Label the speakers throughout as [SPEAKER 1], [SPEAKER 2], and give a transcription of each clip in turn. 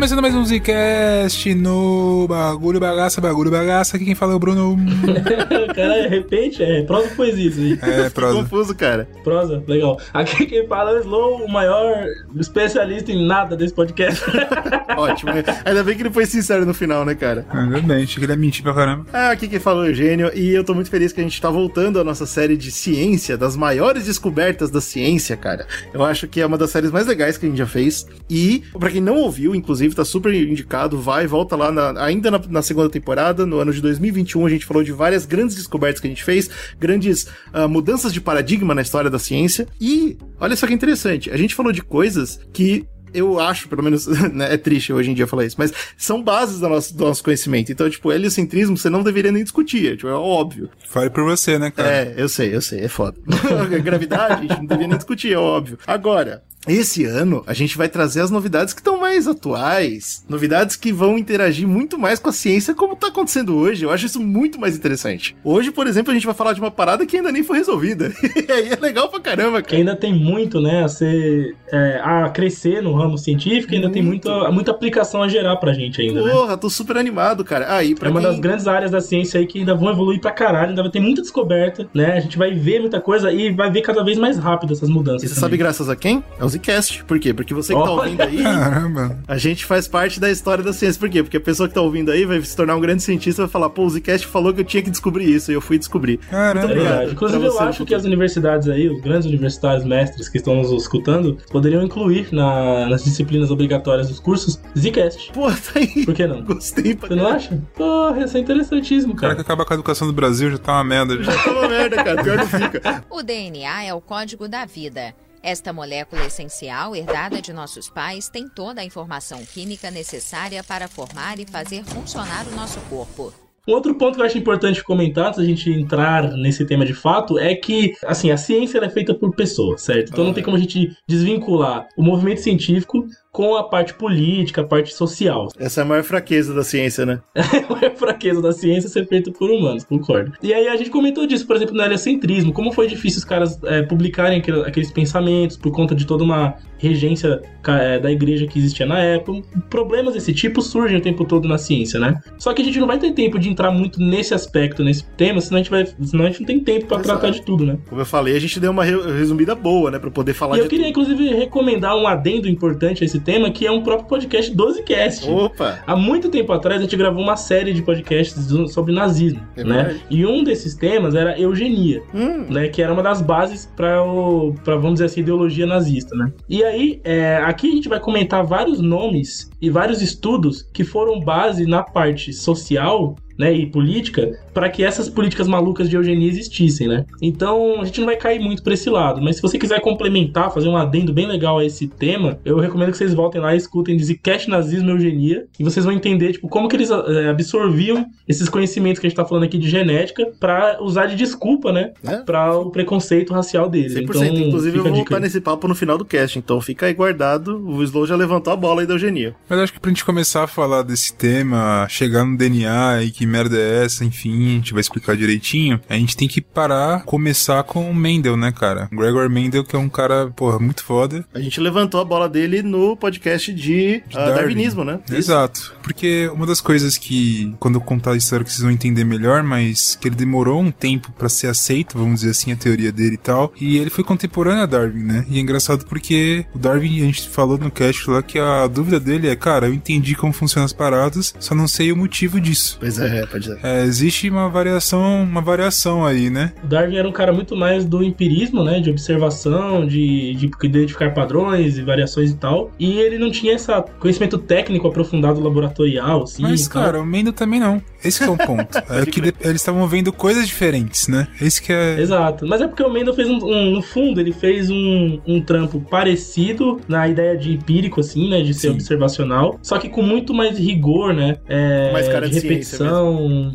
[SPEAKER 1] Começando mais um Zcast no Bagulho Bagaça, Bagulho Bagaça. Aqui quem fala é o Bruno.
[SPEAKER 2] Cara, repente, é prosa ou poesia isso aí?
[SPEAKER 1] É, prosa.
[SPEAKER 3] Confuso, cara.
[SPEAKER 2] Prosa, legal. Aqui quem fala é o Slow, o maior especialista em nada desse podcast.
[SPEAKER 3] Ótimo. Ainda bem que ele foi sincero no final, né, cara?
[SPEAKER 1] Ainda bem, achei que ele ia mentir pra caramba.
[SPEAKER 3] Ah, aqui quem fala é o Eugênio, e eu tô muito feliz que a gente tá voltando à nossa série de ciência, das maiores descobertas da ciência, cara. Eu acho que é uma das séries mais legais que a gente já fez. E, pra quem não ouviu, inclusive, tá super indicado, vai, volta lá, na- ainda na, na segunda temporada, no ano de 2021, a gente falou de várias grandes descobertas que a gente fez, grandes ah, mudanças de paradigma na história da ciência. E, olha só que interessante, a gente falou de coisas que eu acho, pelo menos, né, é triste hoje em dia falar isso, mas são bases do nosso, do nosso conhecimento. Então, tipo, heliocentrismo você não deveria nem discutir, é, tipo, é óbvio.
[SPEAKER 1] Fale por você, né, cara?
[SPEAKER 3] É, eu sei, eu sei, é foda. Gravidade, a gente não deveria nem discutir, é óbvio. Agora, esse ano a gente vai trazer as novidades que estão mais atuais, novidades que vão interagir muito mais com a ciência como tá acontecendo hoje. Eu acho isso muito mais interessante. Hoje, por exemplo, a gente vai falar de uma parada que ainda nem foi resolvida. e aí é legal pra caramba,
[SPEAKER 2] que
[SPEAKER 3] cara.
[SPEAKER 2] ainda tem muito, né, a ser. é, a crescer no ramo científico, ainda tem
[SPEAKER 3] Muito.
[SPEAKER 2] muita, muita aplicação a gerar pra gente ainda, né?
[SPEAKER 3] Porra, tô super animado, cara. Aí, pra
[SPEAKER 2] É uma
[SPEAKER 3] quem...
[SPEAKER 2] das grandes áreas da ciência aí que ainda vão evoluir pra caralho, ainda vai ter muita descoberta, né? A gente vai ver muita coisa e vai ver cada vez mais rápido essas mudanças.
[SPEAKER 3] E você
[SPEAKER 2] também.
[SPEAKER 3] sabe graças a quem? É o Zcast. Por quê? Porque você que tá ouvindo aí,
[SPEAKER 1] Caramba.
[SPEAKER 3] a gente faz parte da história da ciência. Por quê? Porque a pessoa que tá ouvindo aí vai se tornar um grande cientista e vai falar, pô, o Zcast falou que eu tinha que descobrir isso, e eu fui descobrir.
[SPEAKER 1] Caramba.
[SPEAKER 3] Muito obrigado.
[SPEAKER 2] Verdade. Inclusive, eu acho que as universidades aí, os grandes universitários mestres que estão nos escutando, poderiam incluir na- nas disciplinas obrigatórias dos cursos Zcast.
[SPEAKER 3] Pô, tá aí.
[SPEAKER 2] Por que não?
[SPEAKER 3] Gostei pra
[SPEAKER 2] Você não acha? Porra, isso é interessantíssimo,
[SPEAKER 1] O cara que
[SPEAKER 2] cara.
[SPEAKER 1] acaba com a educação do Brasil já tá uma merda. Já.
[SPEAKER 3] Tá uma merda, cara. Pior não fica.
[SPEAKER 4] O DNA é o código da vida. Esta molécula essencial, herdada de nossos pais, tem toda a informação química necessária para formar e fazer funcionar o nosso corpo.
[SPEAKER 2] Um outro ponto que eu acho importante comentar, antes da gente entrar nesse tema de fato, é que, assim, a ciência ela é feita por pessoas, certo? Então não tem como a gente desvincular o movimento científico com a parte política, a parte social.
[SPEAKER 3] Essa é a maior fraqueza da ciência, né?
[SPEAKER 2] é a fraqueza da ciência ser feita por humanos, concordo. E aí a gente comentou disso, por exemplo, no heliocentrismo, como foi difícil os caras é, publicarem aquele- aqueles pensamentos por conta de toda uma regência é, da igreja que existia na época. Problemas desse tipo surgem o tempo todo na ciência, né? Só que a gente não vai ter tempo de entrar muito nesse aspecto, nesse tema, senão a gente, vai, senão a gente não tem tempo pra
[SPEAKER 3] Exato.
[SPEAKER 2] tratar de tudo, né?
[SPEAKER 3] Como eu falei, a gente deu uma re- resumida boa, né? Pra poder falar
[SPEAKER 2] e eu
[SPEAKER 3] de
[SPEAKER 2] queria, inclusive, recomendar um adendo importante a esse tema, que é um próprio podcast 12cast.
[SPEAKER 3] tudo. Opa!
[SPEAKER 2] Há muito tempo atrás a gente gravou uma série de podcasts sobre nazismo,
[SPEAKER 3] É
[SPEAKER 2] né?
[SPEAKER 3] verdade.
[SPEAKER 2] E um desses temas era eugenia,
[SPEAKER 3] Hum,
[SPEAKER 2] né? Que era uma das bases para o, para vamos dizer assim, ideologia nazista, né? E aí, é, aqui a gente vai comentar vários nomes e vários estudos que foram base na parte social. Né, e política, para que essas políticas malucas de eugenia existissem, né? Então, a gente não vai cair muito para esse lado, mas se você quiser complementar, fazer um adendo bem legal a esse tema, eu recomendo que vocês voltem lá e escutem Zcast Nazismo e Eugenia, e vocês vão entender, tipo, como que eles é, absorviam esses conhecimentos que a gente tá falando aqui de genética para usar de desculpa, né?
[SPEAKER 3] É.
[SPEAKER 2] Para o preconceito racial deles.
[SPEAKER 3] 100%.
[SPEAKER 2] Então,
[SPEAKER 3] Inclusive, eu vou voltar nesse papo no final do cast, então fica aí guardado. O Slow já levantou a bola aí da eugenia.
[SPEAKER 1] Mas acho que pra gente começar a falar desse tema, chegar no DNA e que merda é essa, enfim, a gente vai explicar direitinho, a gente tem que parar, começar com o Mendel, né, cara? Gregor Mendel, que é um cara, porra, muito foda.
[SPEAKER 3] A gente levantou a bola dele no podcast de, ah,
[SPEAKER 1] Darwin.
[SPEAKER 3] darwinismo, né? Isso.
[SPEAKER 1] Exato. Porque uma das coisas que, quando eu contar a história, que vocês vão entender melhor, mas que ele demorou um tempo pra ser aceito, vamos dizer assim, a teoria dele e tal. E ele foi contemporâneo a Darwin, né? E é engraçado porque o Darwin, a gente falou no cast lá que a dúvida dele é, cara, eu entendi como funcionam as paradas, só não sei o motivo disso.
[SPEAKER 3] Pois é, pode ser.
[SPEAKER 1] É, existe uma variação, uma variação aí, né?
[SPEAKER 2] O Darwin era um cara muito mais do empirismo, né? De observação, de, de identificar padrões e variações e tal. E ele não tinha esse conhecimento técnico aprofundado laboratorial, assim.
[SPEAKER 1] Mas,
[SPEAKER 2] então-
[SPEAKER 1] cara, o Mendel também não. Esse que é o ponto. é que de- eles estavam vendo coisas diferentes, né? Esse que é.
[SPEAKER 2] Exato. Mas é porque o Mendel fez um, um- No fundo, ele fez um, um trampo parecido na ideia de empírico, assim, né? De ser
[SPEAKER 1] Sim.
[SPEAKER 2] observacional. Só que com muito mais rigor, né? É,
[SPEAKER 3] Mais cara de ciência
[SPEAKER 2] repetição.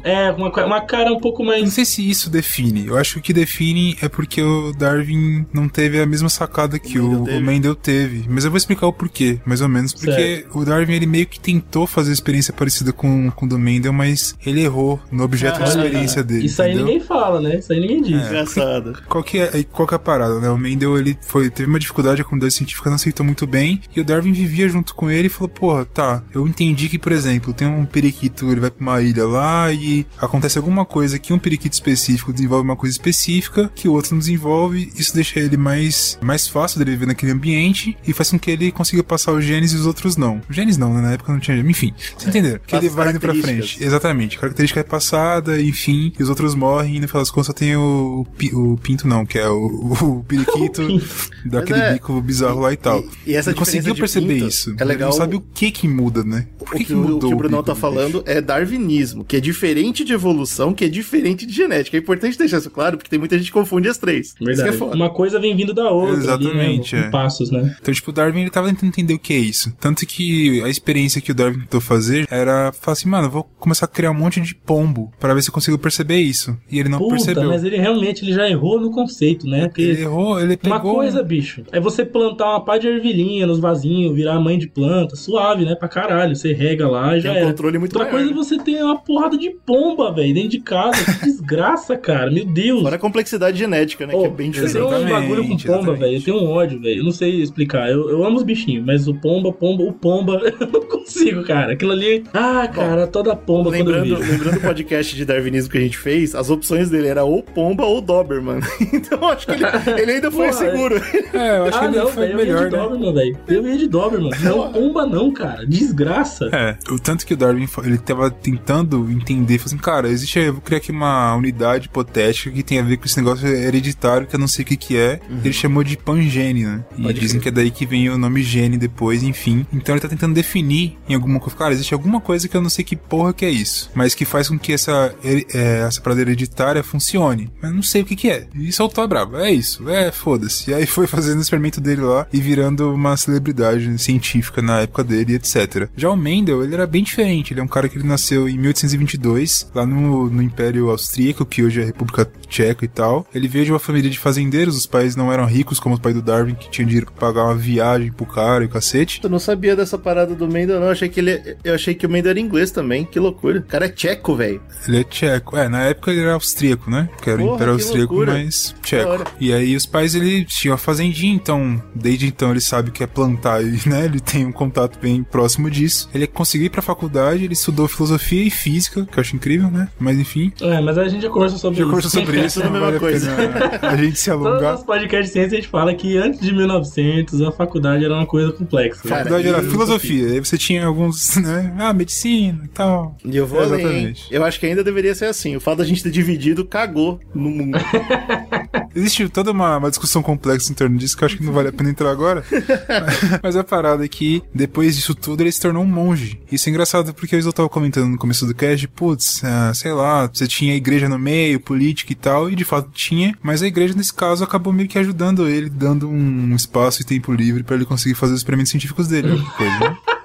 [SPEAKER 2] É, uma, uma cara um pouco
[SPEAKER 1] Eu não
[SPEAKER 2] mais.
[SPEAKER 1] sei se isso define. Eu acho que o que define é porque o Darwin não teve a mesma sacada que
[SPEAKER 3] O
[SPEAKER 1] o,
[SPEAKER 3] Mendel
[SPEAKER 1] o
[SPEAKER 3] teve.
[SPEAKER 1] Mendel teve. Mas eu vou explicar o porquê, mais ou menos. Porque o Darwin, ele meio que tentou fazer experiência parecida com, com o do Mendel, mas ele errou no objeto de
[SPEAKER 3] Ah,
[SPEAKER 1] experiência dele.
[SPEAKER 2] Isso aí
[SPEAKER 1] entendeu?
[SPEAKER 2] ninguém fala, né? Isso aí ninguém diz.
[SPEAKER 3] Engraçado.
[SPEAKER 1] Qual que, é, qual que é a parada, né? O Mendel, ele foi, teve uma dificuldade, a comunidade científica não aceitou muito bem, e o Darwin vivia junto com ele e falou, porra, tá, eu entendi que, por exemplo, tem um periquito, ele vai pra uma ilha lá e acontece alguma coisa que um periquito específico desenvolve uma coisa específica que o outro não desenvolve, isso deixa ele mais, mais fácil dele viver naquele ambiente e faz com que ele consiga passar os genes e os outros não. Os genes não, né? Na época não tinha. Enfim, você entendeu? Que ele vai indo pra frente. Exatamente. A característica é passada, enfim, e os outros morrem, e no final das contas só tem o, o pi- o pinto, não, que é o, o periquito daquele
[SPEAKER 3] é-
[SPEAKER 1] bico bizarro lá e tal.
[SPEAKER 3] E, e essa
[SPEAKER 1] ele conseguiu
[SPEAKER 3] de
[SPEAKER 1] perceber isso.
[SPEAKER 3] É legal.
[SPEAKER 1] Ele não sabe o que que muda, né? Por
[SPEAKER 3] o
[SPEAKER 1] que,
[SPEAKER 3] que,
[SPEAKER 1] mudou
[SPEAKER 3] o que o Brunão tá
[SPEAKER 1] do
[SPEAKER 3] falando é darwinismo, que é diferente de evolução, que é diferente de genética. É importante deixar isso claro, porque tem muita gente que confunde as três. Isso que
[SPEAKER 2] Verdade.
[SPEAKER 3] é foda.
[SPEAKER 2] Uma coisa vem vindo da outra.
[SPEAKER 1] Exatamente,
[SPEAKER 2] Ali, né?
[SPEAKER 1] é.
[SPEAKER 2] Passos, né?
[SPEAKER 1] Então, tipo, o Darwin, ele tava tentando entender o que é isso. Tanto que a experiência que o Darwin tentou fazer era falar assim, mano, eu vou começar a criar um monte de pombo pra ver se eu consigo perceber isso. E ele não
[SPEAKER 2] Puta,
[SPEAKER 1] percebeu.
[SPEAKER 2] mas ele realmente ele já errou no conceito, né? Porque
[SPEAKER 1] Ele errou, ele pegou...
[SPEAKER 2] Uma coisa, bicho, é você plantar uma pá de ervilhinha nos vasinhos, virar mãe de planta, suave, né? Pra caralho. Você rega lá e já
[SPEAKER 3] Tem um
[SPEAKER 2] era.
[SPEAKER 3] controle muito
[SPEAKER 2] Outra
[SPEAKER 3] maior.
[SPEAKER 2] coisa é você ter uma porrada de pomba, velho, dentro de casa. Que desgraça, cara. Meu Deus.
[SPEAKER 3] Fora a complexidade genética, né?
[SPEAKER 2] Ô,
[SPEAKER 3] que é bem
[SPEAKER 2] eu
[SPEAKER 3] diferente.
[SPEAKER 2] tenho um bagulho com pomba, velho. Eu tenho um ódio, velho. Eu não sei explicar. Eu, eu amo os bichinhos, mas o pomba, pomba, o pomba, eu não consigo, cara. Aquilo ali. Ah, cara, toda pomba quando eu
[SPEAKER 3] Lembrando, lembrando o podcast de darwinismo que a gente fez, as opções dele era ou pomba ou Doberman. Então acho que ele, ele ainda foi
[SPEAKER 2] Porra,
[SPEAKER 3] seguro.
[SPEAKER 1] É, eu acho
[SPEAKER 2] ah,
[SPEAKER 1] que ele
[SPEAKER 2] não,
[SPEAKER 1] foi
[SPEAKER 2] velho. Eu ia
[SPEAKER 1] melhor,
[SPEAKER 2] de
[SPEAKER 1] né?
[SPEAKER 2] Doberman, velho. Eu ia de Doberman. Não, pomba não, cara. Desgraça.
[SPEAKER 1] É, o tanto que o Darwin ele tava tentando entender, falou assim, cara, existe, eu vou criar aqui uma unidade hipotética que tem a ver com esse negócio hereditário que eu não sei o que que é. Ele chamou de pangene, né? E
[SPEAKER 3] Pode
[SPEAKER 1] dizem
[SPEAKER 3] crer.
[SPEAKER 1] que é daí que vem o nome gene depois, enfim. Então ele tá tentando definir em alguma coisa, cara, existe alguma coisa que eu não sei que porra que é isso, mas que faz com que essa, é, essa parada hereditária funcione. Mas eu não sei o que que é. E soltou a brava. É isso, é, foda-se. E aí foi fazendo o experimento dele lá e virando uma celebridade científica na época dele, etc. Já o Mendel, ele era bem diferente. Ele é um cara que ele nasceu em 1822, lá no, no Império Austríaco, que hoje é República Tcheca e tal. Ele veio de uma família de fazendeiros, os pais não eram ricos como o pai do Darwin, que tinha dinheiro pra pagar uma viagem pro cara e o cacete.
[SPEAKER 3] Eu não sabia dessa parada do Mendel, não. Eu achei que ele. Eu achei que o Mendel era inglês também. Que loucura. O cara é tcheco, velho.
[SPEAKER 1] Ele é tcheco. É, na época ele era austríaco, né? Que era o
[SPEAKER 3] Porra,
[SPEAKER 1] Império
[SPEAKER 3] que
[SPEAKER 1] Austríaco,
[SPEAKER 3] loucura.
[SPEAKER 1] mas tcheco. E aí os pais, ele tinham a fazendinha, então, desde então ele sabe o que é plantar, e, né? Ele tem um contato bem próximo disso. Ele conseguiu ir pra faculdade, ele estudou filosofia e física, que eu acho incrível, né? Mas enfim,
[SPEAKER 2] É, mas a gente já conversa sobre
[SPEAKER 1] já
[SPEAKER 2] isso.
[SPEAKER 1] conversou sobre isso,
[SPEAKER 3] Tudo a
[SPEAKER 1] não
[SPEAKER 3] mesma
[SPEAKER 1] vale a pena a gente se
[SPEAKER 2] Todos
[SPEAKER 1] alongar.
[SPEAKER 2] os podcasts de ciência a gente fala que antes de 1900 a faculdade era uma coisa complexa.
[SPEAKER 3] Cara,
[SPEAKER 1] faculdade era filosofia, aí você tinha alguns, né? Ah, medicina e tal.
[SPEAKER 3] E eu vou hein?
[SPEAKER 1] Exatamente.
[SPEAKER 3] Eu acho que ainda deveria ser assim. O fato da gente ter dividido cagou no mundo.
[SPEAKER 1] Existe toda uma, uma discussão complexa em torno disso que eu acho que não vale a pena entrar agora. Mas a parada é que, depois disso tudo, ele se tornou um monge. Isso é engraçado porque eu tava comentando no começo do cast, putz, ah, sei lá, você tinha a igreja no meio, política e tal, e de fato tinha, mas a igreja nesse caso acabou meio que ajudando ele, dando um espaço e tempo livre pra ele conseguir fazer os experimentos científicos dele. outra Coisa, né?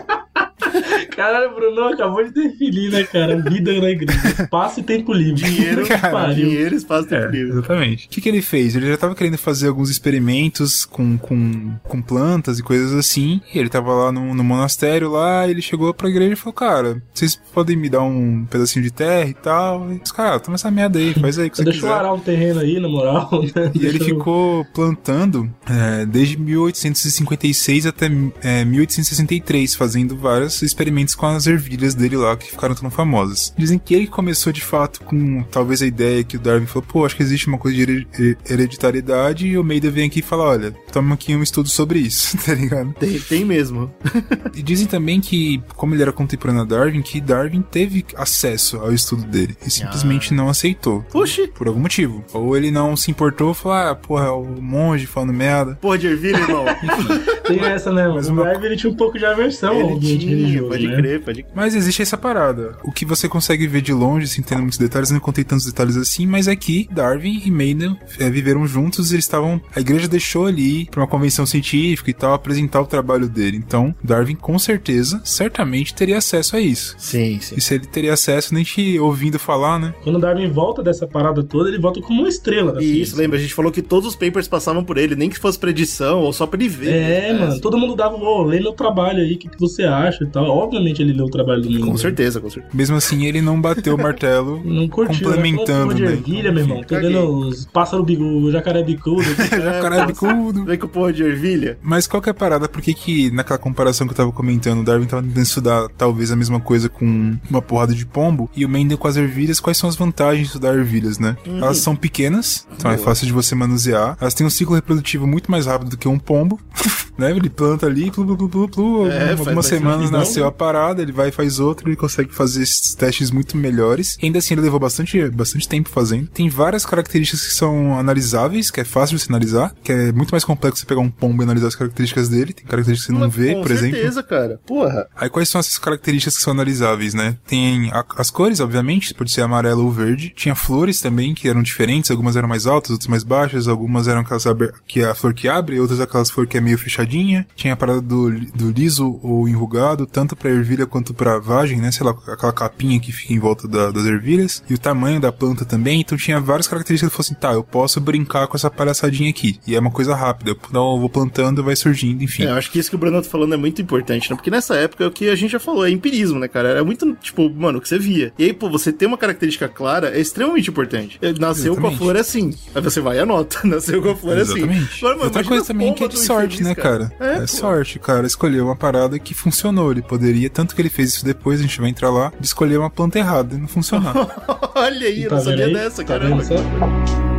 [SPEAKER 2] Caralho, o Bruno acabou de definir, né, cara? Vida na igreja. Espaço e tempo livre.
[SPEAKER 3] Dinheiro,
[SPEAKER 2] pariu.
[SPEAKER 3] dinheiro, espaço tempo
[SPEAKER 1] É,
[SPEAKER 3] livre.
[SPEAKER 1] exatamente. O que, que ele fez? Ele já tava querendo fazer alguns experimentos com, com, com plantas e coisas assim. E ele tava lá no, no monastério lá, ele chegou pra igreja e falou, cara, vocês podem me dar um pedacinho de terra e tal? E os caras, toma essa merda aí, faz aí o que você
[SPEAKER 2] Deixa eu
[SPEAKER 1] quiser.
[SPEAKER 2] arar um terreno aí, na moral. né?
[SPEAKER 1] E ele
[SPEAKER 2] Deixa eu-
[SPEAKER 1] ficou plantando é, desde 1856 até é, 1863, fazendo vários experimentos com as ervilhas dele lá, que ficaram tão famosas. Dizem que ele começou de fato com talvez a ideia que o Darwin falou: pô, acho que existe uma coisa de here- her- hereditariedade, e o Meida vem aqui e fala: olha, toma aqui um estudo sobre isso, tá ligado?
[SPEAKER 3] Tem, tem mesmo.
[SPEAKER 1] E dizem também que, como ele era contemporâneo a Darwin, que Darwin teve acesso ao estudo dele e simplesmente não aceitou.
[SPEAKER 3] Oxi.
[SPEAKER 1] Por algum motivo. Ou ele não se importou, falou: ah, porra, é o monge falando merda.
[SPEAKER 3] Porra de ervilha, irmão.
[SPEAKER 2] Tem essa, né,
[SPEAKER 1] Mas?
[SPEAKER 2] O
[SPEAKER 1] uma-
[SPEAKER 2] Darwin ele tinha um pouco de aversão ao
[SPEAKER 3] Ele
[SPEAKER 2] ambiente
[SPEAKER 3] tinha,
[SPEAKER 2] religioso,
[SPEAKER 3] pode
[SPEAKER 2] né?
[SPEAKER 3] Crer, pode crer.
[SPEAKER 1] Mas existe essa parada. O que você consegue ver de longe, sem ter muitos detalhes, eu não contei tantos detalhes assim, mas é que Darwin e Mendel é, viveram juntos, eles estavam. A igreja deixou ali pra uma convenção científica e tal apresentar o trabalho dele. Então, Darwin com certeza, certamente teria acesso a isso.
[SPEAKER 3] Sim, sim.
[SPEAKER 1] E se ele teria acesso, nem te ouvindo falar, né?
[SPEAKER 2] Quando o Darwin volta dessa parada toda, ele volta como uma estrela da
[SPEAKER 3] E isso, lembra, a gente falou que todos os papers passavam por ele, nem que fosse predição ou só pra ele ver.
[SPEAKER 2] É,
[SPEAKER 3] né?
[SPEAKER 2] mano, todo mundo dava, ô, lê meu trabalho aí, o que, que você acha e tal. Obviamente ele leu o trabalho do mundo.
[SPEAKER 3] Com certeza, com certeza.
[SPEAKER 1] Mesmo assim, ele não bateu o martelo.
[SPEAKER 2] Não curtiu,
[SPEAKER 1] Complementando,
[SPEAKER 2] né? Pô, de
[SPEAKER 1] né?
[SPEAKER 2] ervilha, meu irmão. Tô vendo os pássaros bigu, o jacaré bicudo.
[SPEAKER 1] Jacaré bicudo.
[SPEAKER 3] Vem com porra de ervilha.
[SPEAKER 1] Mas qual que é a parada? Por que que naquela comparação que eu tava comentando, o Darwin tava tentando estudar talvez a mesma coisa com uma porrada de pombo e o Mendel com as ervilhas, quais são as vantagens de estudar ervilhas, né? Elas são pequenas, então é
[SPEAKER 3] Boa.
[SPEAKER 1] fácil de você manusear. Elas têm um ciclo reprodutivo muito mais rápido do que um pombo, né? Ele planta ali, plu, plu, plu, plu, plu,
[SPEAKER 3] É,
[SPEAKER 1] algumas semanas nasceu a parada, ele vai e faz outro, ele consegue fazer esses testes muito melhores. E ainda assim, ele levou bastante, bastante tempo fazendo. Tem várias características que são analisáveis, que é fácil de você analisar, que é muito mais complexo você pegar um pombo e analisar as características dele. Tem características que você não
[SPEAKER 3] Mas,
[SPEAKER 1] vê,
[SPEAKER 3] com
[SPEAKER 1] por exemplo.
[SPEAKER 3] certeza, cara. Porra.
[SPEAKER 1] Aí quais são essas características que são analisáveis, né? Tem a- as cores, obviamente, pode ser amarelo ou verde. Tinha flores também, que eram diferentes, algumas eram mais altas, outras mais baixas, algumas eram aquelas que é a flor que abre, outras aquelas flor que é meio fechadinha. Tinha a parada do, do liso ou enrugado, tanto pra ervilha quanto pra vagem, né? Sei lá, aquela capinha que fica em volta da- das ervilhas. E o tamanho da planta também, então tinha várias características que fossem, tá, eu posso brincar com essa palhaçadinha aqui. E é uma coisa rápida, eu não, eu vou plantando, vai surgindo, enfim.
[SPEAKER 3] É, eu acho que isso que o Bruno tá falando é muito importante, né? Porque nessa época, o que a gente já falou, é empirismo, né, cara? Era muito, tipo, mano, o que você via. E aí, pô, você ter uma característica clara é extremamente importante. É, Nasceu com a
[SPEAKER 1] Exatamente.
[SPEAKER 3] flor assim. Aí você vai e anota. Nasceu com a flor assim.
[SPEAKER 1] Exatamente.
[SPEAKER 3] Agora, mano,
[SPEAKER 1] Outra coisa também que é de sorte,
[SPEAKER 3] infeliz,
[SPEAKER 1] né, cara?
[SPEAKER 3] É,
[SPEAKER 1] É,
[SPEAKER 3] pô.
[SPEAKER 1] sorte, cara. Escolheu uma parada que funcionou. Ele poderia, tanto que ele fez isso depois, a gente vai entrar lá, de escolher uma planta errada e não funcionar.
[SPEAKER 3] Olha aí, eu
[SPEAKER 2] Tá
[SPEAKER 3] não sabia
[SPEAKER 2] vendo aí?
[SPEAKER 3] dessa,
[SPEAKER 2] Tá
[SPEAKER 3] caramba.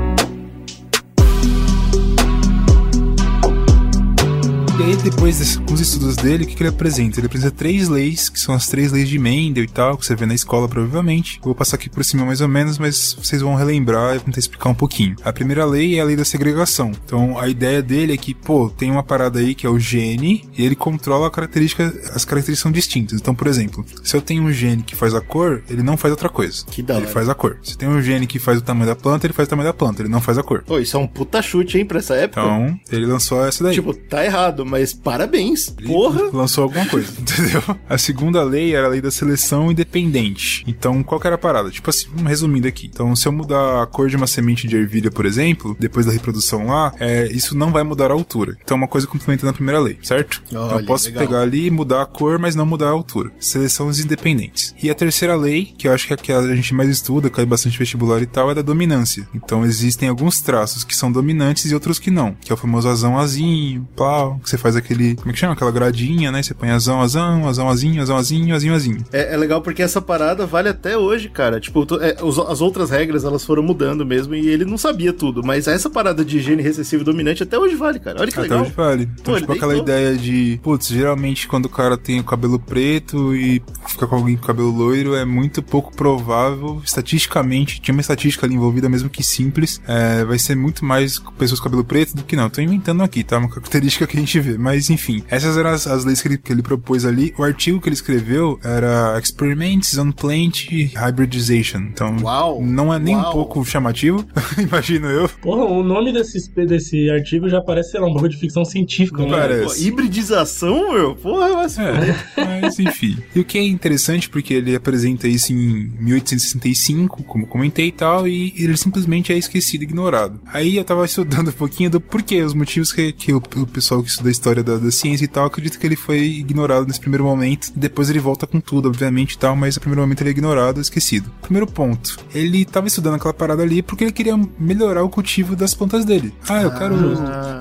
[SPEAKER 1] E aí, depois, desse- com os estudos dele, o que, que ele apresenta? Ele apresenta três leis, que são as três leis de Mendel e tal, que você vê na escola, provavelmente. Vou passar aqui por cima mais ou menos, mas vocês vão relembrar e tentar explicar um pouquinho. A primeira lei é a lei da segregação. Então, a ideia dele é que, pô, tem uma parada aí que é o gene, e ele controla a característica, as características são distintas. Então, por exemplo, se eu tenho um gene que faz a cor, ele não faz outra coisa.
[SPEAKER 3] Que da
[SPEAKER 1] Ele faz a cor. Se tem um gene que faz o tamanho da planta, ele faz o tamanho da planta, ele não faz a cor.
[SPEAKER 3] Pô, isso é um puta chute, hein, pra essa época.
[SPEAKER 1] Então, ele lançou essa daí.
[SPEAKER 3] Tipo, tá errado, mas parabéns. Porra.
[SPEAKER 1] Lançou alguma coisa, entendeu? A segunda lei era a lei da seleção independente. Então, qual que era a parada? Tipo assim, um resumindo aqui. Então, se eu mudar a cor de uma semente de ervilha, por exemplo, depois da reprodução lá, é, isso não vai mudar a altura. Então, uma coisa complementando a primeira lei, certo? então,
[SPEAKER 3] Olha,
[SPEAKER 1] eu posso
[SPEAKER 3] legal.
[SPEAKER 1] pegar ali e mudar a cor, mas não mudar a altura. Seleções independentes. E a terceira lei, que eu acho que é a que a gente mais estuda, cai bastante vestibular e tal, é da dominância. Então, existem alguns traços que são dominantes e outros que não. Que é o famoso azão azinho, plau, que você faz aquele, como é que chama? Aquela gradinha, né? Você põe azão, azão, azão, azinho, azão, azinho, azinho, azinho.
[SPEAKER 3] É, é legal porque essa parada vale até hoje, cara. Tipo, to- é, os- as outras regras elas foram mudando mesmo e ele não sabia tudo. Mas essa parada de gene recessivo dominante até hoje vale, cara. Olha que
[SPEAKER 1] Até
[SPEAKER 3] legal.
[SPEAKER 1] hoje vale. Então,
[SPEAKER 3] Pô,
[SPEAKER 1] tipo, aquela
[SPEAKER 3] deitou.
[SPEAKER 1] ideia de, putz, geralmente quando o cara tem o cabelo preto e fica com alguém com cabelo loiro, é muito pouco provável, estatisticamente, tinha uma estatística ali envolvida, mesmo que simples, é, vai ser muito mais pessoas com cabelo preto do que não. Tô inventando aqui, tá? Uma característica que a gente vê. Mas, enfim, essas eram as, as leis que ele, que ele propôs ali. O artigo que ele escreveu era Experiments on Plant Hybridization. Então,
[SPEAKER 3] Uau!
[SPEAKER 1] não é nem um
[SPEAKER 3] Uau.
[SPEAKER 1] pouco chamativo, imagino eu.
[SPEAKER 2] Porra, o nome desse, desse artigo já parece, sei lá, um bagulho de ficção científica,
[SPEAKER 1] Não
[SPEAKER 2] né?
[SPEAKER 1] parece.
[SPEAKER 3] Pô, hibridização, meu? Porra, mas...
[SPEAKER 1] É, mas enfim. E o que é interessante, porque ele apresenta isso em 1865, como comentei e tal, e ele simplesmente é esquecido, ignorado. Aí eu tava estudando um pouquinho do porquê, os motivos que, que o, o pessoal que estuda a história da, da ciência e tal, acredita que ele foi ignorado nesse primeiro momento, depois ele volta com tudo, obviamente e tal, mas no primeiro momento ele é ignorado, esquecido. Primeiro ponto, ele tava estudando aquela parada ali porque ele queria melhorar o cultivo das plantas dele. Ah, eu quero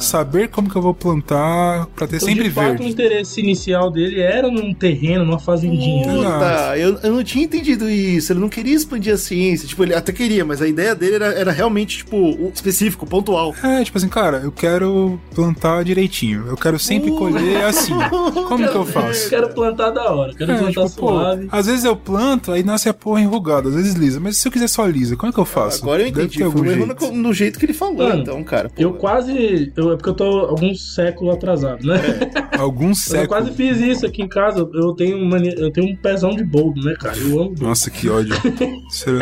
[SPEAKER 1] saber como que eu vou plantar pra ter
[SPEAKER 2] Então,
[SPEAKER 1] sempre
[SPEAKER 2] de fato,
[SPEAKER 1] verde.
[SPEAKER 2] o interesse inicial dele era num terreno, numa fazendinha.
[SPEAKER 3] Puta, eu, eu não tinha entendido isso. Ele não queria expandir a ciência. Tipo, ele até queria, mas a ideia dele era, era realmente, tipo, o específico, pontual.
[SPEAKER 1] É, tipo assim, cara, eu quero plantar direitinho. Eu quero sempre colher assim. Como que eu faço?
[SPEAKER 2] Quero plantar da hora, quero
[SPEAKER 1] É,
[SPEAKER 2] plantar
[SPEAKER 1] tipo, pô,
[SPEAKER 2] suave.
[SPEAKER 1] às vezes eu planto, aí nasce a porra enrugada, às vezes lisa. Mas se eu quiser só lisa, como é que eu faço?
[SPEAKER 3] Agora eu entendi. Foi
[SPEAKER 1] algum
[SPEAKER 3] um
[SPEAKER 1] jeito.
[SPEAKER 3] no, no jeito que ele falou,
[SPEAKER 2] Mano,
[SPEAKER 3] então, cara. pô.
[SPEAKER 2] Eu quase. Eu, é porque eu tô alguns séculos atrasado, né?
[SPEAKER 1] Alguns
[SPEAKER 2] Eu
[SPEAKER 1] séculos.
[SPEAKER 2] quase fiz isso aqui em casa. Eu tenho, uma, eu tenho um pezão de boldo, né, cara? Eu amo.
[SPEAKER 1] Nossa, que ódio. Sério.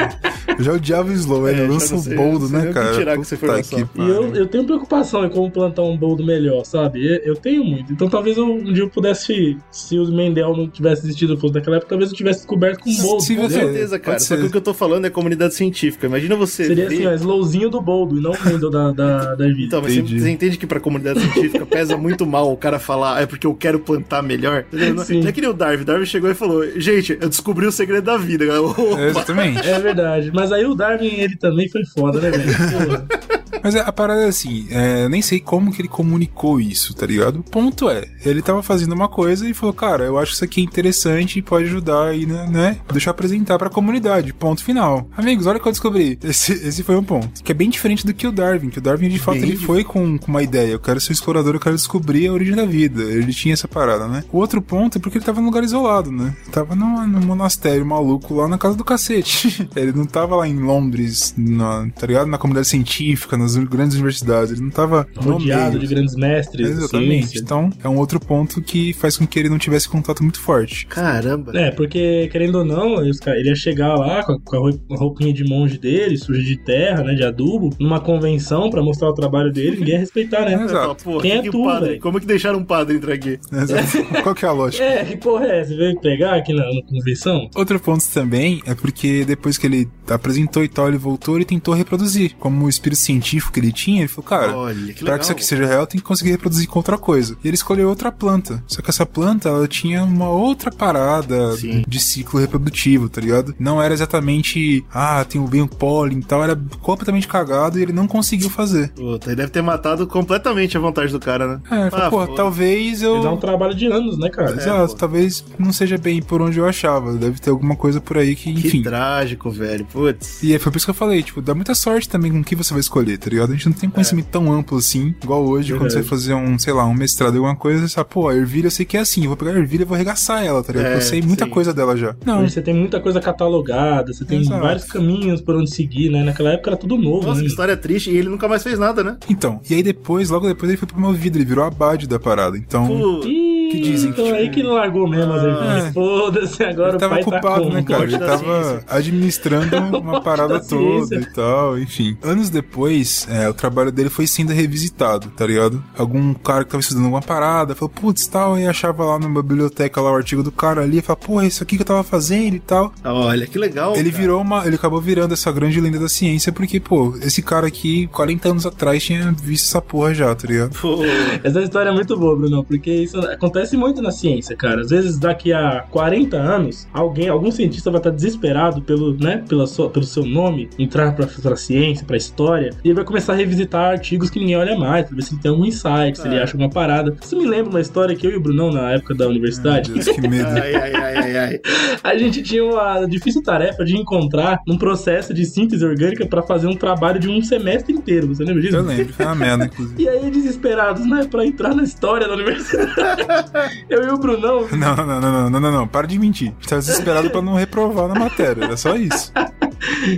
[SPEAKER 1] eu já odiava o Slow,
[SPEAKER 3] É,
[SPEAKER 1] velho.
[SPEAKER 3] já
[SPEAKER 1] Lança o boldo, né,
[SPEAKER 3] que
[SPEAKER 1] cara?
[SPEAKER 3] tirar com essa
[SPEAKER 1] Puta
[SPEAKER 3] informação.
[SPEAKER 1] que
[SPEAKER 2] E eu, eu tenho preocupação em como plantar um boldo melhor, sabe? Eu, tenho muito. Então talvez eu, um dia eu pudesse, se o Mendel não tivesse existido fosse daquela época, talvez eu tivesse descoberto com um boldo.
[SPEAKER 1] Se
[SPEAKER 3] Com certeza, cara.
[SPEAKER 1] pode
[SPEAKER 3] Só que o que eu tô falando é comunidade científica. Imagina você.
[SPEAKER 2] Seria
[SPEAKER 3] ver-
[SPEAKER 2] assim, ó, slowzinho do boldo e não o Mendel da, da, da vida.
[SPEAKER 3] Então, mas você, você entende que pra comunidade científica pesa muito mal o cara falar, "Ah, é porque eu quero plantar melhor? Não,
[SPEAKER 2] Sim.
[SPEAKER 3] não é que nem o Darwin. Darwin chegou e falou, gente, eu descobri o segredo da vida. galera." Opa.
[SPEAKER 1] É, exatamente.
[SPEAKER 2] É verdade. Mas aí o Darwin, ele também foi foda, né, velho?
[SPEAKER 1] Mas a parada é assim, é, eu nem sei como que ele comunicou isso, tá ligado? O ponto é, ele tava fazendo uma coisa e falou, cara, eu acho que isso aqui é interessante e pode ajudar aí, né? né? Deixa eu apresentar pra comunidade. Ponto final. Amigos, olha o que eu descobri. Esse, esse foi um ponto. Que é bem diferente do que o Darwin, que o Darwin, de fato,
[SPEAKER 3] Bem
[SPEAKER 1] ele foi com, com uma ideia. Eu quero ser explorador, eu quero descobrir a origem da vida. Ele tinha essa parada, né? O outro ponto é porque ele tava num lugar isolado, né? Ele tava num, num monastério maluco lá na casa do cacete. ele não tava lá em Londres, na, tá ligado? Na comunidade científica, nas grandes universidades. Ele não tava no
[SPEAKER 2] rodeado de grandes mestres. da
[SPEAKER 1] Exatamente.
[SPEAKER 2] ciência.
[SPEAKER 1] Então, é um outro ponto que faz com que ele não tivesse contato muito forte.
[SPEAKER 3] Caramba.
[SPEAKER 2] É, porque, querendo ou não, ele ia chegar lá com a, roupinha de monge dele, suja de terra, né, de adubo, numa convenção pra mostrar o trabalho dele, ninguém ia respeitar, né?
[SPEAKER 1] Exato.
[SPEAKER 3] Pô,
[SPEAKER 2] Quem
[SPEAKER 3] que
[SPEAKER 2] é
[SPEAKER 3] que
[SPEAKER 2] tu,
[SPEAKER 3] o padre,
[SPEAKER 2] velho?
[SPEAKER 3] como que deixaram um padre entrar aqui?
[SPEAKER 1] Exato. Qual que é a lógica?
[SPEAKER 2] É, que porra é essa? Veio pegar aqui na, na convenção?
[SPEAKER 1] Outro ponto também é porque depois que ele apresentou e tal, ele voltou, ele tentou reproduzir. Como o espírito científico que ele tinha, ele falou, cara,
[SPEAKER 3] Olha, que
[SPEAKER 1] Pra
[SPEAKER 3] legal.
[SPEAKER 1] que isso aqui seja real, tem que conseguir reproduzir com outra coisa. E ele escolheu outra planta. Só que essa planta, ela tinha uma outra parada
[SPEAKER 3] Sim.
[SPEAKER 1] de ciclo reprodutivo, tá ligado? Não era exatamente, ah, tem o bem o pólen e tal, era completamente cagado e ele não conseguiu fazer.
[SPEAKER 3] Puta, ele deve ter matado completamente a vontade do cara, né?
[SPEAKER 1] É, falou,
[SPEAKER 3] Ah,
[SPEAKER 1] pô,
[SPEAKER 3] foda.
[SPEAKER 1] talvez eu.
[SPEAKER 2] Ele dá um trabalho de anos, né, cara?
[SPEAKER 1] Exato,
[SPEAKER 3] pô.
[SPEAKER 1] talvez não seja bem por onde eu achava. Deve ter alguma coisa por aí que,
[SPEAKER 3] Que
[SPEAKER 1] enfim.
[SPEAKER 3] trágico, velho. Putz.
[SPEAKER 1] E aí foi por isso que eu falei, tipo, dá muita sorte também com o que você vai escolher, tá ligado? A gente não tem um conhecimento tão amplo assim, igual hoje, quando você vai fazer um, sei lá, um mestrado alguma coisa, você fala, pô, a ervilha eu sei que é assim, eu vou pegar a ervilha e vou arregaçar ela, tá ligado?
[SPEAKER 3] É,
[SPEAKER 1] Porque eu sei muita
[SPEAKER 3] sim.
[SPEAKER 1] coisa dela já. Não,
[SPEAKER 2] Hoje você tem muita coisa catalogada, você tem
[SPEAKER 1] Exato.
[SPEAKER 2] vários caminhos por onde seguir, né? Naquela época era tudo novo,
[SPEAKER 3] Nossa,
[SPEAKER 2] né?
[SPEAKER 3] que história triste. E ele nunca mais fez nada, né?
[SPEAKER 1] então, e aí depois, logo depois ele foi promovido, ele virou abade da parada, então...
[SPEAKER 3] Pô,
[SPEAKER 2] Ih,
[SPEAKER 1] que dizem que,
[SPEAKER 2] então aí
[SPEAKER 1] tipo,
[SPEAKER 2] que largou mesmo as ervilhas.
[SPEAKER 1] é.
[SPEAKER 2] Foda-se, agora
[SPEAKER 1] Ele
[SPEAKER 2] o
[SPEAKER 1] tava
[SPEAKER 2] pai tá
[SPEAKER 1] ocupado,
[SPEAKER 2] como?
[SPEAKER 1] né, cara? Ele
[SPEAKER 3] da
[SPEAKER 1] tava
[SPEAKER 3] ciência.
[SPEAKER 1] administrando uma parada
[SPEAKER 2] da
[SPEAKER 1] toda e tal, enfim. Anos depois, é, o trabalho dele foi sendo revisitado, tá ligado? Algum cara que tava estudando alguma parada falou, putz, tal, e achava lá numa biblioteca lá o artigo do cara ali, e falou, porra, isso aqui que eu tava fazendo e tal.
[SPEAKER 3] olha, que legal.
[SPEAKER 1] Ele
[SPEAKER 3] cara.
[SPEAKER 1] virou uma. Ele acabou virando essa grande lenda da ciência, porque, pô, esse cara aqui, 40 anos atrás, tinha visto essa porra já, tá ligado?
[SPEAKER 3] Pô,
[SPEAKER 2] Essa história é muito boa, Bruno, porque isso acontece muito na ciência, cara. Às vezes, daqui a 40 anos, alguém, algum cientista vai estar desesperado pelo, né, pela sua, pelo seu nome, entrar pra, pra ciência, pra história, e ele vai começar a revisitar artigos que ninguém olha mais, pra ver se ele tem algum insight, se ele
[SPEAKER 3] É.
[SPEAKER 2] acha alguma parada. Isso me lembra uma história que eu e o Brunão, na época da universidade,
[SPEAKER 1] Deus, que medo.
[SPEAKER 3] ai, ai, ai, ai, ai.
[SPEAKER 2] a gente tinha uma difícil tarefa de encontrar um processo de síntese orgânica pra fazer um trabalho de um semestre inteiro. Você lembra disso?
[SPEAKER 1] Eu lembro, foi uma merda, inclusive.
[SPEAKER 2] E aí, desesperados, né, pra entrar na história da universidade. eu e o Brunão.
[SPEAKER 1] Não, não, não, não, não, não, não, para de mentir. A gente tava desesperado pra não reprovar na matéria, era só isso.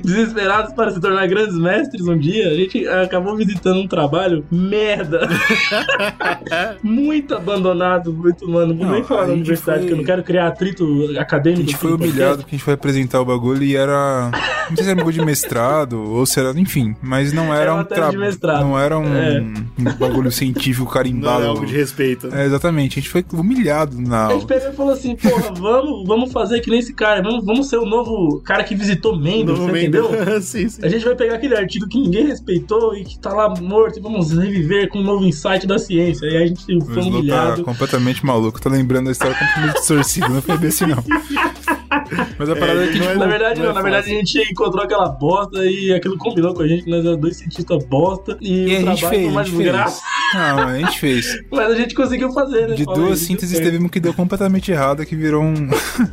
[SPEAKER 2] Desesperados para se tornar grandes mestres um dia, a gente acabou visitando um trabalho merda. muito abandonado, muito, mano. Não vou
[SPEAKER 1] Não,
[SPEAKER 2] nem falar
[SPEAKER 1] a
[SPEAKER 2] da
[SPEAKER 1] gente
[SPEAKER 2] universidade,
[SPEAKER 1] foi-
[SPEAKER 2] que eu não quero criar atrito
[SPEAKER 1] A
[SPEAKER 2] acadêmico.
[SPEAKER 1] gente foi humilhado porque a gente foi apresentar o bagulho e era. Não sei se era um bagulho de mestrado ou se era. Enfim, mas não era
[SPEAKER 2] Era
[SPEAKER 1] um trabalho. Não era um,
[SPEAKER 2] É.
[SPEAKER 1] um bagulho científico
[SPEAKER 3] Não
[SPEAKER 1] carimbado.
[SPEAKER 3] é algo de respeito.
[SPEAKER 1] É, exatamente, a gente foi humilhado na
[SPEAKER 2] A gente
[SPEAKER 1] aula.
[SPEAKER 2] pegou e falou assim, porra, vamos, vamos fazer que nem esse cara, vamos, vamos ser o novo cara que visitou Mendel,
[SPEAKER 3] Novo
[SPEAKER 2] você
[SPEAKER 3] Mendel.
[SPEAKER 2] entendeu?
[SPEAKER 3] sim, sim.
[SPEAKER 2] A gente vai pegar aquele artigo que ninguém respeitou e que tá lá morto e vamos reviver com um novo insight da ciência. E aí a gente
[SPEAKER 1] O
[SPEAKER 2] foi
[SPEAKER 1] Slow tá
[SPEAKER 2] humilhado.
[SPEAKER 1] completamente maluco, tá lembrando da história completamente distorcida, não foi desse não. Mas a parada é, que,
[SPEAKER 3] não é-
[SPEAKER 1] tipo,
[SPEAKER 2] Na verdade,
[SPEAKER 3] não é
[SPEAKER 2] na verdade a gente encontrou aquela bosta e aquilo combinou com a gente, que nós éramos dois cientistas bosta e,
[SPEAKER 1] e a
[SPEAKER 2] o
[SPEAKER 1] gente
[SPEAKER 2] trabalho
[SPEAKER 1] fez,
[SPEAKER 2] foi
[SPEAKER 1] a
[SPEAKER 2] uma
[SPEAKER 1] gente fez.
[SPEAKER 2] desgraça.
[SPEAKER 1] Não, a gente fez.
[SPEAKER 2] Mas a gente conseguiu fazer, né?
[SPEAKER 1] De
[SPEAKER 2] Fala
[SPEAKER 1] duas sínteses teve uma que deu completamente errada, que virou um.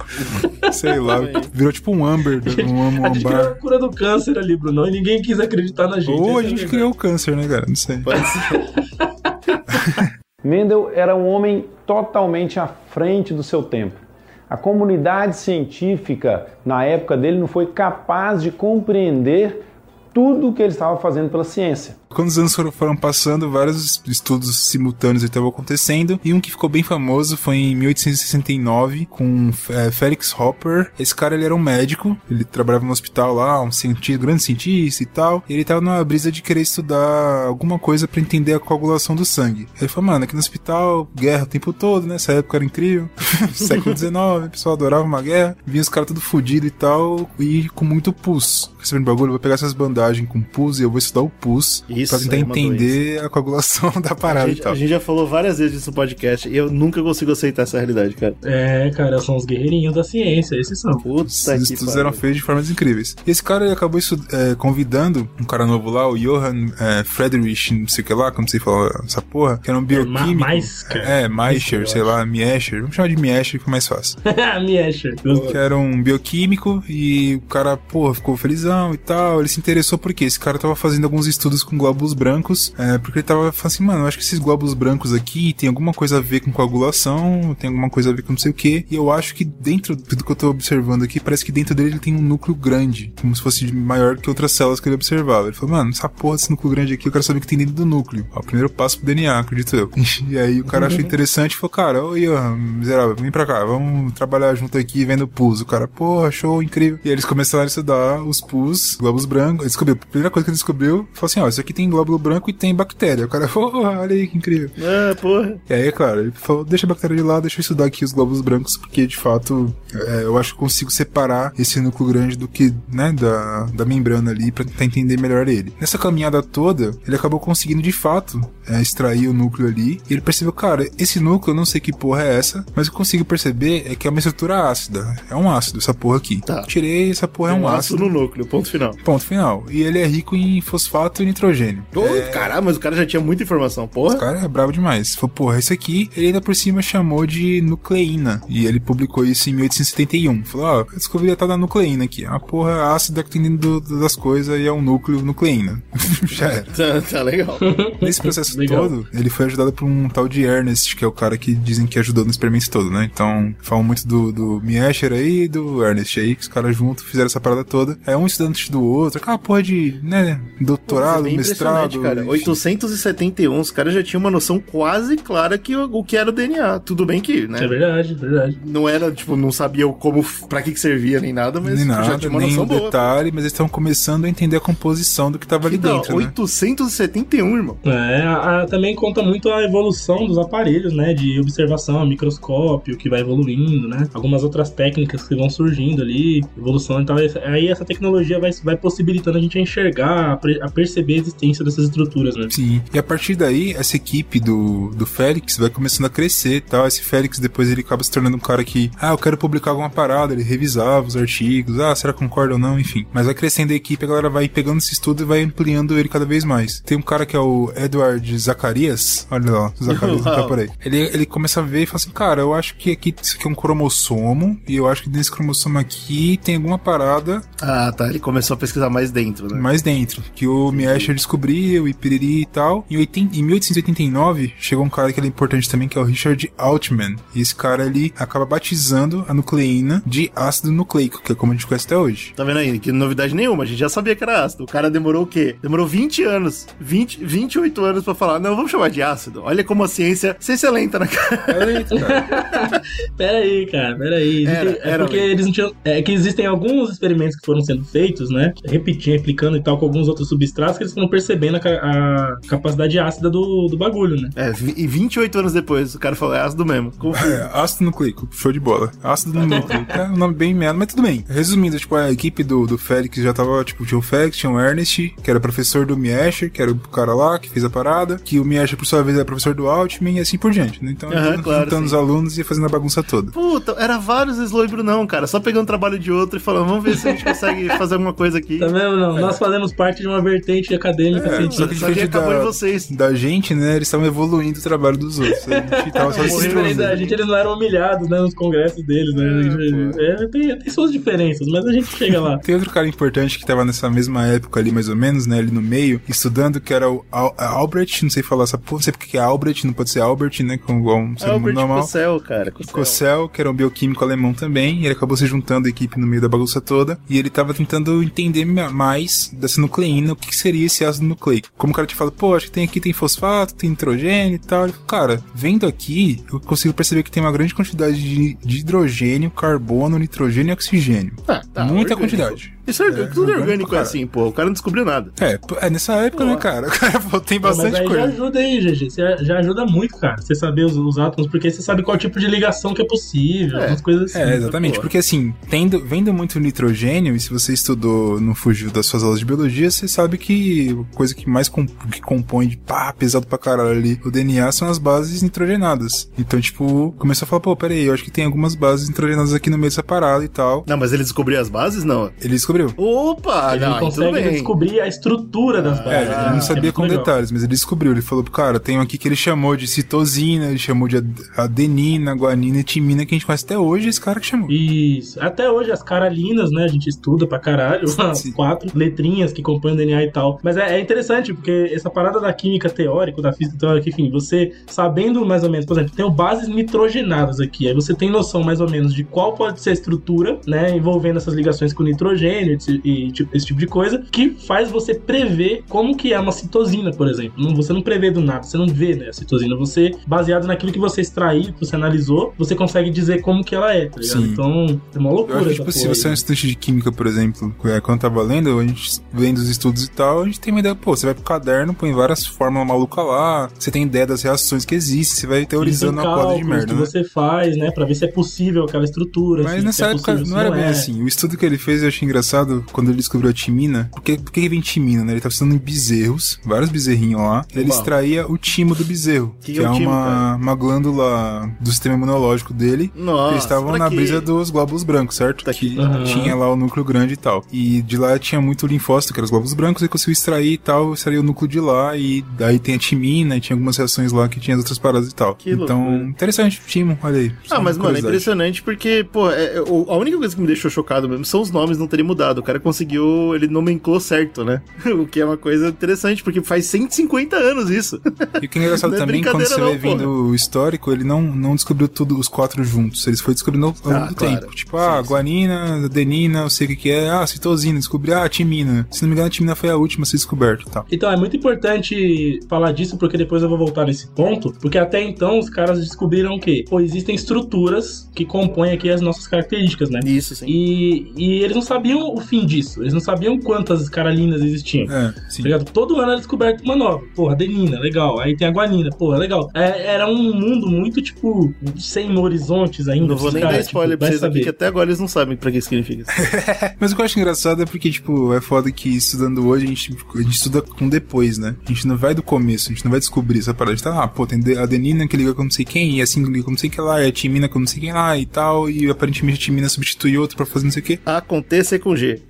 [SPEAKER 1] sei lá, virou tipo um Amber, um
[SPEAKER 2] A gente criou a cura do câncer ali, Bruno, e ninguém quis acreditar na gente.
[SPEAKER 1] Ou a
[SPEAKER 2] é
[SPEAKER 1] gente
[SPEAKER 2] verdade.
[SPEAKER 1] criou o câncer, né, cara? Não sei.
[SPEAKER 3] Pode ser.
[SPEAKER 5] Mendel era um homem totalmente à frente do seu tempo. A comunidade científica na época dele não foi capaz de compreender tudo o que ele estava fazendo pela ciência.
[SPEAKER 1] Quando os anos foram, foram passando, vários estudos simultâneos estavam acontecendo, e um que ficou bem famoso foi em 1869, com é, Felix Hopper. Esse cara, ele era um médico, ele trabalhava no hospital lá, um cientista, grande cientista e tal, e ele tava numa brisa de querer estudar alguma coisa para entender a coagulação do sangue. Ele falou, mano, aqui no hospital, guerra o tempo todo, né? Essa época era incrível. Século XIX, o pessoal adorava uma guerra, vinha os caras tudo fudido e tal, e com muito pus. Recebendo bagulho, eu vou pegar essas bandagens com pus e eu vou estudar o pus.
[SPEAKER 3] Isso
[SPEAKER 1] pra tentar
[SPEAKER 3] é uma
[SPEAKER 1] entender a coagulação da parada
[SPEAKER 3] A
[SPEAKER 1] e
[SPEAKER 3] gente,
[SPEAKER 1] tal.
[SPEAKER 3] a gente já falou várias vezes disso no podcast e eu nunca consigo aceitar essa realidade, cara.
[SPEAKER 2] É, cara, são os guerreirinhos da ciência, esses são.
[SPEAKER 3] Puta
[SPEAKER 1] Os
[SPEAKER 3] que
[SPEAKER 1] estudos eram feitos de formas incríveis. E esse cara ele acabou estu- é, convidando um cara novo lá, o Johann é, Friedrich, não sei o que lá, como você fala essa porra, que era um bioquímico.
[SPEAKER 2] Ma- Maisker.
[SPEAKER 1] É, Meischer,
[SPEAKER 2] eu
[SPEAKER 1] sei lá, Miescher. Vamos chamar de Miescher que fica mais fácil.
[SPEAKER 2] Miescher.
[SPEAKER 1] que era um bioquímico e o cara, porra, ficou felizão e tal. Ele se interessou porque esse cara tava fazendo alguns estudos com glóbulos brancos, é, porque ele tava falando assim, mano, eu acho que esses glóbulos brancos aqui tem alguma coisa a ver com coagulação, tem alguma coisa a ver com não sei o que, e eu acho que dentro do que eu tô observando aqui, parece que dentro dele ele tem um núcleo grande, como se fosse maior que outras células que ele observava. Ele falou, mano, essa porra desse núcleo grande aqui, eu quero saber o que tem dentro do núcleo. Ó, o primeiro passo pro DNA, acredito eu. E aí o cara achou interessante e falou, cara, ô Ian, miserável, vem pra cá, vamos trabalhar junto aqui vendo pus. O cara, porra, show, incrível. E aí eles começaram a estudar os pus, glóbulos brancos. Descobriu, a primeira coisa que ele descobriu, falou assim, ó, isso aqui tem glóbulo branco e tem bactéria. O cara, porra, olha aí que incrível.
[SPEAKER 3] Ah, porra.
[SPEAKER 1] E aí, claro, ele falou, deixa a bactéria de lado, deixa eu estudar aqui os glóbulos brancos, porque de fato é, eu acho que consigo separar esse núcleo grande do que, né, da, da membrana ali, pra tentar entender melhor ele. Nessa caminhada toda, ele acabou conseguindo de fato é, extrair o núcleo ali, e ele percebeu, cara, esse núcleo, eu não sei que porra é essa, mas eu consigo perceber é que é uma estrutura ácida. É um ácido, essa porra aqui.
[SPEAKER 3] Tá.
[SPEAKER 1] Tirei, essa porra é um, ácido.
[SPEAKER 3] no núcleo, ponto final.
[SPEAKER 1] Ponto final. E ele é rico em fosfato e nitrogênio.
[SPEAKER 3] Ô, Caralho, mas o cara já tinha muita informação,
[SPEAKER 1] O
[SPEAKER 3] porra.
[SPEAKER 1] cara é bravo demais. Falou, porra, esse aqui, ele ainda por cima chamou de nucleína. E ele publicou isso em 1871. Falou, ó, eu descobri a tal da nucleína aqui. É uma porra ácida que tem dentro do- das coisas e é um núcleo nucleína. Já era.
[SPEAKER 3] Tá, tá legal.
[SPEAKER 1] Nesse processo
[SPEAKER 2] Legal.
[SPEAKER 1] todo, ele foi ajudado por um tal de Ernest, que é o cara que dizem que ajudou no experimento todo, né? Então, falam muito do, do Miescher aí e do Ernest aí, que os caras juntos fizeram essa parada toda. É um estudante do outro, aquela porra de, né, doutorado,
[SPEAKER 3] Bem
[SPEAKER 1] mestrado.
[SPEAKER 3] impressionante, cara.
[SPEAKER 1] enfim.
[SPEAKER 3] 871, os caras já tinham uma noção quase clara que o, o que era o DNA. Tudo bem que, né?
[SPEAKER 2] É verdade, verdade.
[SPEAKER 3] Não era, tipo, não sabia como, pra que que servia nem nada, mas
[SPEAKER 1] nem
[SPEAKER 3] já
[SPEAKER 1] nada,
[SPEAKER 3] tinha uma
[SPEAKER 1] nem
[SPEAKER 3] noção
[SPEAKER 1] um
[SPEAKER 3] boa.
[SPEAKER 1] detalhe, mas eles estão começando a entender a composição do que tava ali
[SPEAKER 3] Então,
[SPEAKER 1] dentro, né?
[SPEAKER 3] 871, irmão.
[SPEAKER 2] É, a- a- também conta muito a evolução dos aparelhos, né? De observação, microscópio, que vai evoluindo, né? Algumas outras técnicas que vão surgindo ali, evolução e tal. Aí essa tecnologia vai, vai possibilitando a gente a enxergar, a, pre- a perceber a existência dessas estruturas, né?
[SPEAKER 1] Sim. E a partir daí, essa equipe do, do Félix vai começando a crescer tal. Esse Félix depois ele acaba se tornando um cara que, ah, eu quero publicar alguma parada, ele revisava os artigos, ah, será que concorda ou não, enfim. Mas vai crescendo a equipe, a galera vai pegando esse estudo e vai ampliando ele cada vez mais. Tem um cara que é o Edward Zacarias, olha lá, Zacarias não tá por aí. Ele, ele começa a ver e fala assim, cara, eu acho que aqui, isso aqui é um cromossomo, e eu acho que nesse cromossomo aqui tem alguma parada
[SPEAKER 3] Ah, tá. Ele começou a pesquisar mais dentro, né?
[SPEAKER 1] mais dentro, que o Miescher descobriu, e piriri e tal. Em, 80 em 1889, chegou um cara que é importante também, que é o Richard Altman. E esse cara, ele acaba batizando a nucleína de ácido nucleico, que é como a gente conhece até hoje.
[SPEAKER 3] Tá vendo aí? Que novidade nenhuma, a gente já sabia que era ácido. O cara demorou o quê? Demorou 20 anos. 20, 28 anos pra falar, não, vamos chamar de ácido. Olha como a ciência, ciência lenta, né, cara?
[SPEAKER 1] É lento, cara.
[SPEAKER 2] Pera aí, cara, pera aí.
[SPEAKER 3] Era,
[SPEAKER 2] é
[SPEAKER 3] era
[SPEAKER 2] porque
[SPEAKER 3] mesmo.
[SPEAKER 2] eles não tinham. É que existem alguns experimentos que foram sendo feitos, né? Repetindo, replicando e tal, com alguns outros substratos que eles foram percebendo a, a capacidade ácida do, do bagulho, né?
[SPEAKER 3] É, e 28 anos depois, o cara falou, é ácido mesmo.
[SPEAKER 1] É, ácido nucleico, show de bola. Ácido nucleico. É um nome bem merda, mas tudo bem. Resumindo, tipo, a equipe do, do Félix já tava, tipo, tinha o Félix, tinha o Ernest, que era professor do Miescher, que era o cara lá que fez a parada, que o Miescher, por sua vez, era professor do Altman e assim por diante, né? Então, juntando
[SPEAKER 3] claro,
[SPEAKER 1] os
[SPEAKER 3] sim.
[SPEAKER 1] alunos e fazendo a bagunça toda.
[SPEAKER 3] Puta, era vários Slow Brunão, cara. Só pegando o trabalho de outro e falando, vamos ver se a gente consegue fazer alguma coisa aqui.
[SPEAKER 2] Tá vendo? Não, nós fazemos parte de uma vertente acadêmica
[SPEAKER 1] É,
[SPEAKER 2] científica.
[SPEAKER 1] só que
[SPEAKER 3] Só que
[SPEAKER 1] diferente
[SPEAKER 3] acabou
[SPEAKER 1] da,
[SPEAKER 3] em vocês.
[SPEAKER 1] da gente, né? Eles estavam evoluindo o trabalho dos outros. A gente tava só se destruindo.
[SPEAKER 2] gente, eles não eram humilhados, né, nos congressos deles, né? A gente- é, tem, tem suas diferenças, mas a gente chega lá.
[SPEAKER 1] Tem outro cara importante que tava nessa mesma época ali, mais ou menos, né? Ali no meio, estudando, que era o Al- Albert Albrecht, não sei falar essa porra, não sei porque é Albrecht, não pode ser Albert, né? Como igual um ser humano
[SPEAKER 3] Albert
[SPEAKER 1] normal.
[SPEAKER 3] Cossel, cara. Cossel.
[SPEAKER 1] Cossel, que era um bioquímico alemão também, e ele acabou se juntando à equipe no meio da bagunça toda, e ele tava tentando entender ma- mais dessa nucleína, o que, que seria esse ácido nucleico. Como o cara te fala, pô, acho que tem aqui tem fosfato, tem nitrogênio e tal. Ele falou, cara, vendo aqui, eu consigo perceber que tem uma grande quantidade de, de hidrogênio, carbono, nitrogênio e oxigênio.
[SPEAKER 3] Ah, tá,
[SPEAKER 1] Muita
[SPEAKER 3] orgânico.
[SPEAKER 1] quantidade.
[SPEAKER 3] Isso é, tudo
[SPEAKER 1] orgânico,
[SPEAKER 3] orgânico é
[SPEAKER 1] cara.
[SPEAKER 3] assim, pô. O cara não descobriu nada.
[SPEAKER 1] É, pô, é nessa época, né, cara? O cara tem
[SPEAKER 2] Pô, mas
[SPEAKER 1] bastante
[SPEAKER 2] já
[SPEAKER 1] coisa.
[SPEAKER 2] ajuda aí, GG. Você já ajuda muito, cara. Você saber os, os átomos, porque você sabe qual tipo de ligação que é possível,
[SPEAKER 3] É.
[SPEAKER 2] coisas assim.
[SPEAKER 1] É, exatamente.
[SPEAKER 3] pô.
[SPEAKER 1] Porque assim, tendo, vendo muito nitrogênio, e se você estudou, não fugiu das suas aulas de biologia, você sabe que a coisa que mais com- que compõe de pá, pesado pra caralho ali, o DNA são as bases nitrogenadas. Então, tipo, começou a falar, pô, peraí, eu acho que tem algumas bases nitrogenadas aqui no meio dessa parada e tal.
[SPEAKER 3] Não, mas ele descobriu as bases? Não.
[SPEAKER 1] Ele descobriu.
[SPEAKER 3] Opa!
[SPEAKER 2] Ele
[SPEAKER 3] não,
[SPEAKER 2] consegue descobrir a estrutura das
[SPEAKER 1] É,
[SPEAKER 2] bases.
[SPEAKER 1] ele
[SPEAKER 2] né?
[SPEAKER 1] não
[SPEAKER 2] É
[SPEAKER 1] sabia
[SPEAKER 2] muito
[SPEAKER 1] com
[SPEAKER 2] legal.
[SPEAKER 1] detalhes, mas ele descobriu. Ele falou, cara, tem um aqui que ele chamou de citosina, ele chamou de ad- adenina, guanina e timina, que a gente conhece até hoje, esse cara que chamou.
[SPEAKER 2] Isso. Até hoje as caralinas, né? A gente estuda pra caralho. As quatro letrinhas que compõem o DNA e tal. Mas é, é interessante, porque essa parada da química teórica, da física teórica, enfim, você sabendo mais ou menos, por exemplo, tem bases nitrogenadas aqui. Aí você tem noção mais ou menos de qual pode ser a estrutura, né? Envolvendo essas ligações com nitrogênio e, e tipo, esse tipo de coisa, que faz você prever como que é uma citosina, por exemplo. Não- você não prevê do nada, você não vê, né, a citosina. Você, baseado naquilo que você extraiu, que você analisou, você consegue dizer como que ela é, tá ligado?
[SPEAKER 1] Sim.
[SPEAKER 2] Então, é uma
[SPEAKER 1] Eu
[SPEAKER 2] loucura
[SPEAKER 1] acho que, tipo, se você é um estudante de química, por exemplo, é, quando eu tava lendo, a gente vendo os estudos e tal, a gente tem uma ideia, pô, você vai pro caderno, põe várias fórmulas malucas lá, você tem ideia das reações que existem, você vai teorizando uma quadra de merda,
[SPEAKER 2] que
[SPEAKER 1] né?
[SPEAKER 2] você faz, né, pra ver se é possível aquela estrutura.
[SPEAKER 1] Mas
[SPEAKER 2] se
[SPEAKER 1] nessa
[SPEAKER 2] é
[SPEAKER 1] época
[SPEAKER 2] possível,
[SPEAKER 1] não era bem
[SPEAKER 2] é.
[SPEAKER 1] assim. O estudo que ele fez eu achei engraçado quando ele descobriu a timina. Porque, por que vem timina, né? Ele tava estudando em bezerros, vários bezerrinhos lá. e ele
[SPEAKER 3] Uau.
[SPEAKER 1] extraía o timo do bezerro,
[SPEAKER 3] Que
[SPEAKER 1] que,
[SPEAKER 3] que é
[SPEAKER 1] é,
[SPEAKER 3] o timo,
[SPEAKER 1] uma,
[SPEAKER 3] cara?
[SPEAKER 1] uma glândula do sistema imunológico dele.
[SPEAKER 3] Nossa,
[SPEAKER 1] Eles estavam na
[SPEAKER 3] quê?
[SPEAKER 1] brisa dos glóbulos brancos, certo?
[SPEAKER 3] Tá
[SPEAKER 1] que.
[SPEAKER 2] Aham.
[SPEAKER 1] tinha lá o núcleo grande e tal. E de lá tinha muito linfócito, que eram os glóbulos brancos, e conseguiu extrair e tal, extrair o núcleo de lá, e daí tem a timina, e tinha algumas reações lá que tinha as outras paradas e tal.
[SPEAKER 3] Que
[SPEAKER 1] então,
[SPEAKER 3] loucura.
[SPEAKER 1] interessante, timo, olha aí.
[SPEAKER 3] Ah, mas, mano, é impressionante porque, pô, é- é- o- a única coisa que me deixou chocado mesmo são os nomes não terem mudado. O cara conseguiu, ele nomenclou certo, né? o que é uma coisa interessante, porque faz 150 anos isso.
[SPEAKER 1] E o que é engraçado
[SPEAKER 3] Não é
[SPEAKER 1] também, quando você
[SPEAKER 3] não,
[SPEAKER 1] vai vendo o histórico, ele não, não descobriu tudo, os quatro juntos. Eles foi descobrindo ao longo
[SPEAKER 3] Ah,
[SPEAKER 1] do
[SPEAKER 3] claro.
[SPEAKER 1] tempo. Tipo, ah,
[SPEAKER 3] Sim, sim.
[SPEAKER 1] guanina, adenina, eu sei o que que é. Ah, citosina, descobri. Ah, timina. Se não me engano, a timina foi a última a ser descoberta tal.
[SPEAKER 2] Então, é muito importante falar disso, porque depois eu vou voltar nesse ponto, porque até então os caras descobriram que, pô, existem estruturas que compõem aqui as nossas características, né?
[SPEAKER 3] Isso, sim.
[SPEAKER 2] E, e eles não sabiam o fim disso, eles não sabiam quantas caralinas existiam.
[SPEAKER 1] É, sim.
[SPEAKER 2] Tá ligado? Todo ano era descoberto uma nova. Porra, adenina, legal. Aí tem a guanina, porra, legal. É, era um mundo muito, tipo, sem horizontes ainda.
[SPEAKER 3] Não vou nem
[SPEAKER 2] caras,
[SPEAKER 3] dar spoiler
[SPEAKER 2] tipo,
[SPEAKER 3] pra vocês aqui, que até agora eles não sabem pra que significa isso.
[SPEAKER 1] Mas o que eu acho engraçado é porque, tipo, é foda que estudando hoje a gente, a gente estuda com depois, né? A gente não vai do começo, a gente não vai descobrir essa parada. A gente tá, ah, pô, tem de- adenina que liga com não sei quem, e assim liga com não sei que lá, e a timina com não sei quem lá e tal, e aparentemente a timina substitui outro pra fazer não sei o quê.
[SPEAKER 3] Aconteça com G.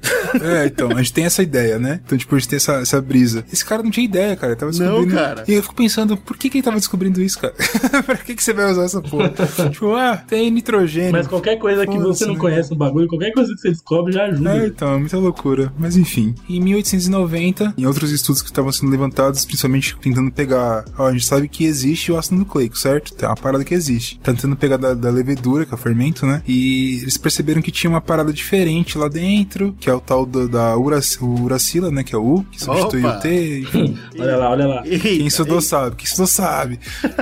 [SPEAKER 1] É, então, a gente tem essa ideia, né? Então, tipo, a gente tem essa, essa brisa. Esse cara não tinha ideia, cara. Ele tava
[SPEAKER 3] Não,
[SPEAKER 1] descobrindo.
[SPEAKER 3] cara.
[SPEAKER 1] E eu fico pensando, por que, que ele tava descobrindo isso, cara? pra que, que você vai usar essa porra? tipo, ah, tem nitrogênio.
[SPEAKER 2] Mas qualquer coisa que você não
[SPEAKER 1] né?
[SPEAKER 2] conhece no bagulho, qualquer coisa que você descobre já ajuda.
[SPEAKER 1] É, então, é muita loucura. Mas enfim. Em 1890, em outros estudos que estavam sendo levantados, principalmente tentando pegar. Ó, a gente sabe que existe o ácido nucleico, certo? Tem uma parada que existe. Tá tentando pegar da, da levedura, que é o fermento, né? E eles perceberam que tinha uma parada diferente lá dentro, que é o tal do- da urac, uracila, né? Que é o U, que substitui
[SPEAKER 3] Opa!
[SPEAKER 1] o T, enfim.
[SPEAKER 2] Olha lá, olha lá.
[SPEAKER 1] Quem estudou sabe, quem estudou sabe.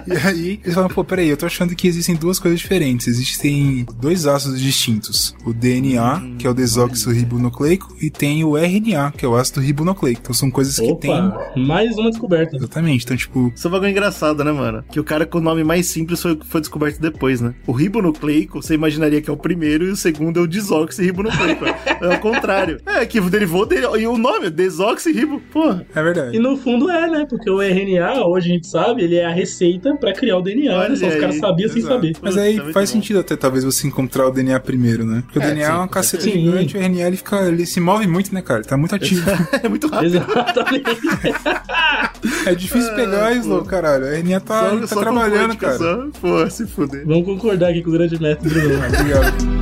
[SPEAKER 1] E aí, eles falam, pô, peraí, eu tô achando que existem duas coisas diferentes. Existem dois ácidos distintos. O DNA, que é o desoxirribonucleico, e tem o RNA, que é o ácido ribonucleico. Então são coisas que tem...
[SPEAKER 2] Opa, mais uma descoberta.
[SPEAKER 1] Exatamente, então tipo...
[SPEAKER 3] Isso é um bagulho engraçado, né, mano? Que o cara com o nome mais simples foi, foi descoberto depois, né? O ribonucleico, você imaginaria que é o primeiro e o segundo é o desoxirribonucleico. é o contrário. É, que derivou dele. E o nome é desoxirribo. Porra.
[SPEAKER 1] É verdade.
[SPEAKER 2] E no fundo é, né? Porque o RNA, hoje a gente sabe, ele é a receita pra criar o DNA.
[SPEAKER 3] Olha
[SPEAKER 2] Olha só, os caras sabiam sem saber.
[SPEAKER 1] Mas aí
[SPEAKER 3] muito
[SPEAKER 1] faz
[SPEAKER 3] bom.
[SPEAKER 1] sentido até talvez você encontrar o DNA primeiro, né? Porque o
[SPEAKER 3] É,
[SPEAKER 1] DNA é
[SPEAKER 3] sim,
[SPEAKER 1] uma
[SPEAKER 3] com
[SPEAKER 1] caceta
[SPEAKER 2] certeza.
[SPEAKER 1] gigante, o RNA ele fica. ele se move muito, né, cara? Ele tá muito ativo.
[SPEAKER 3] É muito rápido.
[SPEAKER 2] Exatamente.
[SPEAKER 1] é difícil pegar isso,
[SPEAKER 3] pô.
[SPEAKER 1] caralho. O RNA tá,
[SPEAKER 3] Só-
[SPEAKER 1] tá
[SPEAKER 3] só
[SPEAKER 1] trabalhando, cara.
[SPEAKER 3] Só, pô, se fuder.
[SPEAKER 2] Vamos concordar aqui com o grande Bruno.
[SPEAKER 1] Obrigado.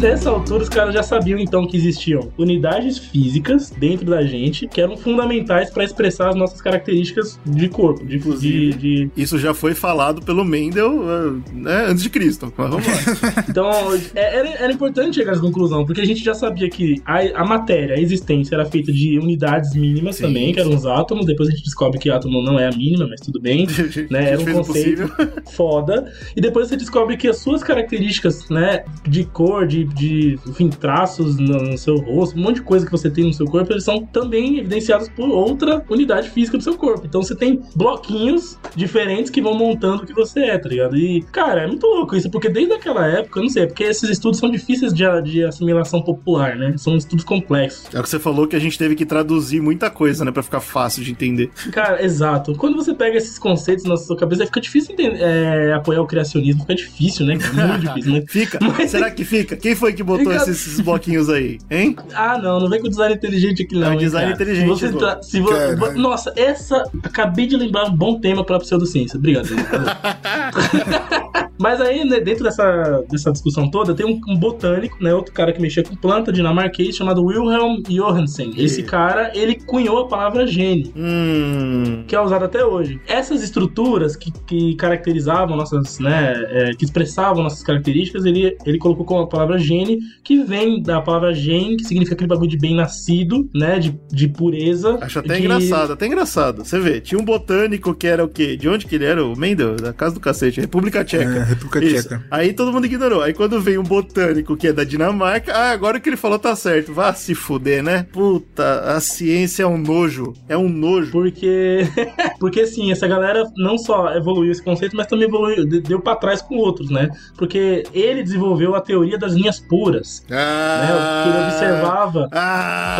[SPEAKER 2] Nessa altura, os caras já sabiam então que existiam unidades físicas dentro da gente que eram fundamentais para expressar as nossas características de corpo, de,
[SPEAKER 3] Inclusive.
[SPEAKER 2] de, de-
[SPEAKER 3] Isso já foi falado pelo Mendel eh, né, antes de Cristo. Mas vamos lá.
[SPEAKER 2] Então, é- era, era importante chegar a essa conclusão, porque a gente já sabia que a, a matéria, a existência, era feita de unidades mínimas
[SPEAKER 3] Sim,
[SPEAKER 2] também, que eram os átomos. Depois a gente descobre que átomo não é a mínima, mas tudo bem. né? Era um conceito foda. E depois você descobre que as suas características, né, de cor, de, de enfim, traços no, no seu rosto, um monte de coisa que você tem no seu corpo, eles são também evidenciados por outra unidade física do seu corpo. Então você tem bloquinhos diferentes que vão montando o que você é, tá ligado? E, cara, é muito louco isso, porque desde aquela época, eu não sei, é porque esses estudos são difíceis de, de assimilação popular, né? São estudos complexos.
[SPEAKER 3] É o que você falou que a gente teve que traduzir muita coisa, né? Pra ficar fácil de entender.
[SPEAKER 2] Cara, exato. Quando você pega esses conceitos na sua cabeça, fica difícil entender, é, apoiar o criacionismo. Fica difícil, né? Muito difícil, né?
[SPEAKER 3] Fica?
[SPEAKER 2] Mas-
[SPEAKER 3] Será que fica? Quem foi que botou esses, esses bloquinhos aí? Hein?
[SPEAKER 2] Ah, não, não vem com design inteligente aqui, não.
[SPEAKER 3] É um
[SPEAKER 2] hein,
[SPEAKER 3] design
[SPEAKER 2] cara.
[SPEAKER 3] inteligente,
[SPEAKER 2] Se você tra- se vo-. Nossa, essa. Acabei de lembrar um bom tema pra pseudociência. Obrigado. Mas aí, né, dentro dessa, dessa discussão toda, tem um, um botânico, né? Outro cara que mexia com planta, dinamarquês, chamado Wilhelm Johansen. Esse cara, ele cunhou a palavra gene.
[SPEAKER 3] Hum.
[SPEAKER 2] que é usado até hoje. Essas estruturas que, que caracterizavam nossas, né, é, que expressavam nossas características, ele, ele colocou com a palavra gene, que vem da palavra gen, que significa aquele bagulho de bem nascido, né, de, de pureza.
[SPEAKER 3] Acho até
[SPEAKER 2] de-
[SPEAKER 3] engraçado, até engraçado. Você vê, tinha um botânico que era o quê? De onde que ele era? O Mendel? Da casa do cacete, República Tcheca.
[SPEAKER 1] É, República
[SPEAKER 3] Isso.
[SPEAKER 1] Tcheca.
[SPEAKER 3] Aí todo mundo ignorou. Aí quando vem um botânico que é da Dinamarca, ah, agora o que ele falou tá certo. Vá se fuder, né? Puta, a ciência é um nojo. É um nojo.
[SPEAKER 2] Porque, porque sim, essa galera não só evoluiu esse conceito, mas também evoluiu, de- deu pra trás com outros, né? Porque ele desenvolveu a teoria das linhas puras, né?
[SPEAKER 3] Ah,
[SPEAKER 2] Que ele observava
[SPEAKER 3] Ah,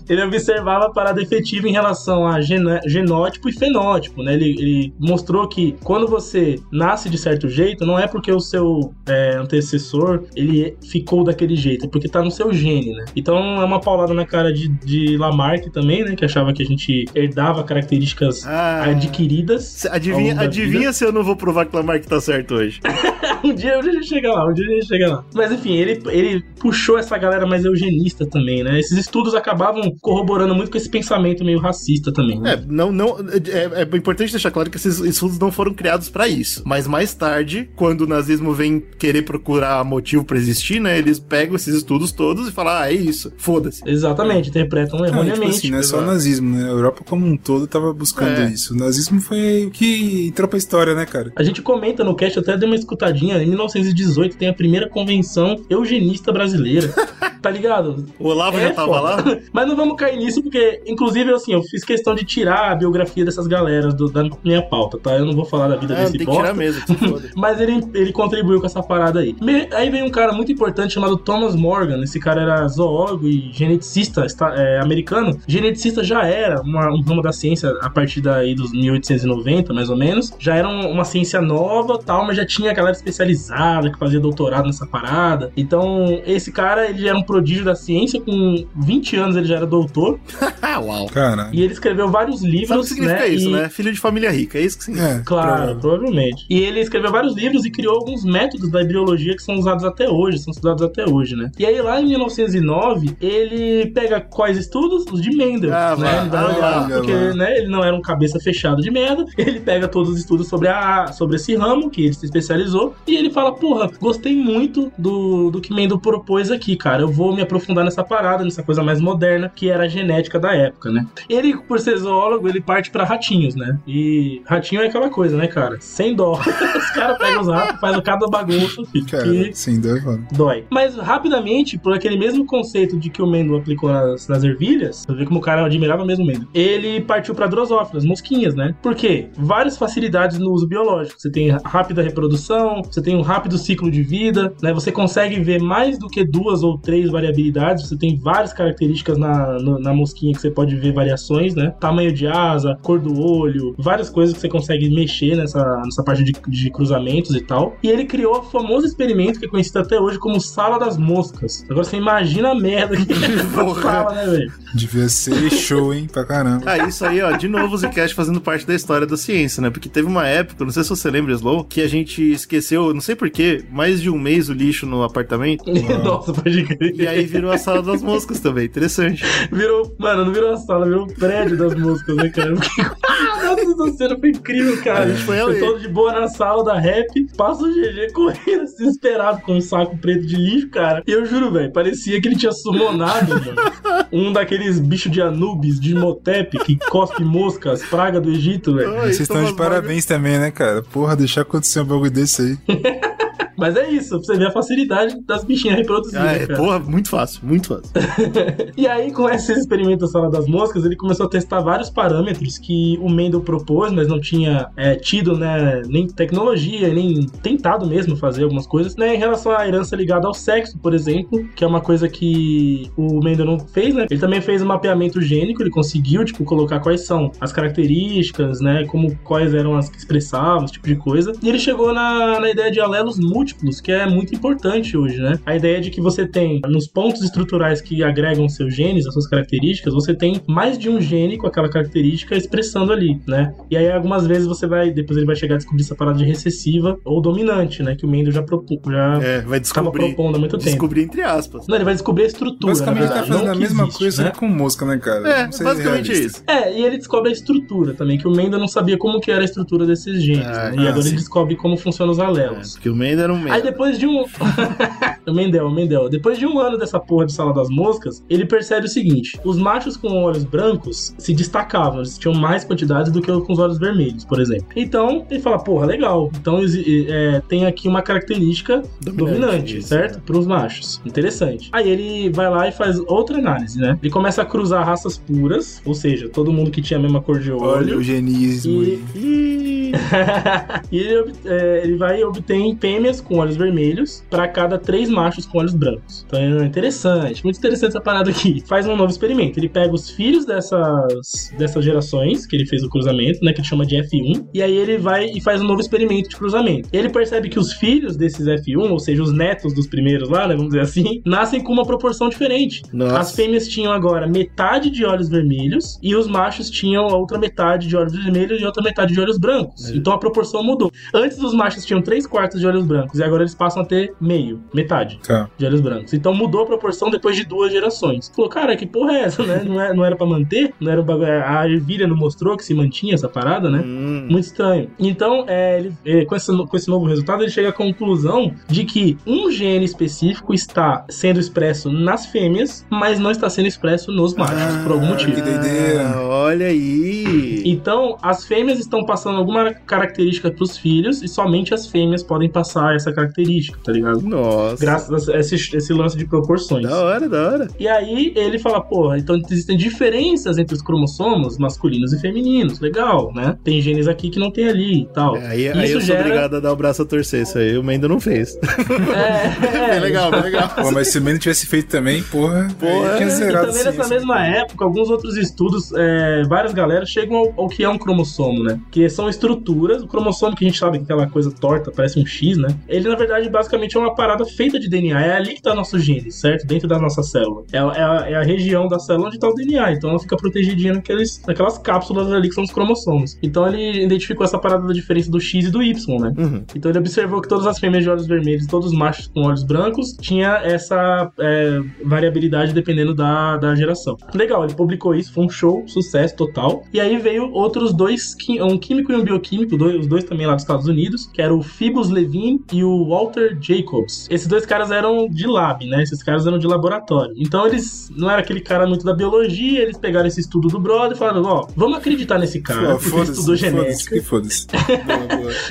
[SPEAKER 2] ele observava a parada efetiva em relação a genótipo e fenótipo, né? Ele, ele mostrou que quando você nasce de certo jeito, não é porque o seu é, antecessor ele ficou daquele jeito, é porque tá no seu gene, né? Então é uma paulada na cara de, de Lamarck também, né? Que achava que a gente herdava características
[SPEAKER 3] Ah.
[SPEAKER 2] adquiridas.
[SPEAKER 3] Adivinha, adivinha se eu não vou provar que Lamarck tá certo hoje.
[SPEAKER 2] um dia a gente chega lá, um dia a gente chega lá. Mas enfim, ele, ele puxou essa galera mais eugenista também, né? Esses estudos acabavam corroborando muito com esse pensamento meio racista também. né?
[SPEAKER 3] É, não, não, é, é importante deixar claro que esses estudos não foram criados pra isso. Mas mais tarde, quando o nazismo vem querer procurar motivo pra existir, né? Eles pegam esses estudos todos e falam, ah, é isso, foda-se.
[SPEAKER 2] Exatamente, interpretam
[SPEAKER 1] Não, tipo
[SPEAKER 2] erroneamente.
[SPEAKER 1] assim, não é só o nazismo, né? A Europa como um todo tava buscando
[SPEAKER 3] É.
[SPEAKER 1] isso. O nazismo foi o que entrou pra história, né, cara?
[SPEAKER 2] A gente comenta no cast, eu até dei uma escutadinha, em 1918 tem a primeira convenção eugenista brasileira. tá ligado?
[SPEAKER 3] O Olavo
[SPEAKER 2] É,
[SPEAKER 3] já tava lá?
[SPEAKER 2] Mas não vamos cair nisso, porque, inclusive, assim, eu fiz questão de tirar a biografia dessas galeras do- da minha pauta, tá? Eu não vou falar da vida
[SPEAKER 3] É,
[SPEAKER 2] desse
[SPEAKER 3] tem que tirar mesmo, que.
[SPEAKER 2] Mas ele, ele contribuiu com essa parada aí. Me- aí veio um cara muito importante chamado Thomas Morgan. Esse cara era zoólogo e geneticista esta- é, americano. Geneticista já era uma, um ramo da ciência a partir daí dos 1890, mais ou menos. Já era um- uma ciência nova tal, mas já tinha a galera especializada que fazia doutorado nessa parada. Então, esse cara, ele era um prodígio da ciência. Com 20 anos ele já era doutor.
[SPEAKER 3] ah, uau.
[SPEAKER 1] Cara.
[SPEAKER 2] E ele escreveu vários livros,
[SPEAKER 3] Sabe o que significa
[SPEAKER 2] né?
[SPEAKER 3] isso,
[SPEAKER 2] e-
[SPEAKER 3] né? Filho de família rica, é isso que significa.
[SPEAKER 1] É,
[SPEAKER 2] Claro, provavelmente. E ele escreveu vários livros e criou alguns métodos da embriologia que são usados até hoje, são estudados até hoje, né? E aí lá em 1909, ele pega quais estudos? Os de Mendel,
[SPEAKER 3] Ah,
[SPEAKER 2] né?
[SPEAKER 3] vai Ah,
[SPEAKER 2] olhar, porque né, ele não era um cabeça fechado de merda, ele pega todos os estudos sobre, a, sobre esse ramo que ele se especializou e ele fala, porra, gostei muito do, do que Mendel propôs aqui, cara, eu vou me aprofundar nessa parada, nessa coisa mais moderna, que era a genética da época, né? Ele, por ser zoólogo, ele parte pra ratinhos, né? E ratinho é aquela coisa, né, cara? Sem dó. Os caras pegam os ratos, fazem cada bagunça,
[SPEAKER 1] Cara,
[SPEAKER 2] que
[SPEAKER 1] sem dúvida. mano.
[SPEAKER 2] dói. Mas rapidamente, por aquele mesmo conceito de que o Mendel aplicou nas, nas ervilhas, você vê como o cara admirava mesmo o Mendel, ele partiu pra drosófilas, mosquinhas, né? Por quê? Várias facilidades no uso biológico. Você tem rápida reprodução, você tem um rápido ciclo de vida, né? Você consegue ver mais do que duas ou três três variabilidades, você tem várias características na, no- na mosquinha que você pode ver variações, né? Tamanho de asa, cor do olho, várias coisas que você consegue mexer nessa, nessa parte de, de cruzamentos e tal. E ele criou o famoso experimento que é conhecido até hoje como sala das moscas. Agora você imagina a merda que é sala, né, velho?
[SPEAKER 1] Devia ser show, hein? Pra caramba.
[SPEAKER 3] Ah, isso aí, ó, de novo o Zcast fazendo parte da história da ciência, né? Porque teve uma época, não sei se você lembra, Slow, que a gente esqueceu, não sei porquê, mais de um mês o lixo no apartamento.
[SPEAKER 2] Nossa, pode crer.
[SPEAKER 3] E aí virou a sala das moscas também, interessante.
[SPEAKER 2] Virou, mano, não virou uma sala, virou um prédio das músicas, né, cara? ah, nossa, essa cena foi incrível, cara.
[SPEAKER 3] A gente foi
[SPEAKER 2] Eu todo de boa na sala da rap, passa o GG correndo desesperado com um saco preto de lixo, cara. E eu juro, velho, parecia que ele tinha summonado, mano, um daqueles bichos de Anubis, de Imhotep, que cospe moscas, praga do Egito, velho.
[SPEAKER 1] Vocês estão de parabéns também, né, cara? Porra, deixar acontecer um bagulho desse aí.
[SPEAKER 2] Mas é isso, pra você ver a facilidade das bichinhas reproduzirem,
[SPEAKER 3] Ah, é,
[SPEAKER 2] cara.
[SPEAKER 3] porra, muito fácil, muito fácil.
[SPEAKER 2] E aí, com esse experimento da sala das moscas, ele começou a testar vários parâmetros que o Mendel propôs, mas não tinha é, tido, né, nem tecnologia, nem tentado mesmo fazer algumas coisas, né, em relação à herança ligada ao sexo, por exemplo, que é uma coisa que o Mendel não fez, né? Ele também fez um mapeamento gênico, ele conseguiu, tipo, colocar quais são as características, né, como quais eram as que expressavam, esse tipo de coisa. E ele chegou na, na ideia de alelos múltiplos, que é muito importante hoje, né? A ideia de que você tem, nos pontos estruturais que agregam seus genes, as suas características, você tem mais de um gene com aquela característica expressando ali, né? E aí algumas vezes você vai, depois ele vai chegar a descobrir essa parada de recessiva ou dominante, né? Que o Mendel já, propu, já
[SPEAKER 3] É, vai
[SPEAKER 2] estava
[SPEAKER 3] descobrir.
[SPEAKER 2] propondo há muito tempo.
[SPEAKER 3] Descobrir entre aspas.
[SPEAKER 2] Não, ele vai descobrir a estrutura.
[SPEAKER 1] Basicamente tá fazendo a mesma
[SPEAKER 2] existe,
[SPEAKER 1] coisa
[SPEAKER 2] né?
[SPEAKER 1] com mosca, né, cara?
[SPEAKER 3] É,
[SPEAKER 1] ser
[SPEAKER 3] basicamente
[SPEAKER 1] realistas.
[SPEAKER 3] isso.
[SPEAKER 2] É, e ele descobre a estrutura também, que o Mendel não sabia como que era a estrutura desses genes,
[SPEAKER 3] Ah,
[SPEAKER 2] né? E
[SPEAKER 3] ah,
[SPEAKER 2] agora
[SPEAKER 3] sim.
[SPEAKER 2] ele descobre como funcionam os
[SPEAKER 3] É,
[SPEAKER 2] alelos.
[SPEAKER 3] porque o Mendel era
[SPEAKER 2] Aí depois de um. Mendel, Mendel. Depois de um ano dessa porra de sala das moscas, ele percebe o seguinte: os machos com olhos brancos se destacavam, eles tinham mais quantidades do que os com os olhos vermelhos, por exemplo. Então, ele fala, porra, legal. Então é, tem aqui uma característica dominante,
[SPEAKER 3] isso,
[SPEAKER 2] certo? Para os machos. Interessante. Aí ele vai lá e faz outra análise, né? Ele começa a cruzar raças puras, ou seja, todo mundo que tinha a mesma cor de
[SPEAKER 1] Olha
[SPEAKER 2] olho.
[SPEAKER 1] o genismo
[SPEAKER 2] E-.
[SPEAKER 3] Ih,
[SPEAKER 2] e ele, é, ele vai e obtém fêmeas com olhos vermelhos para cada três machos com olhos brancos. Então é interessante, muito interessante essa parada aqui. Faz um novo experimento. Ele pega os filhos dessas, dessas gerações, que ele fez o cruzamento, né? Que ele chama de F1. E aí ele vai e faz um novo experimento de cruzamento. Ele percebe que os filhos desses F1, ou seja, os netos dos primeiros lá, né? Vamos dizer assim, nascem com uma proporção diferente.
[SPEAKER 3] Nossa.
[SPEAKER 2] As fêmeas tinham agora metade de olhos vermelhos e os machos tinham a outra metade de olhos vermelhos e outra metade de olhos brancos. Então a proporção mudou. Antes os machos tinham 3 quartos de olhos brancos e agora eles passam a ter meio, metade
[SPEAKER 1] Tá.
[SPEAKER 2] de olhos brancos. Então mudou a proporção depois de duas gerações. Falou, cara, que porra é essa, né? Não, é, não era pra manter? Não era bagulho. A ervilha não mostrou que se mantinha essa parada, né?
[SPEAKER 3] Hum.
[SPEAKER 2] Muito estranho. Então, é, ele, é, com, esse, com esse novo resultado, ele chega à conclusão de que um gene específico está sendo expresso nas fêmeas, mas não está sendo expresso nos machos, por algum
[SPEAKER 1] Ah,
[SPEAKER 2] motivo.
[SPEAKER 1] que doideira.
[SPEAKER 3] Ah, olha aí.
[SPEAKER 2] Então, as fêmeas estão passando alguma característica pros filhos e somente as fêmeas podem passar essa característica, tá ligado?
[SPEAKER 3] Nossa.
[SPEAKER 2] Graças a esse, esse lance de proporções.
[SPEAKER 3] Da hora, da hora.
[SPEAKER 2] E aí ele fala, porra, então existem diferenças entre os cromossomos masculinos e femininos. Legal, né? Tem genes aqui que não tem ali e tal.
[SPEAKER 3] É, aí, aí eu
[SPEAKER 2] isso
[SPEAKER 3] sou
[SPEAKER 2] gera-
[SPEAKER 3] obrigado a dar o braço a torcer. Isso aí o Mendo não fez.
[SPEAKER 2] É,
[SPEAKER 3] Bem legal, bem legal.
[SPEAKER 1] Pô, mas se o Mendo tivesse feito também, porra.
[SPEAKER 3] Porra,
[SPEAKER 1] tinha
[SPEAKER 3] e
[SPEAKER 2] E também nessa mesma época, alguns outros estudos, é, várias galeras chegam ao, ao que é um cromossomo, né? Que são estruturas. O cromossomo que a gente sabe que é aquela coisa torta, parece um X, né? Ele, na verdade, basicamente é uma parada feita de DNA. É ali que tá nosso gene, certo? Dentro da nossa célula. É, é a, é a região da célula onde tá o DNA. Então ela fica protegidinha naqueles, naquelas cápsulas ali que são os cromossomos. Então ele identificou essa parada da diferença do X e do Y, né?
[SPEAKER 3] Uhum.
[SPEAKER 2] Então ele observou que todas as fêmeas de olhos vermelhos e todos os machos com olhos brancos tinha essa é, variabilidade dependendo da, da geração. Legal, ele publicou isso, foi um show, sucesso total. E aí veio outros dois, um químico e um bioquímico, dois- os dois também lá dos Estados Unidos, que era o Phoebus Levine e o Walter Jacobs. Esses dois caras eram de lab, né? Esses caras eram de laboratório. Então eles não era aquele cara muito da biologia, eles pegaram esse estudo do brother e falaram, ó, vamos acreditar nesse cara, porque ele estudou genética.
[SPEAKER 1] foda-se.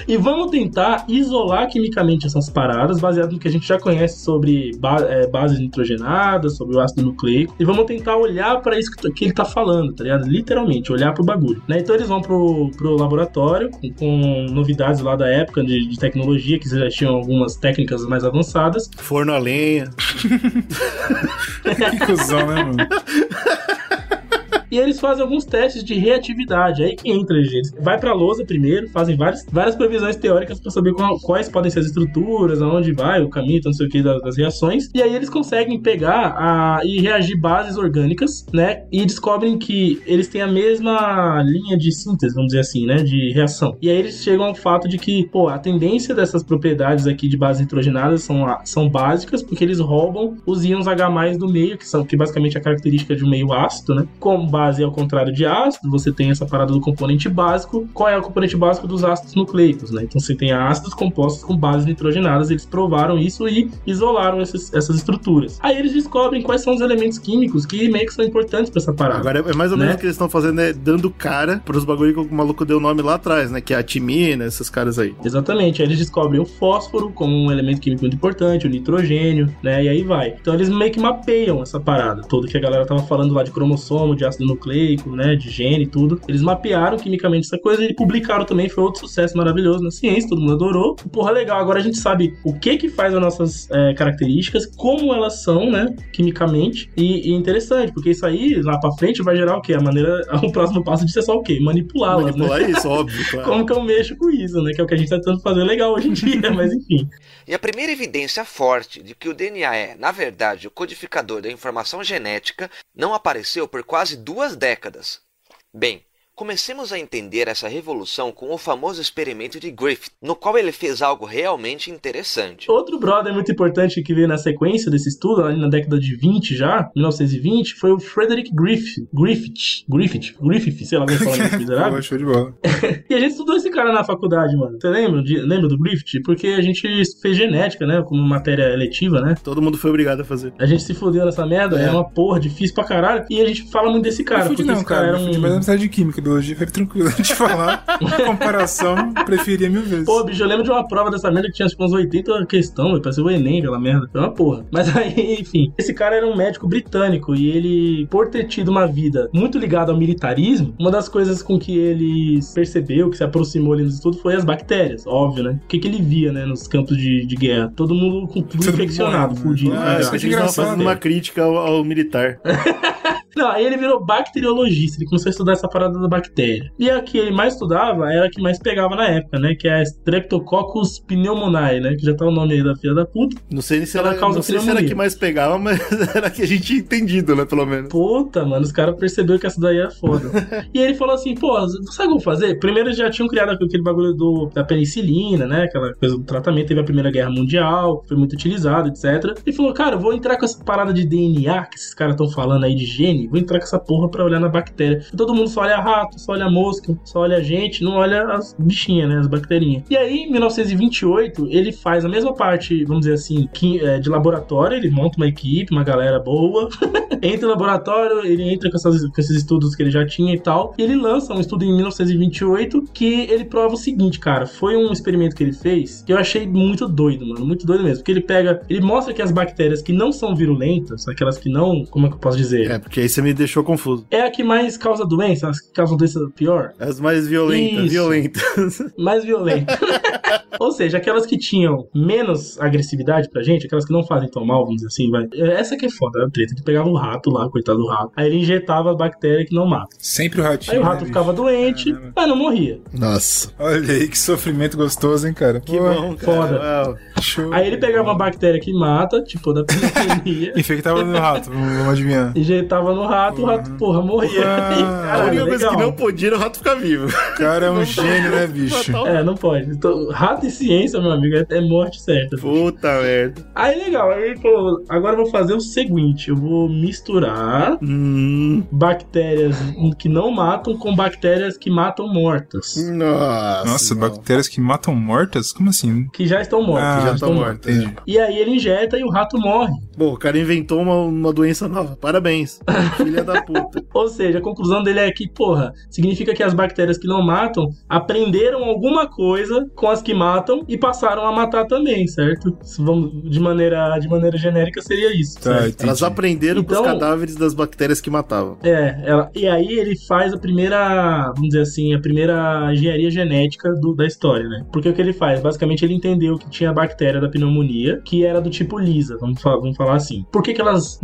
[SPEAKER 2] E vamos tentar isolar quimicamente essas paradas, baseado no que a gente já conhece sobre ba é, bases nitrogenadas, sobre o ácido nucleico. E vamos tentar olhar para isso que, que ele tá falando, tá ligado? Literalmente, olhar pro bagulho. Né? Então eles vão pro, pro laboratório com, com novidades lá da época de, de tecnologia, que já tinham algumas técnicas mais avançadas.
[SPEAKER 3] Forno a lenha.
[SPEAKER 1] Que cuzão, né, mano?
[SPEAKER 2] E eles fazem alguns testes de reatividade. Aí que entra, gente. Vai pra lousa primeiro, fazem várias, várias previsões teóricas pra saber qual- quais podem ser as estruturas, aonde vai, o caminho, então não sei o que, das, das reações. E aí eles conseguem pegar a, e reagir bases orgânicas, né? E descobrem que eles têm a mesma linha de síntese, vamos dizer assim, né? De reação. E aí eles chegam ao fato de que, pô, a tendência dessas propriedades aqui de bases nitrogenadas são, a- são básicas, porque eles roubam os íons H+, do meio, que são que basicamente é a característica de um meio ácido, né? Como base ao contrário de ácido, você tem essa parada do componente básico. Qual é o componente básico dos ácidos nucleicos, né? Então você tem ácidos compostos com bases nitrogenadas, eles provaram isso e isolaram esses- essas estruturas. Aí eles descobrem quais são os elementos químicos que meio que são importantes pra essa parada.
[SPEAKER 3] Agora é mais ou menos
[SPEAKER 2] Né?
[SPEAKER 3] o que eles estão fazendo, é dando cara pros bagulho que o maluco deu nome lá atrás, né? Que é a timina, esses caras aí.
[SPEAKER 2] Exatamente, aí eles descobrem o fósforo como um elemento químico muito importante, o nitrogênio, né? E aí vai. Então eles meio que mapeiam essa parada toda que a galera tava falando lá de cromossomo, de ácido nucleico, né? De gene e tudo. Eles mapearam quimicamente essa coisa e publicaram também, foi outro sucesso maravilhoso na ciência, todo mundo adorou. Porra, legal, agora a gente sabe o que que faz as nossas é, características, como elas são, né? Quimicamente. E, e interessante, porque isso aí, lá pra frente, vai gerar o quê? A maneira, o próximo passo de ser só o quê? Manipulá-las, né?
[SPEAKER 3] Manipular isso, óbvio, claro.
[SPEAKER 2] Como que eu mexo com isso, né? Que é o que a gente tá tentando fazer legal hoje em dia, mas enfim.
[SPEAKER 6] E a primeira evidência forte de que o DNA é, na verdade, o codificador da informação genética não apareceu por quase duas décadas. Bem, comecemos a entender essa revolução com o famoso experimento de Griffith, no qual ele fez algo realmente interessante.
[SPEAKER 2] Outro brother muito importante que veio na sequência desse estudo, ali na década de 20 já, 1920, foi o Frederick Griffith. Griffith. Griffith. Griffith, sei lá como fala nesse
[SPEAKER 1] Pô,
[SPEAKER 2] miserável.
[SPEAKER 1] show de bola.
[SPEAKER 2] E a gente estudou esse cara na faculdade, mano. Você lembra, de, lembra do Griffith? Porque a gente fez genética, né? Como matéria eletiva, né?
[SPEAKER 3] Todo mundo foi obrigado a fazer.
[SPEAKER 2] A gente se fudeu nessa merda,
[SPEAKER 3] É.
[SPEAKER 2] é uma porra difícil pra caralho. E a gente fala muito desse cara,
[SPEAKER 1] não
[SPEAKER 2] esse cara,
[SPEAKER 1] cara.
[SPEAKER 2] era
[SPEAKER 1] fudi,
[SPEAKER 2] um.
[SPEAKER 1] mas metade de química, biologia, foi tranquilo de falar. Em comparação, preferia mil vezes.
[SPEAKER 2] Pô, bicho, eu lembro de uma prova dessa merda que tinha tipo, uns 80 questões, parecia o Enem, aquela merda. Foi uma porra. Mas aí, enfim, esse cara era um médico britânico e ele, por ter tido uma vida muito ligada ao militarismo, uma das coisas com que ele percebeu, que se aproximou ali nos estudos, foi as bactérias, óbvio, né? O que, que ele via, né, nos campos de, de guerra? Todo mundo com tudo
[SPEAKER 1] Todo
[SPEAKER 2] infeccionado, fudido.
[SPEAKER 1] né?
[SPEAKER 2] tá
[SPEAKER 3] Ah,
[SPEAKER 1] isso
[SPEAKER 3] a
[SPEAKER 1] é engraçado,
[SPEAKER 3] fazendo uma crítica ao, ao militar.
[SPEAKER 2] Não, aí ele virou bacteriologista, ele começou a estudar essa parada da bactéria. E a que ele mais estudava era a que mais pegava na época, né? Que é a Streptococcus pneumoniae, né? Que já tá o nome aí da filha da puta.
[SPEAKER 3] Não sei nem se
[SPEAKER 2] Ela
[SPEAKER 3] era,
[SPEAKER 2] causa
[SPEAKER 3] não sei se era
[SPEAKER 2] pneumonia.
[SPEAKER 3] que mais pegava, mas era que a gente tinha entendido, né? Pelo menos.
[SPEAKER 2] Puta, mano, os caras perceberam que essa daí é foda. e ele falou assim, pô, sabe como fazer? Primeiro eles já tinham criado aquele bagulho do, da penicilina, né? Aquela coisa do tratamento, teve a Primeira Guerra Mundial, foi muito utilizado, etc. E falou, cara, vou entrar com essa parada de DNA que esses caras estão falando aí de gene, vou entrar com essa porra pra olhar na bactéria. E todo mundo só olha rato, só olha mosca, só olha gente, não olha as bichinhas, né? As bacterinhas. E aí, em 1928, ele faz a mesma parte, vamos dizer assim, é, de laboratório, ele monta uma equipe, uma galera boa, entra no laboratório, ele entra com, essas- com esses estudos que ele já tinha e tal, e ele lança um estudo em 1928 que ele prova o seguinte, cara, foi um experimento que ele fez que eu achei muito doido, mano, muito doido mesmo, porque ele pega, ele mostra que as bactérias que não são virulentas, aquelas que não, como é que eu posso dizer?
[SPEAKER 3] É, porque aí você me deixou confuso.
[SPEAKER 2] É a que mais causa doença, as que causam doença pior,
[SPEAKER 3] As mais violentas,
[SPEAKER 2] Isso.
[SPEAKER 3] violentas.
[SPEAKER 2] mais violenta. Ou seja, aquelas que tinham menos agressividade pra gente, aquelas que não fazem tão mal, vamos dizer assim, vai. Essa que é foda, a treta. Ele pegava o rato lá, coitado do rato. Aí ele injetava a bactéria que não mata.
[SPEAKER 1] Sempre o ratinho.
[SPEAKER 2] Aí o
[SPEAKER 1] né,
[SPEAKER 2] rato
[SPEAKER 1] bicho?
[SPEAKER 2] ficava doente, mas não morria.
[SPEAKER 3] Nossa.
[SPEAKER 1] Olha aí que sofrimento gostoso, hein, cara.
[SPEAKER 3] Que
[SPEAKER 1] Pô,
[SPEAKER 3] bom, cara.
[SPEAKER 2] foda.
[SPEAKER 3] Uau.
[SPEAKER 1] Show.
[SPEAKER 2] Aí ele pegava uma bactéria que mata, tipo da pneumonia,
[SPEAKER 1] Infectava no rato, vamos adivinhar.
[SPEAKER 2] injetava no rato, o rato, porra, morria.
[SPEAKER 1] Ah,
[SPEAKER 2] E,
[SPEAKER 3] A
[SPEAKER 2] caralho,
[SPEAKER 3] única não podia o rato ficar vivo.
[SPEAKER 1] O cara é um gênio, né, bicho?
[SPEAKER 2] É, não pode. Então, rato e ciência, meu amigo, é é morte certa.
[SPEAKER 3] Puta merda.
[SPEAKER 2] Aí legal, aí ele falou: agora eu vou fazer o seguinte: eu vou misturar
[SPEAKER 3] Hum,
[SPEAKER 2] bactérias que não matam com bactérias que matam mortas.
[SPEAKER 3] nossa.
[SPEAKER 1] Nossa,
[SPEAKER 3] não.
[SPEAKER 1] bactérias que matam mortas? Como assim?
[SPEAKER 2] Que já estão mortas.
[SPEAKER 1] Ah,
[SPEAKER 2] já
[SPEAKER 3] Já
[SPEAKER 2] estão
[SPEAKER 3] tá
[SPEAKER 2] mortas.
[SPEAKER 1] Entendi.
[SPEAKER 2] E aí ele injeta e o rato morre.
[SPEAKER 3] Bom, o cara inventou uma, uma doença nova. Parabéns. Filha da puta.
[SPEAKER 2] Ou seja, a conclusão dele é que, porra, significa que as bactérias que não matam aprenderam alguma coisa com as que matam e passaram a matar também, certo? Vamos, de maneira, de maneira genérica seria isso.
[SPEAKER 1] Tá.
[SPEAKER 3] Elas aprenderam com
[SPEAKER 2] Então-
[SPEAKER 3] os cadáveres das bactérias que matavam.
[SPEAKER 2] É, ela, e aí ele faz a primeira, vamos dizer assim, a primeira engenharia genética do- da história, né? Porque o que ele faz? Basicamente ele entendeu que tinha a bactéria da pneumonia, que era do tipo lisa, vamos, fa- vamos falar assim. Por que, que elas,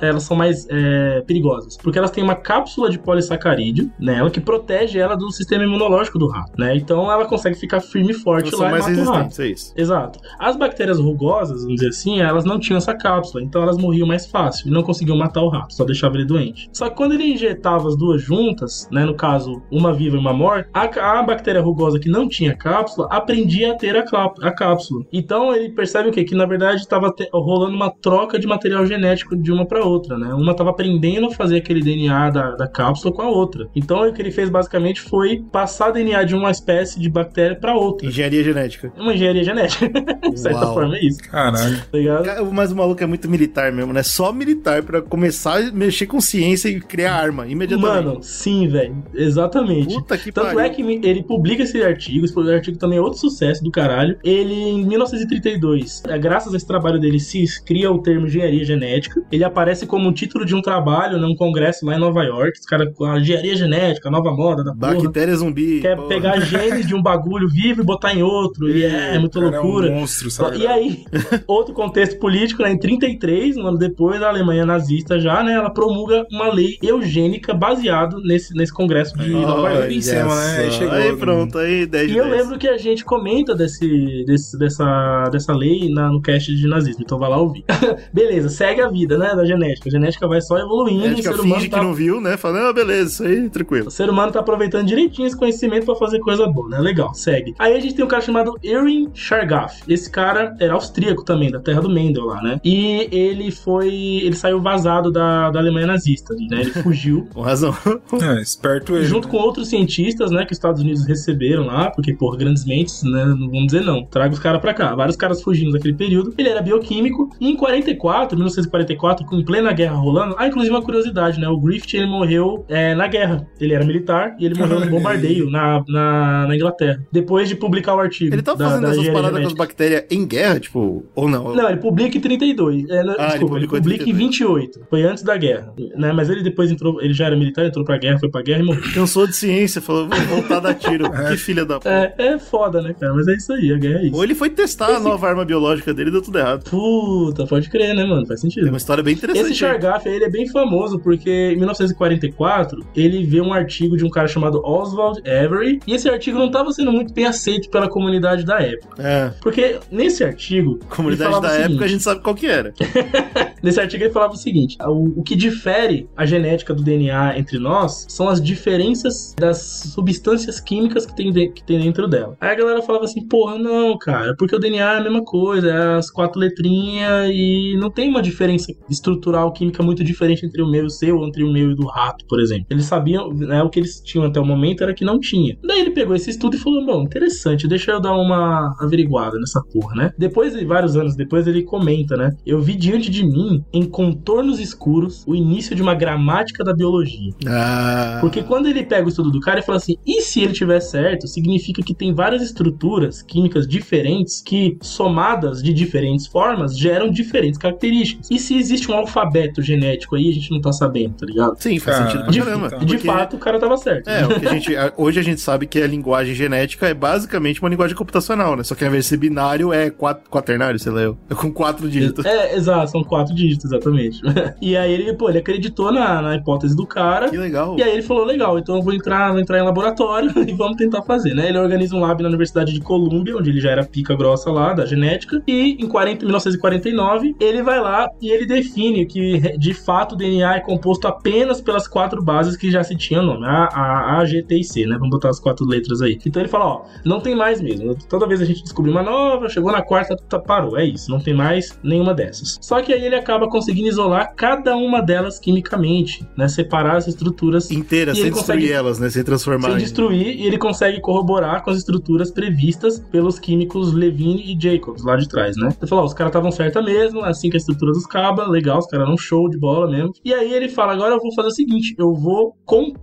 [SPEAKER 2] elas são mais é, perigosas? Porque elas têm uma cápsula de polissacarídeo nela que protege ela do sistema imunológico do rato, né? Então ela consegue ficar firme e forte
[SPEAKER 3] Elas
[SPEAKER 2] lá
[SPEAKER 3] são
[SPEAKER 2] e
[SPEAKER 3] mais
[SPEAKER 2] mata o rato.
[SPEAKER 3] é isso.
[SPEAKER 2] Exato. As bactérias rugosas, vamos dizer assim, elas não tinham essa cápsula, então elas morriam mais fácil e não conseguiam matar o rato, só deixava ele doente. Só que quando ele injetava as duas juntas, né, no caso, uma viva e uma morta, a, a bactéria rugosa que não tinha cápsula aprendia a ter a, a cápsula. Então ele percebe o quê? Que na verdade estava rolando uma troca de material genético de uma para outra, né? Uma estava aprendendo a fazer aquele DNA da, da cápsula com a outra. Então o que ele fez basicamente foi passar DNA de uma espécie de bactéria para outra.
[SPEAKER 3] Engenharia genética.
[SPEAKER 2] Uma engenharia genética. de certa
[SPEAKER 3] Uau.
[SPEAKER 2] forma é isso,
[SPEAKER 1] Caralho.
[SPEAKER 2] tá
[SPEAKER 3] Mas o maluco é muito militar mesmo, né? Só militar pra começar a mexer com ciência e criar arma imediatamente.
[SPEAKER 2] Mano, sim, velho. Exatamente.
[SPEAKER 3] Puta que
[SPEAKER 2] Tanto
[SPEAKER 3] pariu.
[SPEAKER 2] é que ele publica esse artigo, esse artigo também é outro sucesso do caralho. Ele, em 1932, é, graças a esse trabalho dele, se cria o termo engenharia genética. Ele aparece como um título de um trabalho num congresso lá em Nova York. Os caras, a engenharia genética, a nova moda da porra.
[SPEAKER 3] Bactéria zumbi.
[SPEAKER 2] Quer
[SPEAKER 3] porra.
[SPEAKER 2] pegar genes de um bagulho vivo e botar em outro. E é, é muita
[SPEAKER 1] O cara
[SPEAKER 2] loucura.
[SPEAKER 1] É um monstro, sabe?
[SPEAKER 2] E aí, outro contexto político, né, em 33, um ano depois, a Alemanha nazista já, né, ela promulga uma lei eugênica baseado nesse, nesse congresso de Nova
[SPEAKER 3] Olha
[SPEAKER 2] York.
[SPEAKER 1] Em cima, né? Aí chegou,
[SPEAKER 3] Aí pronto, aí 10
[SPEAKER 2] E
[SPEAKER 3] de
[SPEAKER 2] eu
[SPEAKER 3] 10.
[SPEAKER 2] lembro que a gente comenta desse, desse- dessa, dessa lei na, no cast de nazismo, então vai lá ouvir. Beleza, segue a vida, né, da genética. A genética vai só evoluindo
[SPEAKER 3] A
[SPEAKER 2] e humano
[SPEAKER 3] finge
[SPEAKER 2] tá
[SPEAKER 3] que não viu, né? Fala, ah, beleza, isso aí, tranquilo.
[SPEAKER 2] o ser humano tá aproveitando direitinho esse conhecimento pra fazer coisa boa, né? Legal, segue. Aí a gente tem um cara chamado Erwin Chargaff. Esse cara era austríaco também, da terra do Mendel lá, né? E ele foi. Ele saiu vazado da, da Alemanha nazista, ali, né? Ele fugiu.
[SPEAKER 3] Com razão.
[SPEAKER 1] É, esperto ele.
[SPEAKER 2] Junto com outros cientistas, né, que os Estados Unidos receberam lá, porque, por grandes mentes, né, não vamos dizer não. Traga os caras pra cá. Vários caras fugindo daquele período. Ele era bioquímico. E em 44, 1944, com plena guerra rolando, ah, inclusive uma curiosidade, né, o Griffith, ele morreu é, na guerra. Ele era militar e ele morreu no bombardeio na, na, na Inglaterra. Depois de publicar o artigo.
[SPEAKER 3] Ele tava
[SPEAKER 2] da-
[SPEAKER 3] fazendo
[SPEAKER 2] da
[SPEAKER 3] essas paradas com as
[SPEAKER 2] genética.
[SPEAKER 3] bactérias em guerra, tipo, ou não?
[SPEAKER 2] Não, ele publica em 32. É, não,
[SPEAKER 3] Ah, ele
[SPEAKER 2] desculpa, ele
[SPEAKER 3] publicou em
[SPEAKER 2] publica em 28. Foi antes da guerra. Né? Mas ele depois entrou. Ele já era militar, entrou pra guerra, foi pra guerra e morreu.
[SPEAKER 3] Cansou de ciência, falou, vou voltar a dar tiro. Que filha da puta.
[SPEAKER 2] É, é foda, né, cara? Mas é isso aí, a guerra é isso.
[SPEAKER 3] Ou ele foi testar a nova arma biológica dele e deu tudo errado.
[SPEAKER 2] Puta, pode crer, né, mano? Faz
[SPEAKER 3] Tem
[SPEAKER 2] sentido.
[SPEAKER 3] uma história bem interessante.
[SPEAKER 2] Esse Chargaff, ele é bem famoso porque em 1944 ele vê um artigo de um cara chamado Oswald Avery e esse artigo não estava sendo muito bem aceito pela comunidade da época.
[SPEAKER 3] É,
[SPEAKER 2] Porque nesse artigo,
[SPEAKER 3] comunidade da época a gente sabe qual que era.
[SPEAKER 2] Nesse artigo ele falava o seguinte: o, o que difere a genética do DNA entre nós são as diferenças das substâncias químicas que tem, de- que tem dentro dela. Aí a galera falava assim: porra, não, cara, porque o DNA é a mesma coisa, é as quatro letrinhas e não tem uma diferença estrutural química muito diferente entre o meu e o seu, ou entre o meu e do rato, por exemplo. Eles sabiam, né, o que eles tinham até o momento era que não tinha. Daí ele pegou esse estudo e falou: bom, interessante, deixa eu dar uma averiguada nessa porra, né? Depois de vários anos depois, ele comenta, né? Eu vi diante de mim, em contornos escuros, o início de uma gramática da biologia.
[SPEAKER 3] Ah.
[SPEAKER 2] Porque quando ele pega o estudo do cara e fala assim, e se ele tiver certo, significa que tem várias estruturas químicas diferentes que, somadas de diferentes formas, geram diferentes características. E se existe um alfabeto genético aí, a gente não tá sabendo, tá ligado?
[SPEAKER 3] Sim, faz
[SPEAKER 1] Cara,
[SPEAKER 3] sentido pra
[SPEAKER 2] De,
[SPEAKER 3] caramba.
[SPEAKER 1] então.
[SPEAKER 2] de
[SPEAKER 3] Porque-
[SPEAKER 2] fato, o cara tava certo.
[SPEAKER 3] É, o que a gente, hoje a gente sabe que a linguagem genética é basicamente uma linguagem computacional, né? Só que ao invés de ser binário, é quat- quaternário, sei lá, eu. É com quatro dígitos.
[SPEAKER 2] É, exato, são quatro dígitos, exatamente. e aí ele, pô, ele acreditou na, na hipótese do cara.
[SPEAKER 3] Que legal.
[SPEAKER 2] E aí ele falou, legal, então eu vou entrar, vou entrar em laboratório e vamos tentar fazer, né? Ele organiza um lab na Universidade de Colômbia, onde ele já era pica grossa lá, da genética, e em 40, 1949 ele vai lá e ele define que, de fato, o DNA é composto apenas pelas quatro bases que já se tinha nome, A, A, A, G, T e C, né? Vamos botar as quatro letras aí. Então ele fala, ó, não tem mais mesmo. Toda vez a gente descobriu uma nova, chegou na quarta, tá, parou, é isso, não tem mais nenhuma dessas. Só que aí ele acaba conseguindo isolar cada uma delas quimicamente, né? Separar as estruturas
[SPEAKER 3] Inteira,
[SPEAKER 2] E
[SPEAKER 3] sem
[SPEAKER 2] ele
[SPEAKER 3] destruir
[SPEAKER 2] consegue-
[SPEAKER 3] elas, né? Sem transformar.
[SPEAKER 2] sem
[SPEAKER 3] em-
[SPEAKER 2] destruir e ele consegue corroborar com as estruturas previstas pelos químicos Levine e Jacobs lá de trás, né? Ele falou, ó, os caras estavam certa mesmo, assim que a estrutura dos cabas, legal, os caras eram show de bola mesmo. E aí ele fala, agora eu vou fazer o seguinte, eu vou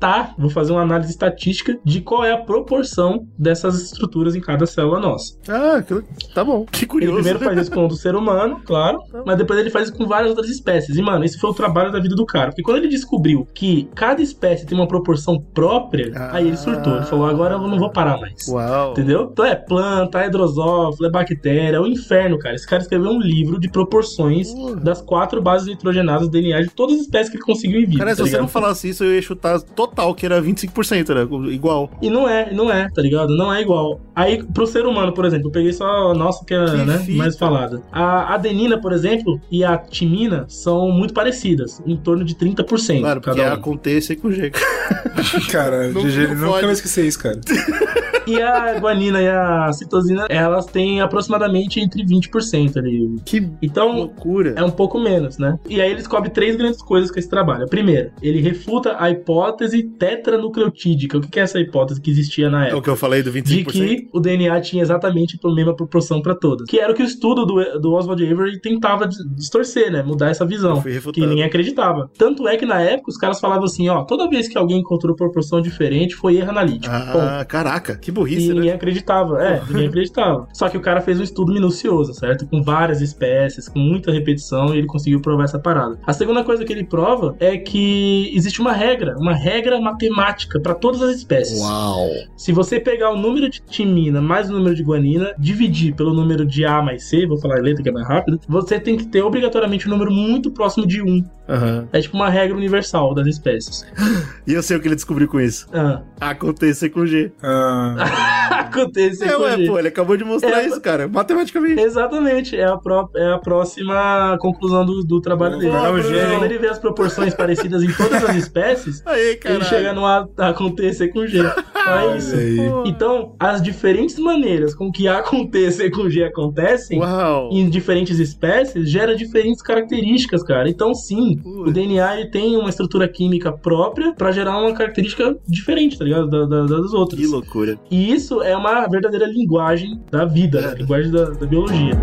[SPEAKER 2] contar, vou fazer uma análise estatística de qual é a proporção dessas estruturas em cada célula nossa.
[SPEAKER 3] Ah, que- tá bom. Que
[SPEAKER 2] Ele
[SPEAKER 3] curioso.
[SPEAKER 2] primeiro faz isso com o do ser humano, claro, mas depois ele faz isso com várias outras espécies. E, mano, esse foi o trabalho da vida do cara. Porque quando ele descobriu que cada espécie tem uma proporção própria,
[SPEAKER 3] Ah.
[SPEAKER 2] aí ele surtou. Ele falou, agora eu não vou parar mais.
[SPEAKER 3] Uau.
[SPEAKER 2] Entendeu? Então é planta, é hidrosófilo, é bactéria, é o inferno, cara. Esse cara escreveu um livro de proporções
[SPEAKER 3] Porra.
[SPEAKER 2] das quatro bases nitrogenadas do DNA de todas as espécies que ele conseguiu em vida.
[SPEAKER 3] Cara,
[SPEAKER 2] tá
[SPEAKER 3] se você
[SPEAKER 2] ligado?
[SPEAKER 3] não falasse isso, eu ia chutar total, que era 25%, né? Igual.
[SPEAKER 2] E não é, não é, tá ligado? Não é igual. Aí, pro ser humano, por exemplo, eu peguei só a nossa, que é
[SPEAKER 3] Que
[SPEAKER 2] né,
[SPEAKER 3] fita.
[SPEAKER 2] mais falada. A adenina, por exemplo, e a timina são muito parecidas, em torno de 30%
[SPEAKER 3] Claro, porque
[SPEAKER 2] cada
[SPEAKER 3] é
[SPEAKER 2] um.
[SPEAKER 3] acontecer com o G.
[SPEAKER 1] Cara,
[SPEAKER 3] Não-
[SPEAKER 1] GG, ele nunca vai esquecer isso, cara.
[SPEAKER 2] E a guanina e a citosina, elas têm aproximadamente entre 20% ali.
[SPEAKER 3] Que
[SPEAKER 2] Então,
[SPEAKER 3] loucura.
[SPEAKER 2] é um pouco menos, né? E aí ele descobre três grandes coisas com esse trabalho. A primeira, ele refuta a hipótese tetranucleotídica. O que é essa hipótese que existia na
[SPEAKER 3] É
[SPEAKER 2] época?
[SPEAKER 3] o que eu falei do 25%.
[SPEAKER 2] de que o DNA tinha exatamente a mesma proporção para todas. Que era o que o estudo do, do Oswald Avery tentava dis- distorcer, né? Mudar essa visão. Que ninguém acreditava. Tanto é que na época os caras falavam assim, ó, toda vez que alguém encontrou proporção diferente, foi erro analítico.
[SPEAKER 3] Ah, caraca, que
[SPEAKER 2] E
[SPEAKER 3] burrice, né?
[SPEAKER 2] ninguém acreditava, é, ninguém acreditava. Só que o cara fez um estudo minucioso, certo? Com várias espécies, com muita repetição, e ele conseguiu provar essa parada. A segunda coisa que ele prova é que existe uma regra, uma regra matemática para todas as espécies.
[SPEAKER 3] Uau.
[SPEAKER 2] Se você pegar o número de timina mais o número de guanina, dividir pelo número de A mais C, vou falar a letra que é mais rápido, você tem que ter obrigatoriamente um número muito próximo de 1.
[SPEAKER 3] Aham.
[SPEAKER 2] É tipo uma regra universal das espécies.
[SPEAKER 3] E eu sei o que ele descobriu com isso.
[SPEAKER 2] Ah.
[SPEAKER 3] Acontecer com G.
[SPEAKER 1] Ah,
[SPEAKER 2] Acontece
[SPEAKER 3] É,
[SPEAKER 2] com
[SPEAKER 3] ué,
[SPEAKER 2] G.
[SPEAKER 3] pô, ele acabou de mostrar
[SPEAKER 2] É,
[SPEAKER 3] isso, cara. Matematicamente.
[SPEAKER 2] Exatamente, é a, pró- é a próxima conclusão do, do trabalho dele.
[SPEAKER 1] é um gênio,
[SPEAKER 2] Quando ele vê as proporções parecidas em todas as espécies,
[SPEAKER 3] Aí,
[SPEAKER 2] ele chega no A acontecer com G. É isso.
[SPEAKER 1] aí.
[SPEAKER 2] Então, as diferentes maneiras com que A acontecer com G acontecem
[SPEAKER 3] Uau.
[SPEAKER 2] em diferentes espécies gera diferentes características, cara. Então, sim, o DNA ele tem uma estrutura química própria pra gerar uma característica diferente, tá ligado? Da, da- das outras.
[SPEAKER 3] Que loucura.
[SPEAKER 2] E isso é uma verdadeira linguagem da vida?
[SPEAKER 3] É.
[SPEAKER 2] linguagem da, da biologia.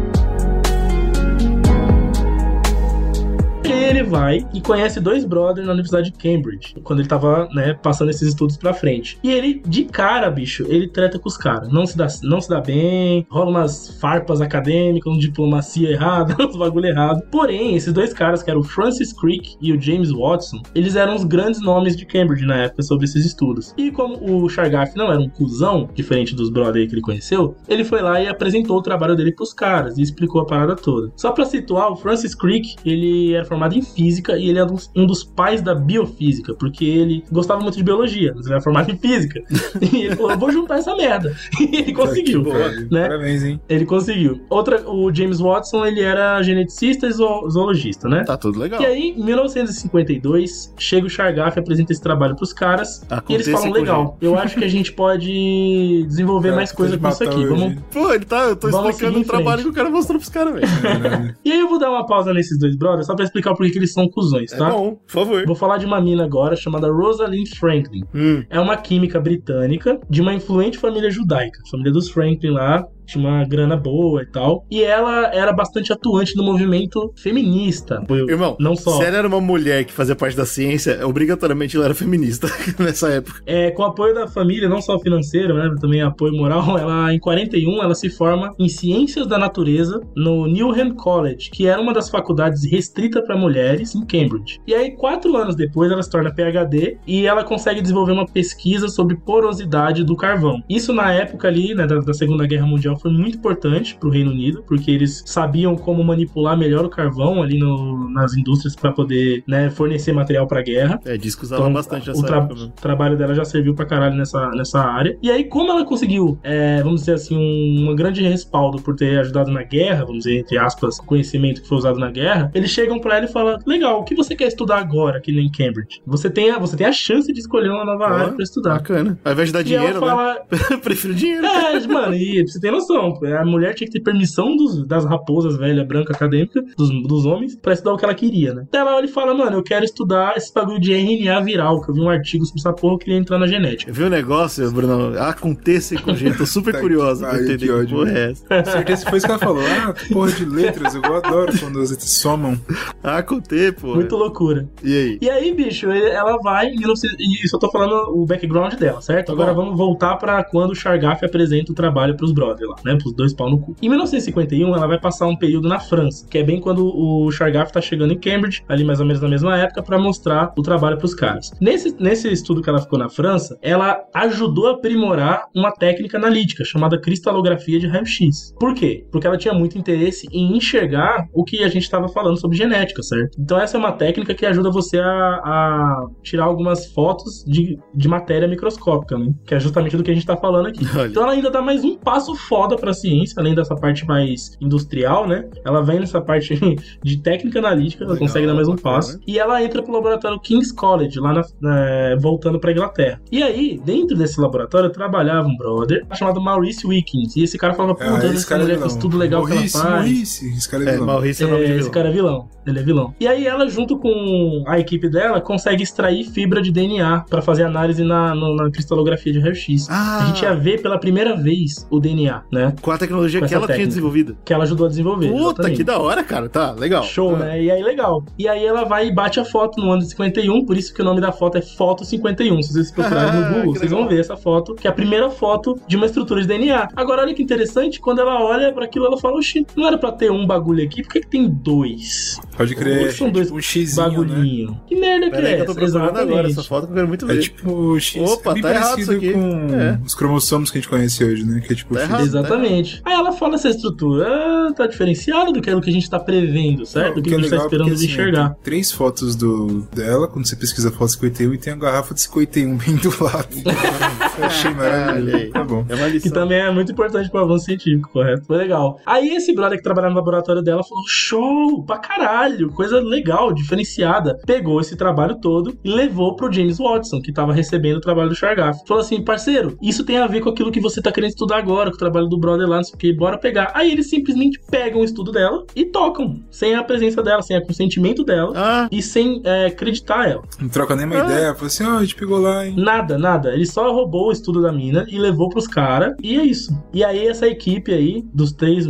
[SPEAKER 2] Vai e conhece dois brothers na Universidade de Cambridge, quando ele tava, né, passando esses estudos pra frente. E ele, de cara, bicho, ele treta com os caras. Não se dá, não se dá bem, rola umas farpas acadêmicas, uma diplomacia errada, uns bagulho errado. Porém, esses dois caras, que eram o Francis Crick e o James Watson, eles eram os grandes nomes de Cambridge na época sobre esses estudos. E como o Chargaff não era um cuzão, diferente dos brothers que ele conheceu, ele foi lá e apresentou o trabalho dele pros caras e explicou a parada toda. Só pra situar, o Francis Crick, ele era formado em física e ele é um dos- um pais da biofísica, porque ele gostava muito de biologia, mas ele era formado em física. E ele falou, eu vou juntar essa merda. E ele conseguiu, né?
[SPEAKER 1] Parabéns, hein?
[SPEAKER 2] Ele conseguiu. Outra, o James Watson, ele era geneticista e zoo- zoologista, né?
[SPEAKER 3] Tá tudo legal.
[SPEAKER 2] E aí, em 1952, chega o Chargaff e apresenta esse trabalho pros caras. e eles falam, legal, eu acho que a gente pode desenvolver
[SPEAKER 1] Cara,
[SPEAKER 2] mais coisa com isso aqui. Vamos...
[SPEAKER 3] Pô, ele tá, eu tô
[SPEAKER 2] Vamos
[SPEAKER 3] explicando
[SPEAKER 2] em
[SPEAKER 3] trabalho
[SPEAKER 2] frente.
[SPEAKER 3] que o cara mostrou pros caras, velho.
[SPEAKER 2] E aí eu vou dar uma pausa nesses dois brothers, só pra explicar por que que eles são cuzões,
[SPEAKER 3] É
[SPEAKER 2] tá?
[SPEAKER 3] bom, por favor.
[SPEAKER 2] Vou falar de uma mina agora chamada Rosalind Franklin.
[SPEAKER 3] Hum,
[SPEAKER 2] É uma química britânica de uma influente família judaica. Família dos Franklin lá tinha uma grana boa e tal. E ela era bastante atuante no movimento feminista.
[SPEAKER 3] Irmão,
[SPEAKER 2] Não só.
[SPEAKER 3] se ela era uma mulher que fazia parte da ciência, obrigatoriamente ela era feminista nessa época.
[SPEAKER 2] É, com o apoio da família, não só financeiro, né, também apoio moral, ela em 41 ela se forma em Ciências da Natureza no Newham College, que era uma das faculdades restrita para mulheres em Cambridge. E aí quatro anos depois ela se torna PhD e ela consegue desenvolver uma pesquisa sobre porosidade do carvão. Isso na época ali, né, da, da Segunda Guerra Mundial foi muito importante para o Reino Unido, porque eles sabiam como manipular melhor o carvão ali no- nas indústrias para poder né, fornecer material para a guerra.
[SPEAKER 3] É, diz que usava
[SPEAKER 2] Então,
[SPEAKER 3] bastante
[SPEAKER 2] o
[SPEAKER 3] nessa
[SPEAKER 2] tra-
[SPEAKER 3] época.
[SPEAKER 2] o trabalho dela já serviu pra caralho nessa, nessa área. E aí, como ela conseguiu, é, vamos dizer assim, um, um grande respaldo por ter ajudado na guerra, vamos dizer, entre aspas, o conhecimento que foi usado na guerra, eles chegam pra ela e falam: Legal, o que você quer estudar agora aqui em Cambridge? Você tem a, você tem a chance de escolher uma nova
[SPEAKER 3] Ó,
[SPEAKER 2] área pra estudar.
[SPEAKER 3] Bacana. Ao invés de dar
[SPEAKER 2] E ela
[SPEAKER 3] dinheiro, né?
[SPEAKER 2] fala,
[SPEAKER 3] Prefiro dinheiro.
[SPEAKER 2] é, mano, e você tem noção. A mulher tinha que ter permissão dos, das raposas velha branca acadêmica, dos, dos homens, pra estudar o que ela queria, né? Então ela olha e fala, mano, eu quero estudar esse bagulho de RNA viral, que eu vi um artigo sobre essa porra, eu queria entrar na genética.
[SPEAKER 3] Viu o negócio, Bruno? Aconteça com jeito. Tô super
[SPEAKER 1] Tá
[SPEAKER 3] curioso pra entender
[SPEAKER 1] que
[SPEAKER 3] que
[SPEAKER 1] ódio.
[SPEAKER 3] porra é essa.
[SPEAKER 1] Com certeza foi isso que ela falou. Ah, porra de letras, eu adoro quando as letras somam.
[SPEAKER 3] Aconte, pô.
[SPEAKER 2] Muito loucura.
[SPEAKER 3] E aí?
[SPEAKER 2] E aí, bicho, ele- ela vai em 1900 e isso eu tô falando o background dela, certo?
[SPEAKER 3] Tá
[SPEAKER 2] Agora
[SPEAKER 3] bom.
[SPEAKER 2] vamos voltar pra quando o Chargaff apresenta o trabalho pros brothers lá, né? Pros dois pau no cu. Em 1951, ela vai passar um período na França, que é bem quando o Chargaff tá chegando em Cambridge, ali mais ou menos na mesma época, pra mostrar o trabalho pros caras. Nesse, nesse estudo que ela ficou na França, ela ajudou a aprimorar uma técnica analítica chamada cristalografia de raio-x. Por quê? Porque ela tinha muito interesse em enxergar o que a gente estava falando sobre genética, certo? Então essa é uma técnica que ajuda você a, a tirar algumas fotos de, de matéria microscópica, né? Que é justamente do que a gente tá falando aqui.
[SPEAKER 3] Olha.
[SPEAKER 2] Então ela ainda dá mais um passo foda pra ciência, além dessa parte mais industrial, né? Ela vem nessa parte de técnica analítica, ela
[SPEAKER 3] Legal,
[SPEAKER 2] consegue dar mais um passo. E ela entra pro laboratório King's College, lá na, na- voltando pra Inglaterra. E aí, dentro desse laboratório, trabalhava um brother chamado Maurice Wickens. E esse cara falava, puta,
[SPEAKER 1] Ah, esse
[SPEAKER 2] esse
[SPEAKER 1] é
[SPEAKER 2] mulher
[SPEAKER 1] vilão.
[SPEAKER 2] esse tudo legal
[SPEAKER 1] Maurice,
[SPEAKER 2] que ela faz.
[SPEAKER 1] Maurice, esse cara é
[SPEAKER 3] É,
[SPEAKER 1] vilão.
[SPEAKER 3] É de
[SPEAKER 2] É, esse
[SPEAKER 3] vilão.
[SPEAKER 2] cara é vilão. Ele é vilão. E aí ela, junto com a equipe dela, consegue extrair fibra de DNA pra fazer análise na, no- na cristalografia de raio-x.
[SPEAKER 3] Ah.
[SPEAKER 2] A gente ia ver pela primeira vez o DNA, né?
[SPEAKER 3] Com a tecnologia
[SPEAKER 2] Com
[SPEAKER 3] que
[SPEAKER 2] essa
[SPEAKER 3] ela tinha
[SPEAKER 2] técnica.
[SPEAKER 3] desenvolvido.
[SPEAKER 2] Que ela ajudou a desenvolver.
[SPEAKER 3] Puta,
[SPEAKER 2] exatamente.
[SPEAKER 3] que da hora, cara. Tá, legal.
[SPEAKER 2] Show,
[SPEAKER 3] Ah.
[SPEAKER 2] né? E aí, legal. E aí ela vai e bate a foto no ano de 51, por isso que o nome da foto é Foto 51. Se vocês procurarem
[SPEAKER 3] Ah,
[SPEAKER 2] no Google, vocês
[SPEAKER 3] legal.
[SPEAKER 2] vão ver essa foto, que é a primeira foto de uma estrutura de DNA. Agora, olha que interessante, quando ela olha pra aquilo, ela fala, oxi, não era pra ter um bagulho aqui, por que, que tem dois?
[SPEAKER 1] Pode crer.
[SPEAKER 2] São dois
[SPEAKER 1] tipo um xizinho, né?
[SPEAKER 2] bagulhinho. Que merda que
[SPEAKER 3] Pera
[SPEAKER 2] é
[SPEAKER 3] que eu tô
[SPEAKER 2] essa?
[SPEAKER 3] procurando agora
[SPEAKER 2] Exatamente.
[SPEAKER 3] essa foto que eu quero muito
[SPEAKER 1] É
[SPEAKER 3] ver.
[SPEAKER 1] tipo o X.
[SPEAKER 3] Opa,
[SPEAKER 1] é bem
[SPEAKER 3] tá errado
[SPEAKER 1] parecido
[SPEAKER 3] isso aqui.
[SPEAKER 1] com
[SPEAKER 3] É.
[SPEAKER 1] os cromossomos que a gente conhece hoje, né? Que é tipo
[SPEAKER 3] Tá
[SPEAKER 1] o X.
[SPEAKER 3] errado.
[SPEAKER 2] Exatamente. Aí ela fala essa estrutura ah, tá diferenciada do que aquilo que a gente tá prevendo, certo? Do que,
[SPEAKER 1] que
[SPEAKER 2] a
[SPEAKER 1] é
[SPEAKER 2] gente tá
[SPEAKER 1] legal
[SPEAKER 2] esperando
[SPEAKER 1] porque, assim,
[SPEAKER 2] enxergar.
[SPEAKER 1] tem três fotos do, dela, quando você pesquisa foto 51, e tem a garrafa de 51 bem do lado. Eu achei maravilhoso. Tá bom.
[SPEAKER 3] É uma
[SPEAKER 2] Que
[SPEAKER 3] lição.
[SPEAKER 2] também é muito importante pro avanço científico, correto? Foi legal. Aí esse brother que trabalhava no laboratório dela falou: show, pra caralho, coisa legal, diferenciada. Pegou esse trabalho todo e levou pro James Watson, que tava recebendo o trabalho do Chargaff. Falou assim: parceiro, isso tem a ver com aquilo que você tá querendo estudar agora, com o trabalho do brother lá, não sei o que, bora pegar. Aí eles simplesmente pegam o estudo dela e tocam, sem a presença dela, sem o consentimento dela.
[SPEAKER 3] Ah,
[SPEAKER 2] E sem é, acreditar ela.
[SPEAKER 1] Não troca nem uma
[SPEAKER 3] Ah.
[SPEAKER 1] ideia. Fala assim, ó, a gente pegou lá, hein?
[SPEAKER 2] Nada, nada. Ele só roubou o estudo da mina e levou pros caras. E é isso. E aí, essa equipe aí, dos três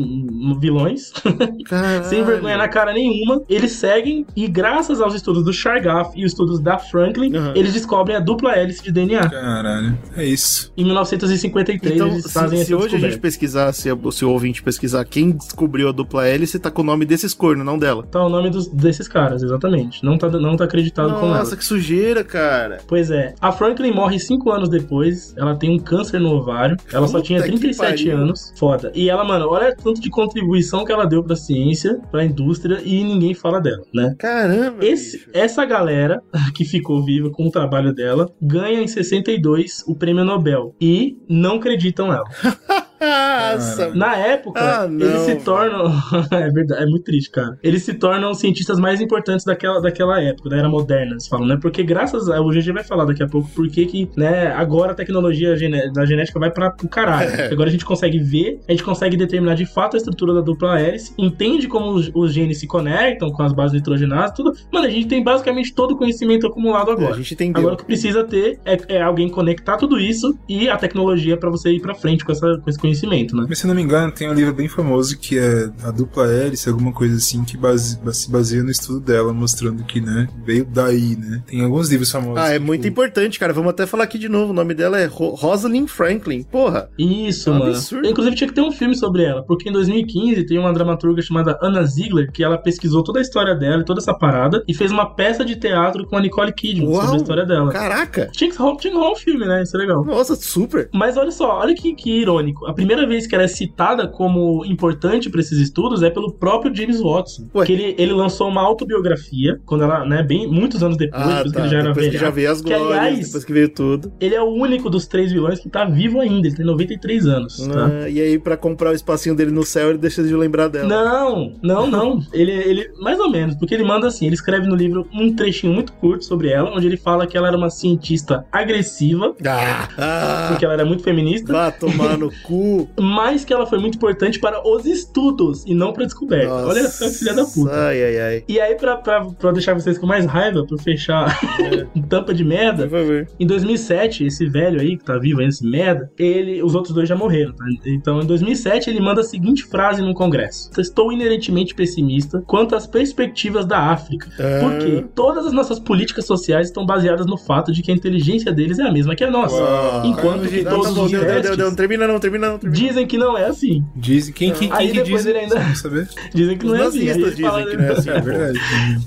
[SPEAKER 2] vilões, sem vergonha na cara nenhuma, eles seguem e, graças aos estudos do Chargaff e os estudos da Franklin,
[SPEAKER 3] Uhum.
[SPEAKER 2] eles descobrem a dupla hélice de DNA.
[SPEAKER 1] Caralho. É isso.
[SPEAKER 2] Em 1953,
[SPEAKER 3] Então,
[SPEAKER 2] eles
[SPEAKER 3] se,
[SPEAKER 2] fazem
[SPEAKER 3] se
[SPEAKER 2] essa
[SPEAKER 3] hoje a gente
[SPEAKER 2] descoberta.
[SPEAKER 3] Pesquisar, se, se o ouvinte pesquisar quem descobriu a dupla hélice, tá com o nome desses cornos, não dela.
[SPEAKER 2] Tá o nome dos- desses caras, exatamente. Não tá, não tá acreditado com ela.
[SPEAKER 3] Nossa, que sujeira, cara.
[SPEAKER 2] Pois é. A Franklin morre cinco anos depois. Ela tem um câncer no ovário. Ela só
[SPEAKER 3] Puta
[SPEAKER 2] tinha
[SPEAKER 3] que
[SPEAKER 2] 37
[SPEAKER 3] pariu.
[SPEAKER 2] anos. Foda. E ela, mano, olha tanto de contribuição que ela deu pra ciência, pra indústria, e ninguém fala dela, né?
[SPEAKER 3] Caramba,
[SPEAKER 2] Esse,
[SPEAKER 3] bicho.
[SPEAKER 2] essa galera que ficou viva com o trabalho dela ganha em 62 o prêmio Nobel. E não acreditam nela.
[SPEAKER 3] Nossa,
[SPEAKER 2] Na época,
[SPEAKER 3] Ah, não,
[SPEAKER 2] eles se tornam. é verdade, é muito triste, cara. Eles se tornam os cientistas mais importantes daquela, daquela época, da era moderna, eles falam, né? Porque graças a. O GG vai falar daqui a pouco porque que, né, agora a tecnologia da genética vai para o caralho.
[SPEAKER 3] É.
[SPEAKER 2] Agora a gente consegue ver, a gente consegue determinar de fato a estrutura da dupla hélice, entende como os, os genes se conectam com as bases nitrogenadas, tudo. Mano, a gente tem basicamente todo o conhecimento acumulado
[SPEAKER 3] É,
[SPEAKER 2] agora.
[SPEAKER 3] a gente entendeu.
[SPEAKER 2] Agora o que precisa ter é, é alguém conectar tudo isso e a tecnologia pra você ir pra frente com, essa, com esse conhecimento, né?
[SPEAKER 1] Mas se não me engano, tem um livro bem famoso que é a dupla hélice, alguma coisa assim, que base- se baseia no estudo dela, mostrando que, né, veio daí, né? Tem alguns livros famosos.
[SPEAKER 3] Ah, é
[SPEAKER 1] que,
[SPEAKER 3] muito
[SPEAKER 1] tipo,
[SPEAKER 3] importante, cara. Vamos até falar aqui de novo. O nome dela é Ro Rosalind Franklin. Porra.
[SPEAKER 2] Isso,
[SPEAKER 3] É um
[SPEAKER 2] mano.
[SPEAKER 3] absurdo.
[SPEAKER 2] Inclusive tinha que ter um filme sobre ela, porque em 2015 tem uma dramaturga chamada Anna Ziegler que ela pesquisou toda a história dela, e toda essa parada, e fez uma peça de teatro com a Nicole Kidman
[SPEAKER 3] Uau!
[SPEAKER 2] sobre a história dela.
[SPEAKER 3] Caraca.
[SPEAKER 2] Tinha que, ro- tinha que rolar um filme, né? Isso é legal.
[SPEAKER 3] Nossa, super.
[SPEAKER 2] Mas olha só, olha que, que irônico. A primeira vez que ela é citada como importante pra esses estudos é pelo próprio James Watson.
[SPEAKER 3] Ué.
[SPEAKER 2] Que ele, ele lançou uma autobiografia, quando ela, né, bem, muitos anos depois,
[SPEAKER 3] Ah,
[SPEAKER 2] depois
[SPEAKER 3] tá.
[SPEAKER 2] que ele já era
[SPEAKER 3] depois que já veio as
[SPEAKER 2] Que,
[SPEAKER 3] glórias,
[SPEAKER 2] aliás,
[SPEAKER 3] depois que veio tudo.
[SPEAKER 2] Ele é o único dos três vilões que tá vivo ainda, ele tem 93 anos, tá?
[SPEAKER 3] Ah, e aí, pra comprar o espacinho dele no céu, ele deixa de lembrar dela.
[SPEAKER 2] Não, não, não. ele, ele, mais ou menos, porque ele manda assim: ele escreve no livro um trechinho muito curto sobre ela, onde ele fala que ela era uma cientista agressiva,
[SPEAKER 3] Ah, ah,
[SPEAKER 2] porque ela era muito feminista.
[SPEAKER 3] vá tomar no cu. Cu.
[SPEAKER 2] Mas que ela foi muito importante para os estudos e não pra descoberta.
[SPEAKER 3] Nossa.
[SPEAKER 2] Olha essa filha da puta.
[SPEAKER 3] Ai, ai, ai.
[SPEAKER 2] E aí, pra, pra, pra deixar vocês com mais raiva, pra fechar em tampa de merda,
[SPEAKER 3] Por favor.
[SPEAKER 2] em 2007, esse velho aí que tá vivo aí, esse merda, ele, os outros dois já morreram, tá? Então, em 2007, ele manda a seguinte frase no Congresso: Estou inerentemente pessimista quanto às perspectivas da África.
[SPEAKER 3] Ah.
[SPEAKER 2] Porque todas as nossas políticas sociais estão baseadas no fato de que a inteligência deles é a mesma que a nossa.
[SPEAKER 1] Uau.
[SPEAKER 2] Enquanto que
[SPEAKER 3] Não,
[SPEAKER 2] todos os testes
[SPEAKER 3] deu. Não termina não, termina não, termina.
[SPEAKER 2] dizem que não é assim.
[SPEAKER 1] Dizem, quem, quem,
[SPEAKER 2] Aí
[SPEAKER 1] quem que
[SPEAKER 2] depois
[SPEAKER 1] diz?
[SPEAKER 2] ele ainda-
[SPEAKER 1] saber.
[SPEAKER 2] Dizem que
[SPEAKER 3] Os
[SPEAKER 2] não é assim. Aí
[SPEAKER 3] dizem
[SPEAKER 2] fala-
[SPEAKER 3] que não é assim.
[SPEAKER 1] É verdade.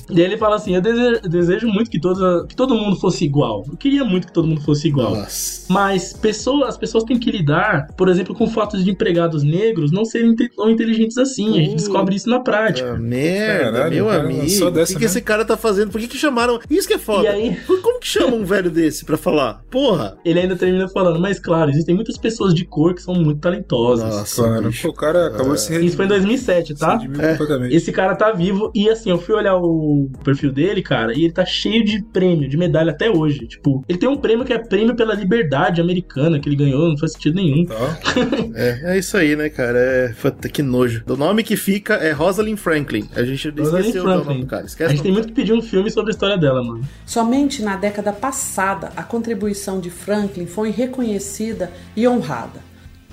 [SPEAKER 2] E ele fala assim: Eu desejo, desejo muito que, toda, que todo mundo fosse igual. Eu queria muito que todo mundo fosse igual.
[SPEAKER 3] Nossa.
[SPEAKER 2] Mas pessoas, as pessoas têm que lidar, por exemplo, com o fato de empregados negros não serem tão inteligentes assim. A gente
[SPEAKER 3] Uh.
[SPEAKER 2] descobre isso na prática.
[SPEAKER 3] Ah, merda,
[SPEAKER 1] Caralho,
[SPEAKER 3] meu
[SPEAKER 1] cara
[SPEAKER 3] amigo. O que, que
[SPEAKER 1] mesmo?
[SPEAKER 3] esse cara tá fazendo? Por que, que chamaram. Isso que é foda.
[SPEAKER 2] E aí-
[SPEAKER 3] Como que chama um velho desse pra falar? Porra.
[SPEAKER 2] Ele ainda termina falando, mas claro, existem muitas pessoas de cor que são muito talentosas.
[SPEAKER 3] Nossa,
[SPEAKER 1] Claro.
[SPEAKER 3] bicho.
[SPEAKER 1] O cara acabou de se redimir.
[SPEAKER 2] Isso foi em 2007, tá?
[SPEAKER 3] É.
[SPEAKER 2] Esse cara tá vivo e assim, eu fui olhar o perfil dele, cara, e ele tá cheio de prêmio, de medalha até hoje. Tipo, ele tem um prêmio que é prêmio pela liberdade americana que ele ganhou, não faz sentido nenhum.
[SPEAKER 1] Tá.
[SPEAKER 3] É, é isso aí, né, cara? É. Puta, que nojo. O nome que fica é Rosalind Franklin. A gente
[SPEAKER 2] Rosalind
[SPEAKER 3] esqueceu o nome
[SPEAKER 2] Franklin.
[SPEAKER 3] do cara.
[SPEAKER 2] A
[SPEAKER 3] Esquece
[SPEAKER 2] gente
[SPEAKER 3] o
[SPEAKER 2] tem muito que pedir um filme sobre a história dela, mano.
[SPEAKER 7] Somente na década passada a contribuição de Franklin foi reconhecida e honrada.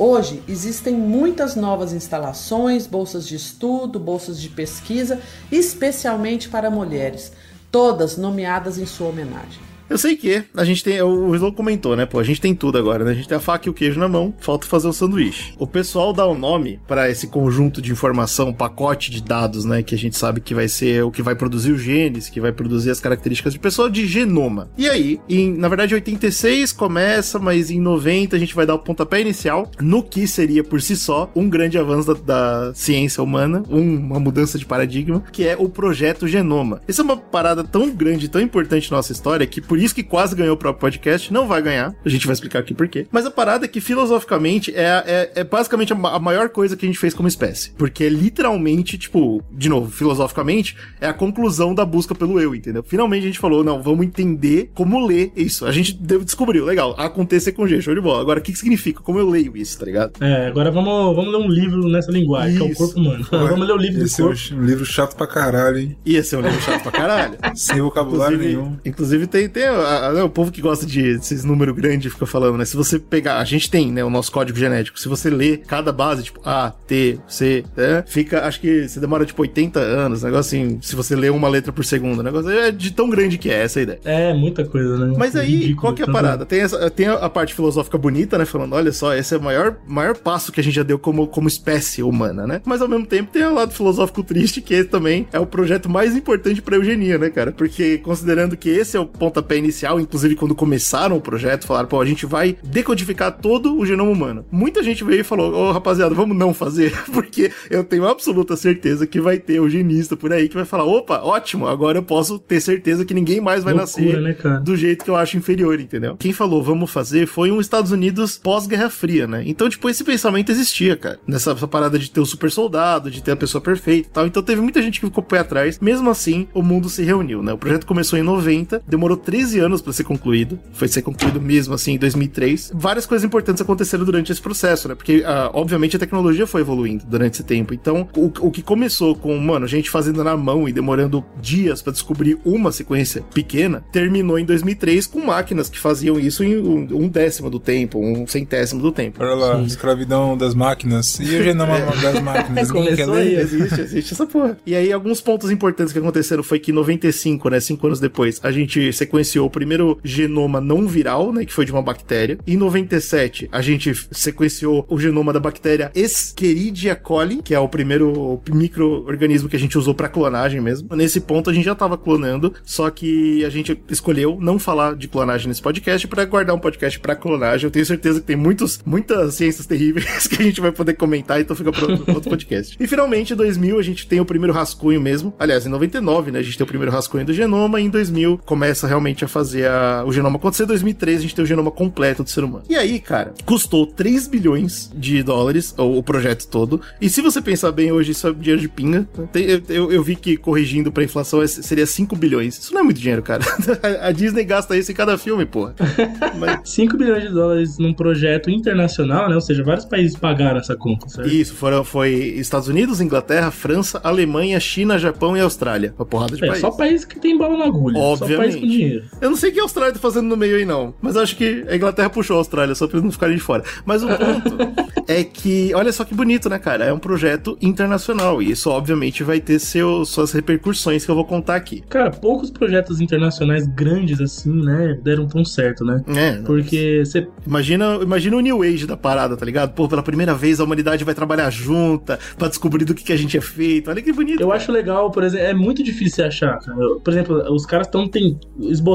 [SPEAKER 7] Hoje existem muitas novas instalações, bolsas de estudo, bolsas de pesquisa, especialmente para mulheres, todas nomeadas em sua homenagem.
[SPEAKER 3] Eu sei que a gente tem. O Slow comentou, né? Pô, a gente tem tudo agora, né? A gente tem a faca e o queijo na mão, falta fazer o sanduíche. O pessoal dá o nome pra esse conjunto de informação, pacote de dados, né? Que a gente sabe que vai ser o que vai produzir os genes, que vai produzir as características de pessoa de genoma. E aí, em, na verdade, 86 começa, mas em 90 a gente vai dar o pontapé inicial no que seria por si só um grande avanço da, da ciência humana, um- uma mudança de paradigma, que é o projeto Genoma. Isso é uma parada tão grande, tão importante na nossa história, que por isso que quase ganhou o próprio podcast, não vai ganhar, a gente vai explicar aqui por quê. Mas a parada é que filosoficamente é, é, é basicamente a, ma- a maior coisa que a gente fez como espécie. Porque é literalmente, tipo, de novo, filosoficamente, é a conclusão da busca pelo eu, entendeu? Finalmente a gente falou, não, vamos entender como ler isso. A gente deu- descobriu, legal, acontecer com G, show de bola. Agora, o que, que significa? Como eu leio isso, tá ligado?
[SPEAKER 2] É, agora vamos, vamos ler um livro nessa linguagem, que é o
[SPEAKER 3] Isso.
[SPEAKER 2] corpo humano. vamos ler o livro do
[SPEAKER 1] Esse é
[SPEAKER 2] corpo.
[SPEAKER 1] um livro chato pra caralho, hein?
[SPEAKER 3] Ia ser um livro chato pra caralho.
[SPEAKER 1] Sem vocabulário
[SPEAKER 3] Inclusive,
[SPEAKER 1] nenhum.
[SPEAKER 3] inclusive tem, tem o povo que gosta de esses números grandes fica falando, né? Se você pegar, a gente tem, né, o nosso código genético. Se você ler cada base, tipo A, T, C, né, fica, acho que você demora tipo 80 anos, negócio assim, se você ler uma letra por segundo, negócio é de tão grande que é essa ideia.
[SPEAKER 2] É, muita coisa, né?
[SPEAKER 3] Mas aí,
[SPEAKER 2] Ridículo,
[SPEAKER 3] qual que é a
[SPEAKER 2] tanto-
[SPEAKER 3] parada? Tem, essa, tem a parte filosófica bonita, né? Falando, olha só, esse é o maior, maior passo que a gente já deu como, como espécie humana, né? Mas ao mesmo tempo tem o lado filosófico triste, que também é o projeto mais importante pra eugenia, né, cara? Porque considerando que esse é o pontapé inicial, inclusive quando começaram o projeto, falaram, pô, a gente vai decodificar todo o genoma humano. Muita gente veio e falou, ô rapaziada, vamos não fazer, porque eu tenho absoluta certeza que vai ter eugenista por aí que vai falar, opa, ótimo, agora eu posso ter certeza que ninguém mais vai
[SPEAKER 2] Loucura,
[SPEAKER 3] nascer
[SPEAKER 2] né,
[SPEAKER 3] do jeito que eu acho inferior, entendeu? Quem falou vamos fazer foi um Estados Unidos pós-Guerra Fria, né? Então, tipo, esse pensamento existia, cara. Nessa essa parada de ter o super soldado, de ter a pessoa perfeita e tal. Então, teve muita gente que ficou pé atrás. Mesmo assim, o mundo se reuniu, né? O projeto começou em 90, demorou 13 anos pra ser concluído. Foi ser concluído mesmo, assim, em 2003. Várias coisas importantes aconteceram durante esse processo, né? Porque, ah, obviamente, a tecnologia foi evoluindo durante esse tempo. Então, o, o que começou com, mano, gente fazendo na mão e demorando dias pra descobrir uma sequência pequena, terminou em 2003 com máquinas que faziam isso em um, um décimo do tempo, um centésimo do tempo.
[SPEAKER 1] Olha lá, escravidão das máquinas. E o genoma das máquinas? Quer
[SPEAKER 2] Começou aí.
[SPEAKER 3] Existe, existe essa porra. E aí, alguns pontos importantes que aconteceram foi que em 95, né, cinco anos depois, a gente sequenciou o primeiro genoma não viral, né, que foi de uma bactéria. Em 97, a gente sequenciou o genoma da bactéria Escherichia coli, que é o primeiro microorganismo que a gente usou pra clonagem mesmo. Nesse ponto, a gente já tava clonando, só que a gente escolheu não falar de clonagem nesse podcast pra guardar um podcast pra clonagem. Eu tenho certeza que tem muitos, muitas ciências terríveis que a gente vai poder comentar, então fica outro, outro podcast. E finalmente, em 2000, a gente tem o primeiro rascunho mesmo. Aliás, em 99, né, a gente tem o primeiro rascunho do genoma, e em 2000 começa realmente a fazer a- o genoma acontecer. Em 2003 a gente tem o genoma completo do ser humano. E aí, cara, custou 3 bilhões de dólares o, o projeto todo. E se você pensar bem, hoje isso é dinheiro de pinga. Tem- eu, eu- eu vi que corrigindo pra inflação é- seria 5 bilhões. Isso não é muito dinheiro, cara. a Disney gasta isso em cada filme, porra. Mas
[SPEAKER 2] 5 bilhões de dólares num projeto internacional, né? Ou seja, vários países pagaram essa conta, certo?
[SPEAKER 3] isso, foram, foi Estados Unidos, Inglaterra, França, Alemanha, China, Japão e Austrália. Uma porrada de
[SPEAKER 2] É,
[SPEAKER 3] país.
[SPEAKER 2] só país que tem bola na agulha. Só
[SPEAKER 3] Obviamente.
[SPEAKER 2] país com dinheiro.
[SPEAKER 3] Eu não sei o que a Austrália tá fazendo no meio aí, não. Mas eu acho que a Inglaterra puxou a Austrália, só pra eles não ficarem de fora. Mas o ponto é que, olha só que bonito, né, cara? É um projeto internacional. E isso, obviamente, vai ter seu, suas repercussões que eu vou contar aqui.
[SPEAKER 2] Cara, poucos projetos internacionais grandes assim, né? Deram tão certo, né?
[SPEAKER 3] É.
[SPEAKER 2] Porque você
[SPEAKER 3] Imagina, imagina o New Age da parada, tá ligado? Pô, pela primeira vez a humanidade vai trabalhar junta pra descobrir do que, que a gente é feito. Olha que bonito.
[SPEAKER 2] Eu
[SPEAKER 3] cara.
[SPEAKER 2] acho legal, por exemplo, é muito difícil você achar. cara. Por exemplo, os caras estão tem,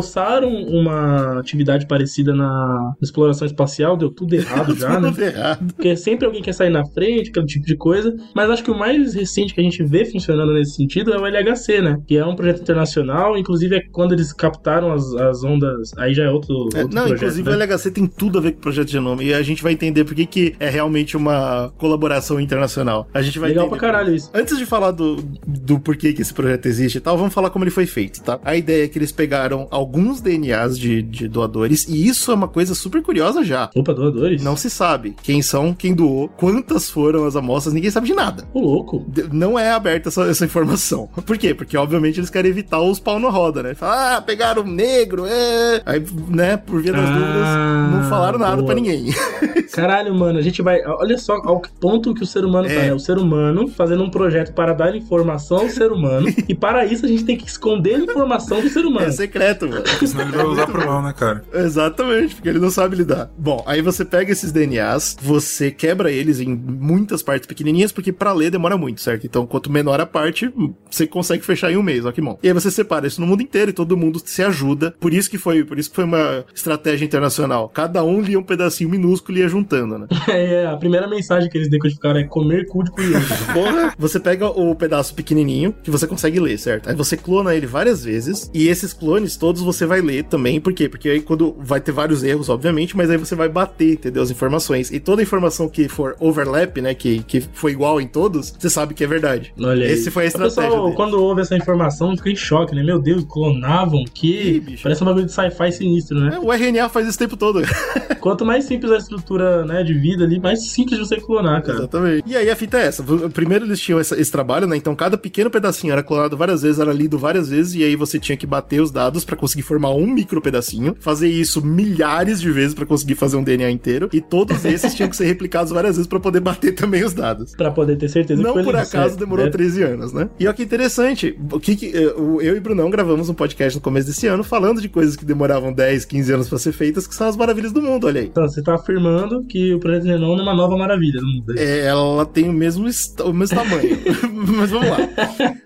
[SPEAKER 2] esboçaram uma atividade parecida na exploração espacial, deu tudo errado já, né?
[SPEAKER 3] Tudo errado.
[SPEAKER 2] Porque sempre alguém quer sair na frente, aquele tipo de coisa. Mas acho que o mais recente que a gente vê funcionando nesse sentido é o LHC, né? Que é um projeto internacional, inclusive é quando eles captaram as, as ondas. Aí já é outro,
[SPEAKER 3] É,
[SPEAKER 2] outro
[SPEAKER 3] não,
[SPEAKER 2] projeto.
[SPEAKER 3] inclusive
[SPEAKER 2] né?
[SPEAKER 3] o LHC tem tudo a ver com o projeto Genoma. E a gente vai entender por que, que é realmente uma colaboração internacional. A gente vai
[SPEAKER 2] Legal
[SPEAKER 3] entender
[SPEAKER 2] pra caralho isso.
[SPEAKER 3] Antes de falar do, do porquê que esse projeto existe e tal, vamos falar como ele foi feito, tá? A ideia é que eles pegaram alguns DNAs de, de doadores, e isso é uma coisa super curiosa já.
[SPEAKER 2] Opa, doadores?
[SPEAKER 3] Não se sabe quem são, quem doou, quantas foram as amostras, ninguém sabe de nada.
[SPEAKER 2] Ô, louco.
[SPEAKER 3] Não é aberta essa, essa informação. Por quê? Porque, obviamente, eles querem evitar os pau na roda, né? Fala, ah, pegaram um negro, é. Aí, né, por via das
[SPEAKER 2] Ah,
[SPEAKER 3] dúvidas, não falaram nada
[SPEAKER 2] boa.
[SPEAKER 3] pra ninguém.
[SPEAKER 2] Caralho, mano, a gente vai. Olha só ao que ponto que o ser humano tá,
[SPEAKER 3] É.
[SPEAKER 2] né? O ser humano fazendo um projeto para dar informação ao ser humano. e para isso a gente tem que esconder a informação do ser humano.
[SPEAKER 3] É secreto, mano.
[SPEAKER 1] Senão ele vai usar pro mal, né, cara?
[SPEAKER 3] Exatamente, porque ele não sabe lidar. Bom, aí você pega esses DNAs, você quebra eles em muitas partes pequenininhas, porque pra ler demora muito, certo? Então, quanto menor a parte, você consegue fechar em um mês, ó que bom. E aí você separa isso no mundo inteiro e todo mundo se ajuda. Por isso que foi, por isso que foi uma estratégia internacional. Cada um lia um pedacinho minúsculo e ia juntando, né?
[SPEAKER 2] É, a primeira mensagem que eles decodificaram é comer cu de criança.
[SPEAKER 3] Porra, você pega o pedaço pequenininho que você consegue ler, certo? Aí você clona ele várias vezes e esses clones todos você vai ler também, por quê? Porque aí quando vai ter vários erros, obviamente, mas aí você vai bater, entendeu? As informações. E toda informação que for overlap, né, que, que foi igual em todos, você sabe que é verdade.
[SPEAKER 2] Olha aí.
[SPEAKER 3] Esse foi a
[SPEAKER 2] O
[SPEAKER 3] estratégia
[SPEAKER 2] pessoal,
[SPEAKER 3] deles.
[SPEAKER 2] quando ouve essa informação, fica em choque, né? Meu Deus, clonavam que.
[SPEAKER 3] Ih.
[SPEAKER 2] Parece um bagulho de sci-fi sinistro, né?
[SPEAKER 3] É, o RNA faz isso o tempo todo.
[SPEAKER 2] Quanto mais simples a estrutura né, de vida ali, mais simples você clonar, cara.
[SPEAKER 3] Exatamente. E aí a fita é essa. Primeiro eles tinham essa- esse trabalho, né? Então cada pequeno pedacinho era clonado várias vezes, era lido várias vezes, e aí você tinha que bater os dados pra conseguir formar um micro pedacinho, fazer isso milhares de vezes pra conseguir fazer um DNA inteiro, e todos esses tinham que ser replicados várias vezes pra poder bater também os dados.
[SPEAKER 2] Pra poder ter certeza que
[SPEAKER 3] Não
[SPEAKER 2] foi
[SPEAKER 3] por acaso
[SPEAKER 2] certo,
[SPEAKER 3] demorou
[SPEAKER 2] né?
[SPEAKER 3] 13 anos, né? E olha que interessante, o que que, eh, o- eu e Brunão gravamos um podcast no começo desse ano falando de coisas que demoravam 10, 15 anos pra ser feitas, que são as maravilhas do mundo, olha aí.
[SPEAKER 2] Então, você tá afirmando que o projeto Genoma é uma nova maravilha do mundo.
[SPEAKER 3] É, ela tem o mesmo, o mesmo tamanho. mas vamos lá.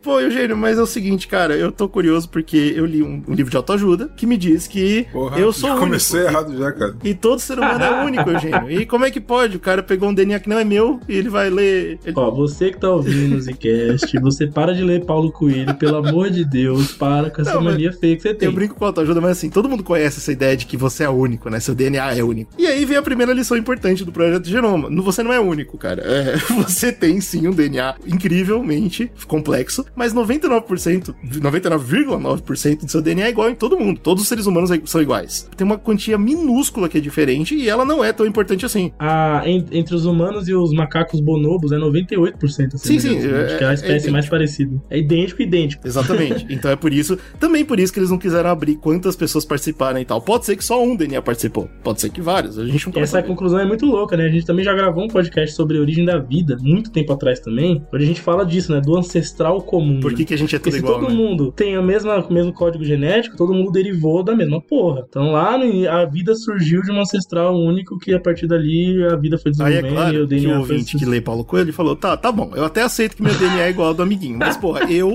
[SPEAKER 3] Pô, Eugênio, mas é o seguinte, cara, eu tô curioso porque eu li um, um livro de autoajuda que me diz que
[SPEAKER 1] Porra,
[SPEAKER 3] eu sou único.
[SPEAKER 1] comecei errado já, cara.
[SPEAKER 3] E todo ser humano é único, Eugênio. E como é que pode? O cara pegou um DNA que não é meu e ele vai ler. ele-
[SPEAKER 2] Ó, você que tá ouvindo o Zcast, você para de ler Paulo Coelho, pelo amor de Deus, para com essa
[SPEAKER 3] Não,
[SPEAKER 2] mania feia que você tem.
[SPEAKER 3] Eu brinco com autoajuda, mas assim, todo mundo conhece essa ideia de que você é único, né? Seu DNA é único. E aí vem a primeira lição importante do projeto Genoma. No- Você não é único, cara. É, você tem sim um DNA incrivelmente complexo, mas 99%, 99,9% do seu DNA é igual em todo mundo. Todos os seres humanos são iguais. Tem uma quantia minúscula que é diferente e ela não é tão importante assim.
[SPEAKER 2] Ah, en- entre os humanos e os macacos bonobos é 98% a
[SPEAKER 3] Sim, sim,
[SPEAKER 2] né? Acho que é a
[SPEAKER 3] é- é
[SPEAKER 2] espécie
[SPEAKER 3] idêntico.
[SPEAKER 2] mais parecida. É idêntico, idêntico.
[SPEAKER 3] Exatamente. então é por isso, também por isso que eles não quiseram abrir quantas pessoas participaram e tal. Pode ser que só um DNA participou. Pode ser que vários. A gente não pode
[SPEAKER 2] Essa
[SPEAKER 3] saber.
[SPEAKER 2] conclusão é muito louca, né? A gente também já gravou um podcast sobre a origem da vida, muito tempo atrás também, onde a gente fala disso, né? Do ancestral comum.
[SPEAKER 3] Por
[SPEAKER 2] né?
[SPEAKER 3] que, que a gente é
[SPEAKER 2] Porque
[SPEAKER 3] tudo
[SPEAKER 2] se
[SPEAKER 3] igual,
[SPEAKER 2] todo
[SPEAKER 3] né?
[SPEAKER 2] mundo tem a mesma, o mesmo código genético, todo mundo derivou da mesma porra. Então lá a vida surgiu de um ancestral único que a partir dali a vida foi
[SPEAKER 3] Aí é
[SPEAKER 2] desenvolvendo e
[SPEAKER 3] claro
[SPEAKER 2] o
[SPEAKER 3] que o
[SPEAKER 2] DNA
[SPEAKER 3] ouvinte
[SPEAKER 2] foi...
[SPEAKER 3] que lê Paulo Coelho falou: tá, tá bom, eu até aceito que meu DNA é igual ao do amiguinho, mas porra, eu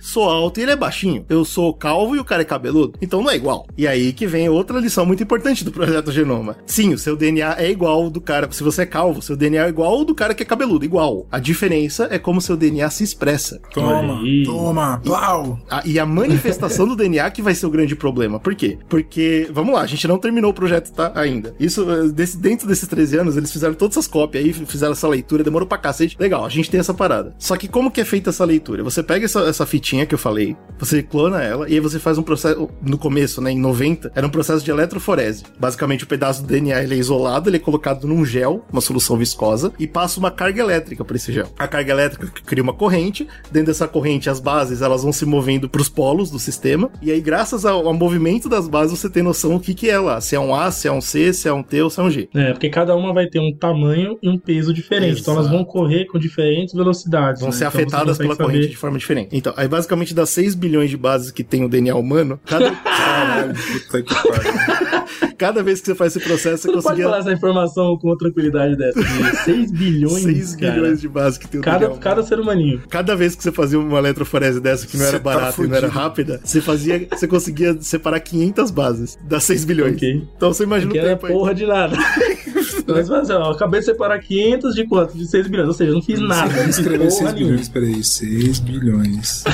[SPEAKER 3] sou alto e ele é baixinho. Eu sou calvo e o cara é cabeludo. Então não é igual. E aí que vem outra lição muito importante do projeto Genoma. Sim, o seu DNA é igual ao do cara. Se você é calvo, seu DNA é igual ao do cara que é cabeludo, igual. A diferença é como seu DNA se expressa.
[SPEAKER 1] Toma, Toma, plau.
[SPEAKER 3] A- e a manifestação do DNA que vai ser o grande problema. Por quê? Porque, vamos lá, a gente não terminou o projeto, tá? Ainda. Isso, eh, desse- dentro desses 13 anos, eles fizeram todas essas cópias aí, fizeram essa leitura, demorou pra cacete. Legal, a gente tem essa parada. Só que como que é feita essa leitura? Você pega essa, essa fitinha que eu falei, você clona ela, e aí você faz um processo, no começo, né, em 90, era um processo de eletroforese. Basicamente, o pedaço do DNA ele é isolado, ele é colocado num gel, uma solução viscosa, e passa uma carga elétrica por esse gel. A carga elétrica cria uma corrente, dentro dessa corrente as bases elas vão se movendo pros polos do sistema, e aí graças ao, ao movimento das bases você tem noção o que que é lá, se é um A, se é um C, se é um T ou se é um G.
[SPEAKER 2] É, porque cada uma vai ter um tamanho e um peso diferente. Então elas
[SPEAKER 3] Exato.
[SPEAKER 2] vão correr com diferentes velocidades.
[SPEAKER 3] Vão
[SPEAKER 2] né?
[SPEAKER 3] ser
[SPEAKER 2] Então
[SPEAKER 3] afetadas pela
[SPEAKER 2] saber-
[SPEAKER 3] corrente de forma diferente. Então, aí basicamente das 6 bilhões de bases que tem o DNA humano, cada,
[SPEAKER 1] Caralho, puta que pariu.
[SPEAKER 3] cada vez que você faz esse processo, você
[SPEAKER 2] Você não pode
[SPEAKER 3] conseguia
[SPEAKER 2] falar essa informação com tranquilidade dessa. De 6 bilhões,
[SPEAKER 3] 6
[SPEAKER 2] cara.
[SPEAKER 3] bilhões de bases que tem o
[SPEAKER 2] Cada,
[SPEAKER 3] humano.
[SPEAKER 2] cada ser humaninho.
[SPEAKER 3] Cada vez que você fazia uma eletroforese dessa que não era
[SPEAKER 1] Você tá
[SPEAKER 3] barata e não era
[SPEAKER 1] fudido.
[SPEAKER 3] rápida, você fazia, você conseguia separar 500 bases das 6 bilhões.
[SPEAKER 2] Ok.
[SPEAKER 3] Então você imagina
[SPEAKER 2] Que
[SPEAKER 3] o
[SPEAKER 2] era
[SPEAKER 3] tempo aí.
[SPEAKER 2] porra de nada. Mas, mas ó, eu acabei de separar 500 de quanto? De 6 bilhões. Ou seja, eu não fiz nada. Não fiz
[SPEAKER 1] Escrever
[SPEAKER 2] porra
[SPEAKER 1] 6
[SPEAKER 2] nenhuma.
[SPEAKER 1] bilhões, peraí, 6 bilhões.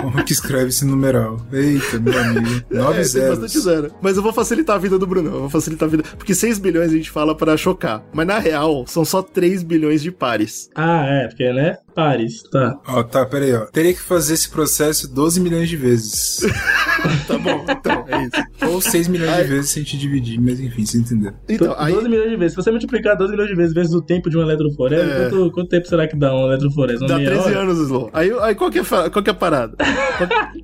[SPEAKER 1] Como que escreve esse numeral? Eita, meu amigo. 9
[SPEAKER 3] É,
[SPEAKER 1] zeros.
[SPEAKER 3] zero. Mas eu vou facilitar a vida do Bruno. Eu vou facilitar a vida. Porque 6 bilhões a gente fala pra chocar. Mas na real, são só 3 bilhões de pares.
[SPEAKER 2] Ah, é, porque, né? Pares, tá.
[SPEAKER 1] Ó, tá, peraí, ó. Teria que fazer esse processo 12 milhões de vezes.
[SPEAKER 3] Tá bom, então, é isso.
[SPEAKER 1] Ou 6 milhões
[SPEAKER 3] Ai.
[SPEAKER 1] de vezes se a gente dividir, mas enfim, você entendeu.
[SPEAKER 3] Então, aí.
[SPEAKER 2] 12 milhões de vezes. Se você multiplicar 12 milhões de vezes vezes o tempo de uma eletroforese,
[SPEAKER 3] É.
[SPEAKER 2] quanto, quanto tempo será que dá uma eletroforese? Uma
[SPEAKER 3] Dá
[SPEAKER 2] meia
[SPEAKER 3] 13
[SPEAKER 2] hora?
[SPEAKER 3] anos, Slow. Aí, aí qual, que é, qual que é a parada?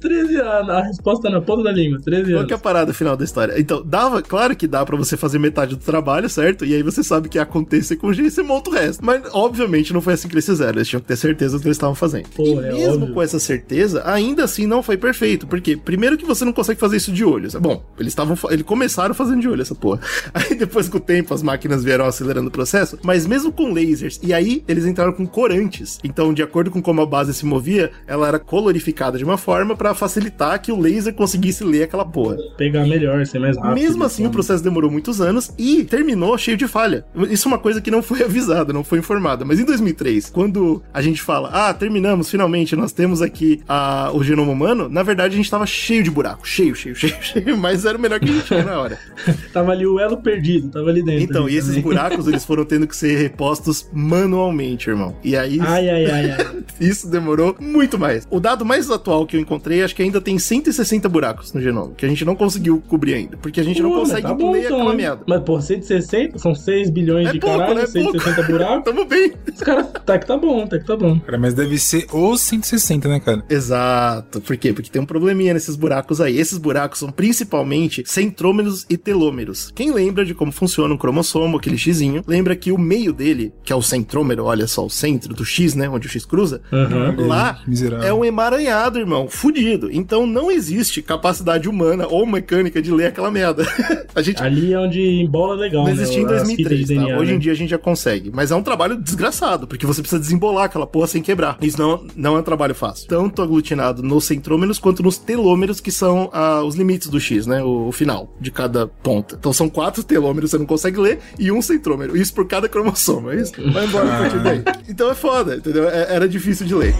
[SPEAKER 2] 13 anos. A resposta tá na ponta da língua. 13
[SPEAKER 3] Qual
[SPEAKER 2] anos.
[SPEAKER 3] que é a parada final da história? Então, dava, claro que dá pra você fazer metade do trabalho, certo? E aí você sabe que ia acontecer com o G e você monta o resto. Mas, obviamente, não foi assim que eles fizeram. Eles tinham que ter certeza do que eles estavam fazendo.
[SPEAKER 2] Pô,
[SPEAKER 3] e
[SPEAKER 2] é
[SPEAKER 3] mesmo
[SPEAKER 2] óbvio.
[SPEAKER 3] com essa certeza, ainda assim não foi perfeito. Porque, primeiro que você não consegue fazer isso de olho. Bom, eles estavam. Eles começaram fazendo de olho essa porra. Aí depois, com o tempo, as máquinas vieram acelerando o processo. Mas mesmo com lasers, e aí eles entraram com corantes. Então, de acordo com como a base se movia, ela era colorificada de uma forma pra facilitar que o laser conseguisse ler aquela porra.
[SPEAKER 2] Pegar melhor, ser mais rápido.
[SPEAKER 3] Mesmo assim, o processo demorou muitos anos e terminou cheio de falha. Isso é uma coisa que não foi avisada, não foi informada. Mas em 2003, quando a gente fala, ah, terminamos, finalmente, nós temos aqui a- o genoma humano, na verdade a gente tava cheio de buraco, cheio, cheio, cheio, cheio, mas era o melhor que a gente tinha na hora.
[SPEAKER 2] Tava ali o elo perdido, tava ali dentro.
[SPEAKER 3] Então,
[SPEAKER 2] ali
[SPEAKER 3] e esses
[SPEAKER 2] também.
[SPEAKER 3] buracos, eles foram tendo que ser repostos manualmente, irmão. E aí,
[SPEAKER 2] Ai, ai, ai, ai.
[SPEAKER 3] isso demorou muito mais. O dado mais atual que eu encontrei, acho que ainda tem 160 buracos no genoma, que a gente não conseguiu cobrir ainda, porque a gente não
[SPEAKER 2] Pô,
[SPEAKER 3] consegue
[SPEAKER 2] tá bom,
[SPEAKER 3] ler
[SPEAKER 2] então,
[SPEAKER 3] aquela
[SPEAKER 2] hein?
[SPEAKER 3] merda.
[SPEAKER 2] Mas, pô, 160 são 6 bilhões
[SPEAKER 3] É
[SPEAKER 2] de
[SPEAKER 3] pouco,
[SPEAKER 2] caralho,
[SPEAKER 3] né? É
[SPEAKER 2] 160 buracos.
[SPEAKER 3] Tamo bem.
[SPEAKER 2] Os caras, tá que tá bom, tá que tá bom.
[SPEAKER 1] Cara, mas deve ser os 160, né, cara?
[SPEAKER 3] Exato. Por quê? Porque tem um probleminha nesses buracos aí. Esses buracos são principalmente centrômeros e telômeros. Quem lembra de como funciona um cromossomo, aquele xizinho, lembra que o meio dele, que é o centrômero, olha só, o centro do X, né? Onde o X cruza,
[SPEAKER 2] Uhum.
[SPEAKER 3] lá
[SPEAKER 1] miserável.
[SPEAKER 3] é um emaranhado, irmão. Fudido. Então não existe capacidade humana ou mecânica de ler aquela merda. a gente
[SPEAKER 2] Ali é onde embola legal,
[SPEAKER 3] não
[SPEAKER 2] né?
[SPEAKER 3] existia em
[SPEAKER 2] as fitas
[SPEAKER 3] 2003,
[SPEAKER 2] de
[SPEAKER 3] tá?
[SPEAKER 2] DNA,
[SPEAKER 3] Hoje
[SPEAKER 2] né?
[SPEAKER 3] em dia a gente já consegue. Mas é um trabalho desgraçado, porque você precisa desembolar aquela porra sem quebrar. Isso não, não é um trabalho fácil. Tanto aglutinado nos centrômeros quanto nos telômeros, que são ah, os limites do X, né? O, o final de cada ponta. Então são quatro telômeros, você não consegue ler, e um centrômero. Isso por cada cromossomo, é isso? Vai embora a partir daí. Então é foda, entendeu? É- era difícil de ler.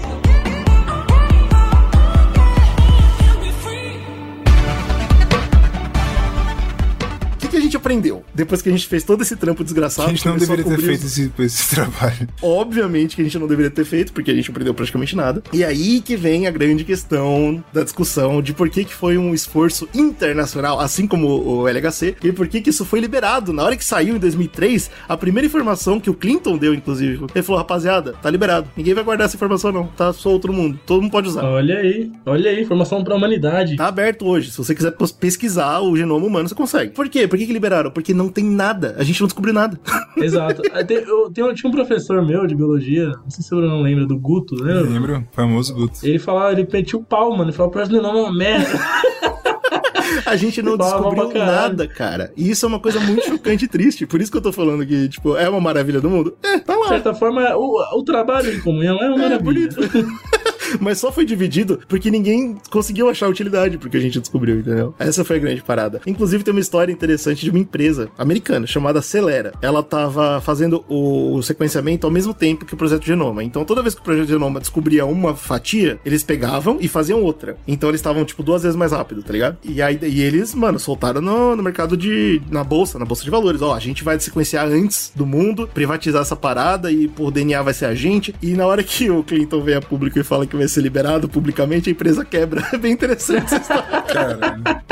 [SPEAKER 3] Aprendeu depois que a gente fez todo esse trampo desgraçado?
[SPEAKER 1] a gente não deveria ter feito
[SPEAKER 3] os-
[SPEAKER 1] esse, esse trabalho.
[SPEAKER 3] Obviamente que a gente não deveria ter feito, porque a gente não aprendeu praticamente nada. E aí que vem a grande questão da discussão de por que, que foi um esforço internacional, assim como o LHC, e por que, que isso foi liberado. Na hora que saiu em 2003, a primeira informação que o Clinton deu, inclusive, ele falou: rapaziada, tá liberado. Ninguém vai guardar essa informação, não. Tá solto no mundo. Todo mundo pode usar.
[SPEAKER 2] Olha aí, olha aí, informação pra humanidade.
[SPEAKER 3] Tá aberto hoje. Se você quiser pesquisar o genoma humano, você consegue. Por quê? Por que, que liberaram? Porque não tem nada. A gente não descobriu nada.
[SPEAKER 2] Exato. Ah, tem- eu, tem um- tinha um professor meu de biologia, não sei se você não lembra, do Guto, né?
[SPEAKER 1] Lembra? Famoso Guto.
[SPEAKER 2] Ele falava, ele metia o pau, mano. Ele falava, parece que não é uma merda.
[SPEAKER 3] A gente não descobriu nada, cara. E isso é uma coisa muito chocante e triste. Por isso que eu tô falando que, tipo, é uma maravilha do mundo. É, tá
[SPEAKER 2] De
[SPEAKER 3] lá.
[SPEAKER 2] certa forma, o, o trabalho em comunhão é uma
[SPEAKER 3] É
[SPEAKER 2] maravilha.
[SPEAKER 3] bonito. Mas só foi dividido porque ninguém conseguiu achar utilidade porque a gente descobriu, entendeu? Essa foi a grande parada. Inclusive tem uma história interessante de uma empresa americana chamada Celera. Ela tava fazendo o sequenciamento ao mesmo tempo que o Projeto Genoma. Então toda vez que o Projeto Genoma descobria uma fatia, eles pegavam e faziam outra. Então eles estavam tipo duas vezes mais rápido, tá ligado? E aí e eles, mano, soltaram no, no mercado de na bolsa, na bolsa de valores. Ó, a gente vai sequenciar antes do mundo, privatizar essa parada e por DNA vai ser a gente. E na hora que o Clinton vem a público e fala que vai ser liberado publicamente, a empresa quebra. É bem interessante essa história.
[SPEAKER 1] Caralho.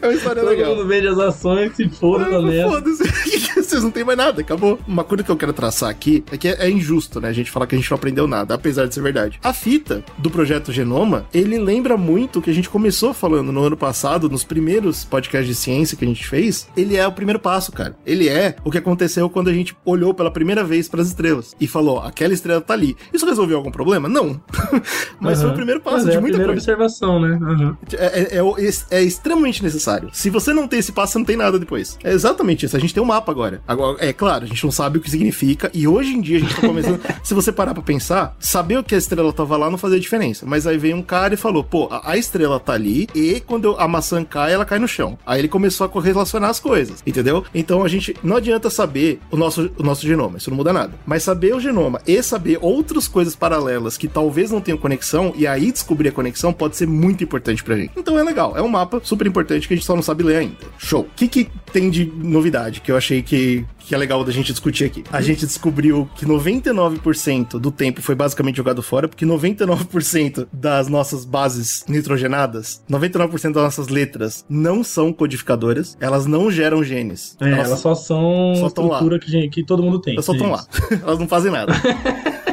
[SPEAKER 3] É uma história
[SPEAKER 2] Todo
[SPEAKER 3] legal.
[SPEAKER 2] mundo vende as ações, se foda também.
[SPEAKER 3] Foda-se. Vocês não tem mais nada, acabou. Uma coisa que eu quero traçar aqui é que é, é injusto, né? A gente falar que a gente não aprendeu nada, apesar de ser verdade. A fita do projeto Genoma, ele lembra muito o que a gente começou falando no ano passado, nos primeiros podcasts de ciência que a gente fez. Ele é o primeiro passo, cara. Ele é o que aconteceu quando a gente olhou pela primeira vez para as estrelas e falou: aquela estrela tá ali. Isso resolveu algum problema? Não. Mas foi o primeiro passo
[SPEAKER 2] Mas é
[SPEAKER 3] de
[SPEAKER 2] a
[SPEAKER 3] muita
[SPEAKER 2] primeira
[SPEAKER 3] coisa.
[SPEAKER 2] observação, né? Aham.
[SPEAKER 3] É, é- é- é extremamente necessário. Se você não tem esse passo, você não tem nada depois. É exatamente isso. A gente tem um mapa agora. Agora, é claro, a gente não sabe o que significa. E hoje em dia a gente tá começando. se você parar pra pensar, saber o que a estrela tava lá não fazia diferença. Mas aí veio um cara e falou: pô, a, a estrela tá ali. E quando eu- a maçã cai, ela cai no chão. Aí ele começou a correlacionar as coisas. Entendeu? Então a gente. Não adianta saber o nosso, o nosso genoma. Isso não muda nada. Mas saber o genoma e saber outras coisas paralelas que talvez não tenham conexão. E aí descobrir a conexão pode ser muito importante pra gente. Então é legal. É um mapa super importante que a gente só não sabe ler ainda. Show. O que, que tem de novidade que eu achei que, que é legal da gente discutir aqui? A gente descobriu que 99% do tempo foi basicamente jogado fora, porque 99% das nossas bases nitrogenadas, 99% das nossas letras não são codificadoras, elas não geram genes.
[SPEAKER 2] É, elas, só são
[SPEAKER 3] só tão lá.
[SPEAKER 2] estrutura que, que todo mundo tem.
[SPEAKER 3] elas só estão lá. Elas não fazem nada.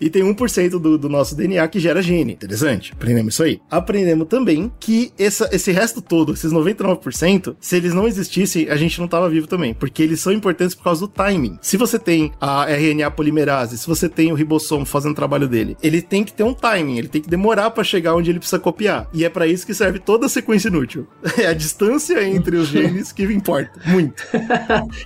[SPEAKER 3] E tem 1% do, do nosso DNA que gera gene. Interessante. Aprendemos isso aí. Aprendemos também que essa, esse resto todo, esses 99%, se eles não existissem, a gente não tava vivo também. Porque eles são importantes por causa do timing. Se você tem a RNA polimerase, se você tem o ribossomo fazendo o trabalho dele, ele tem que ter um timing, ele tem que demorar pra chegar onde ele precisa copiar. E é pra isso que serve toda a sequência inútil. É a distância entre os genes que importa. Muito.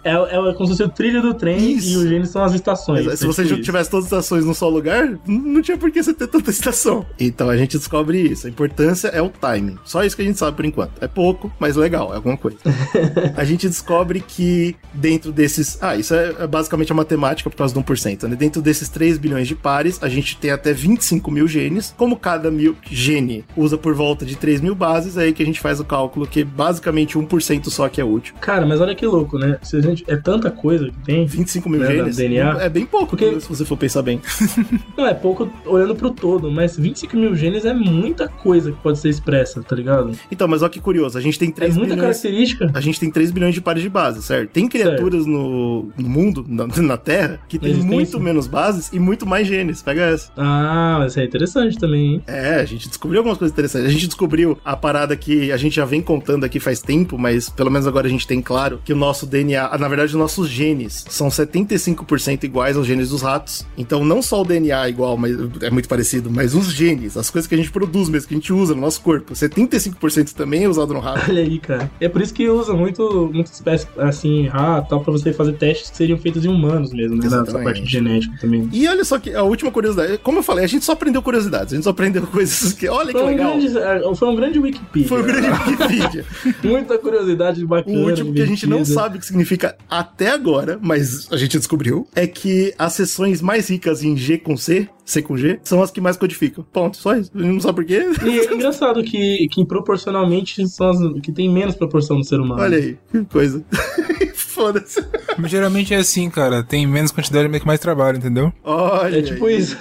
[SPEAKER 2] É, é como se fosse o trilho do trem
[SPEAKER 3] Isso.
[SPEAKER 2] e os genes são as estações.
[SPEAKER 3] Mas, se você tivesse todas as estações num só lugar, n- não tinha por que você ter tanta estação. Então a gente descobre isso. A importância é o timing. Só isso que a gente sabe por enquanto. É pouco, mas legal, é alguma coisa. a gente descobre que dentro desses. Ah, isso é é basicamente a matemática por causa do 1%. Né? Dentro desses 3 bilhões de pares, a gente tem até 25 mil genes. Como cada mil gene usa por volta de 3 mil bases, é aí que a gente faz o cálculo que basicamente 1% só que é útil.
[SPEAKER 2] Cara, mas olha que louco, né? Se a gente, é tanta coisa que tem.
[SPEAKER 3] 25 mil
[SPEAKER 2] Né,
[SPEAKER 3] genes
[SPEAKER 2] DNA?
[SPEAKER 3] é bem pouco,
[SPEAKER 2] Porque-
[SPEAKER 3] se você for pensar bem.
[SPEAKER 2] Não, é pouco olhando pro todo, mas 25 mil genes é muita coisa que pode ser expressa, tá ligado?
[SPEAKER 3] Então, mas olha que curioso, a gente tem
[SPEAKER 2] É
[SPEAKER 3] 3
[SPEAKER 2] muita
[SPEAKER 3] bilhões.
[SPEAKER 2] característica.
[SPEAKER 3] A gente tem 3 bilhões de pares de bases, certo? Tem criaturas no, no mundo, na, na Terra, que tem muito menos bases e muito mais genes. Pega essa.
[SPEAKER 2] Ah, mas é interessante também, hein?
[SPEAKER 3] É, a gente descobriu algumas coisas interessantes. A gente descobriu a parada que a gente já vem contando aqui faz tempo, mas pelo menos agora a gente tem claro que o nosso DNA, na verdade, os nossos genes são 75% iguais aos genes dos ratos. Então, não só o DNA é igual, mas é muito parecido, mas os genes, as coisas que a gente produz mesmo, que a gente usa no nosso corpo, 75% também é usado no rato.
[SPEAKER 2] Olha aí, cara. É por isso que usa muito, muitas espécies assim, rato, tal, pra você fazer testes que seriam feitos em humanos mesmo, né?
[SPEAKER 3] Exatamente.
[SPEAKER 2] parte de genética também.
[SPEAKER 3] E olha só que a última curiosidade, como eu falei, a gente só aprendeu curiosidades, a gente só aprendeu coisas que, olha que
[SPEAKER 2] Foi um,
[SPEAKER 3] legal.
[SPEAKER 2] grande, foi um grande Wikipedia.
[SPEAKER 3] Foi o grande Wikipedia.
[SPEAKER 2] Muita curiosidade bacana.
[SPEAKER 3] O último que a gente não sabe o que significa até agora, mas a gente descobriu, é que as seções mais ricas em G com C, C com G, são as que mais codificam. Ponto, só isso. Não sabe por quê.
[SPEAKER 2] E é engraçado que, que proporcionalmente são as que tem menos proporção do ser humano.
[SPEAKER 3] Olha aí, que coisa. Foda-se.
[SPEAKER 1] Mas Geralmente é assim, cara. Tem menos quantidade, mas que mais trabalho, entendeu?
[SPEAKER 3] Olha.
[SPEAKER 2] É tipo
[SPEAKER 3] aí,
[SPEAKER 2] isso.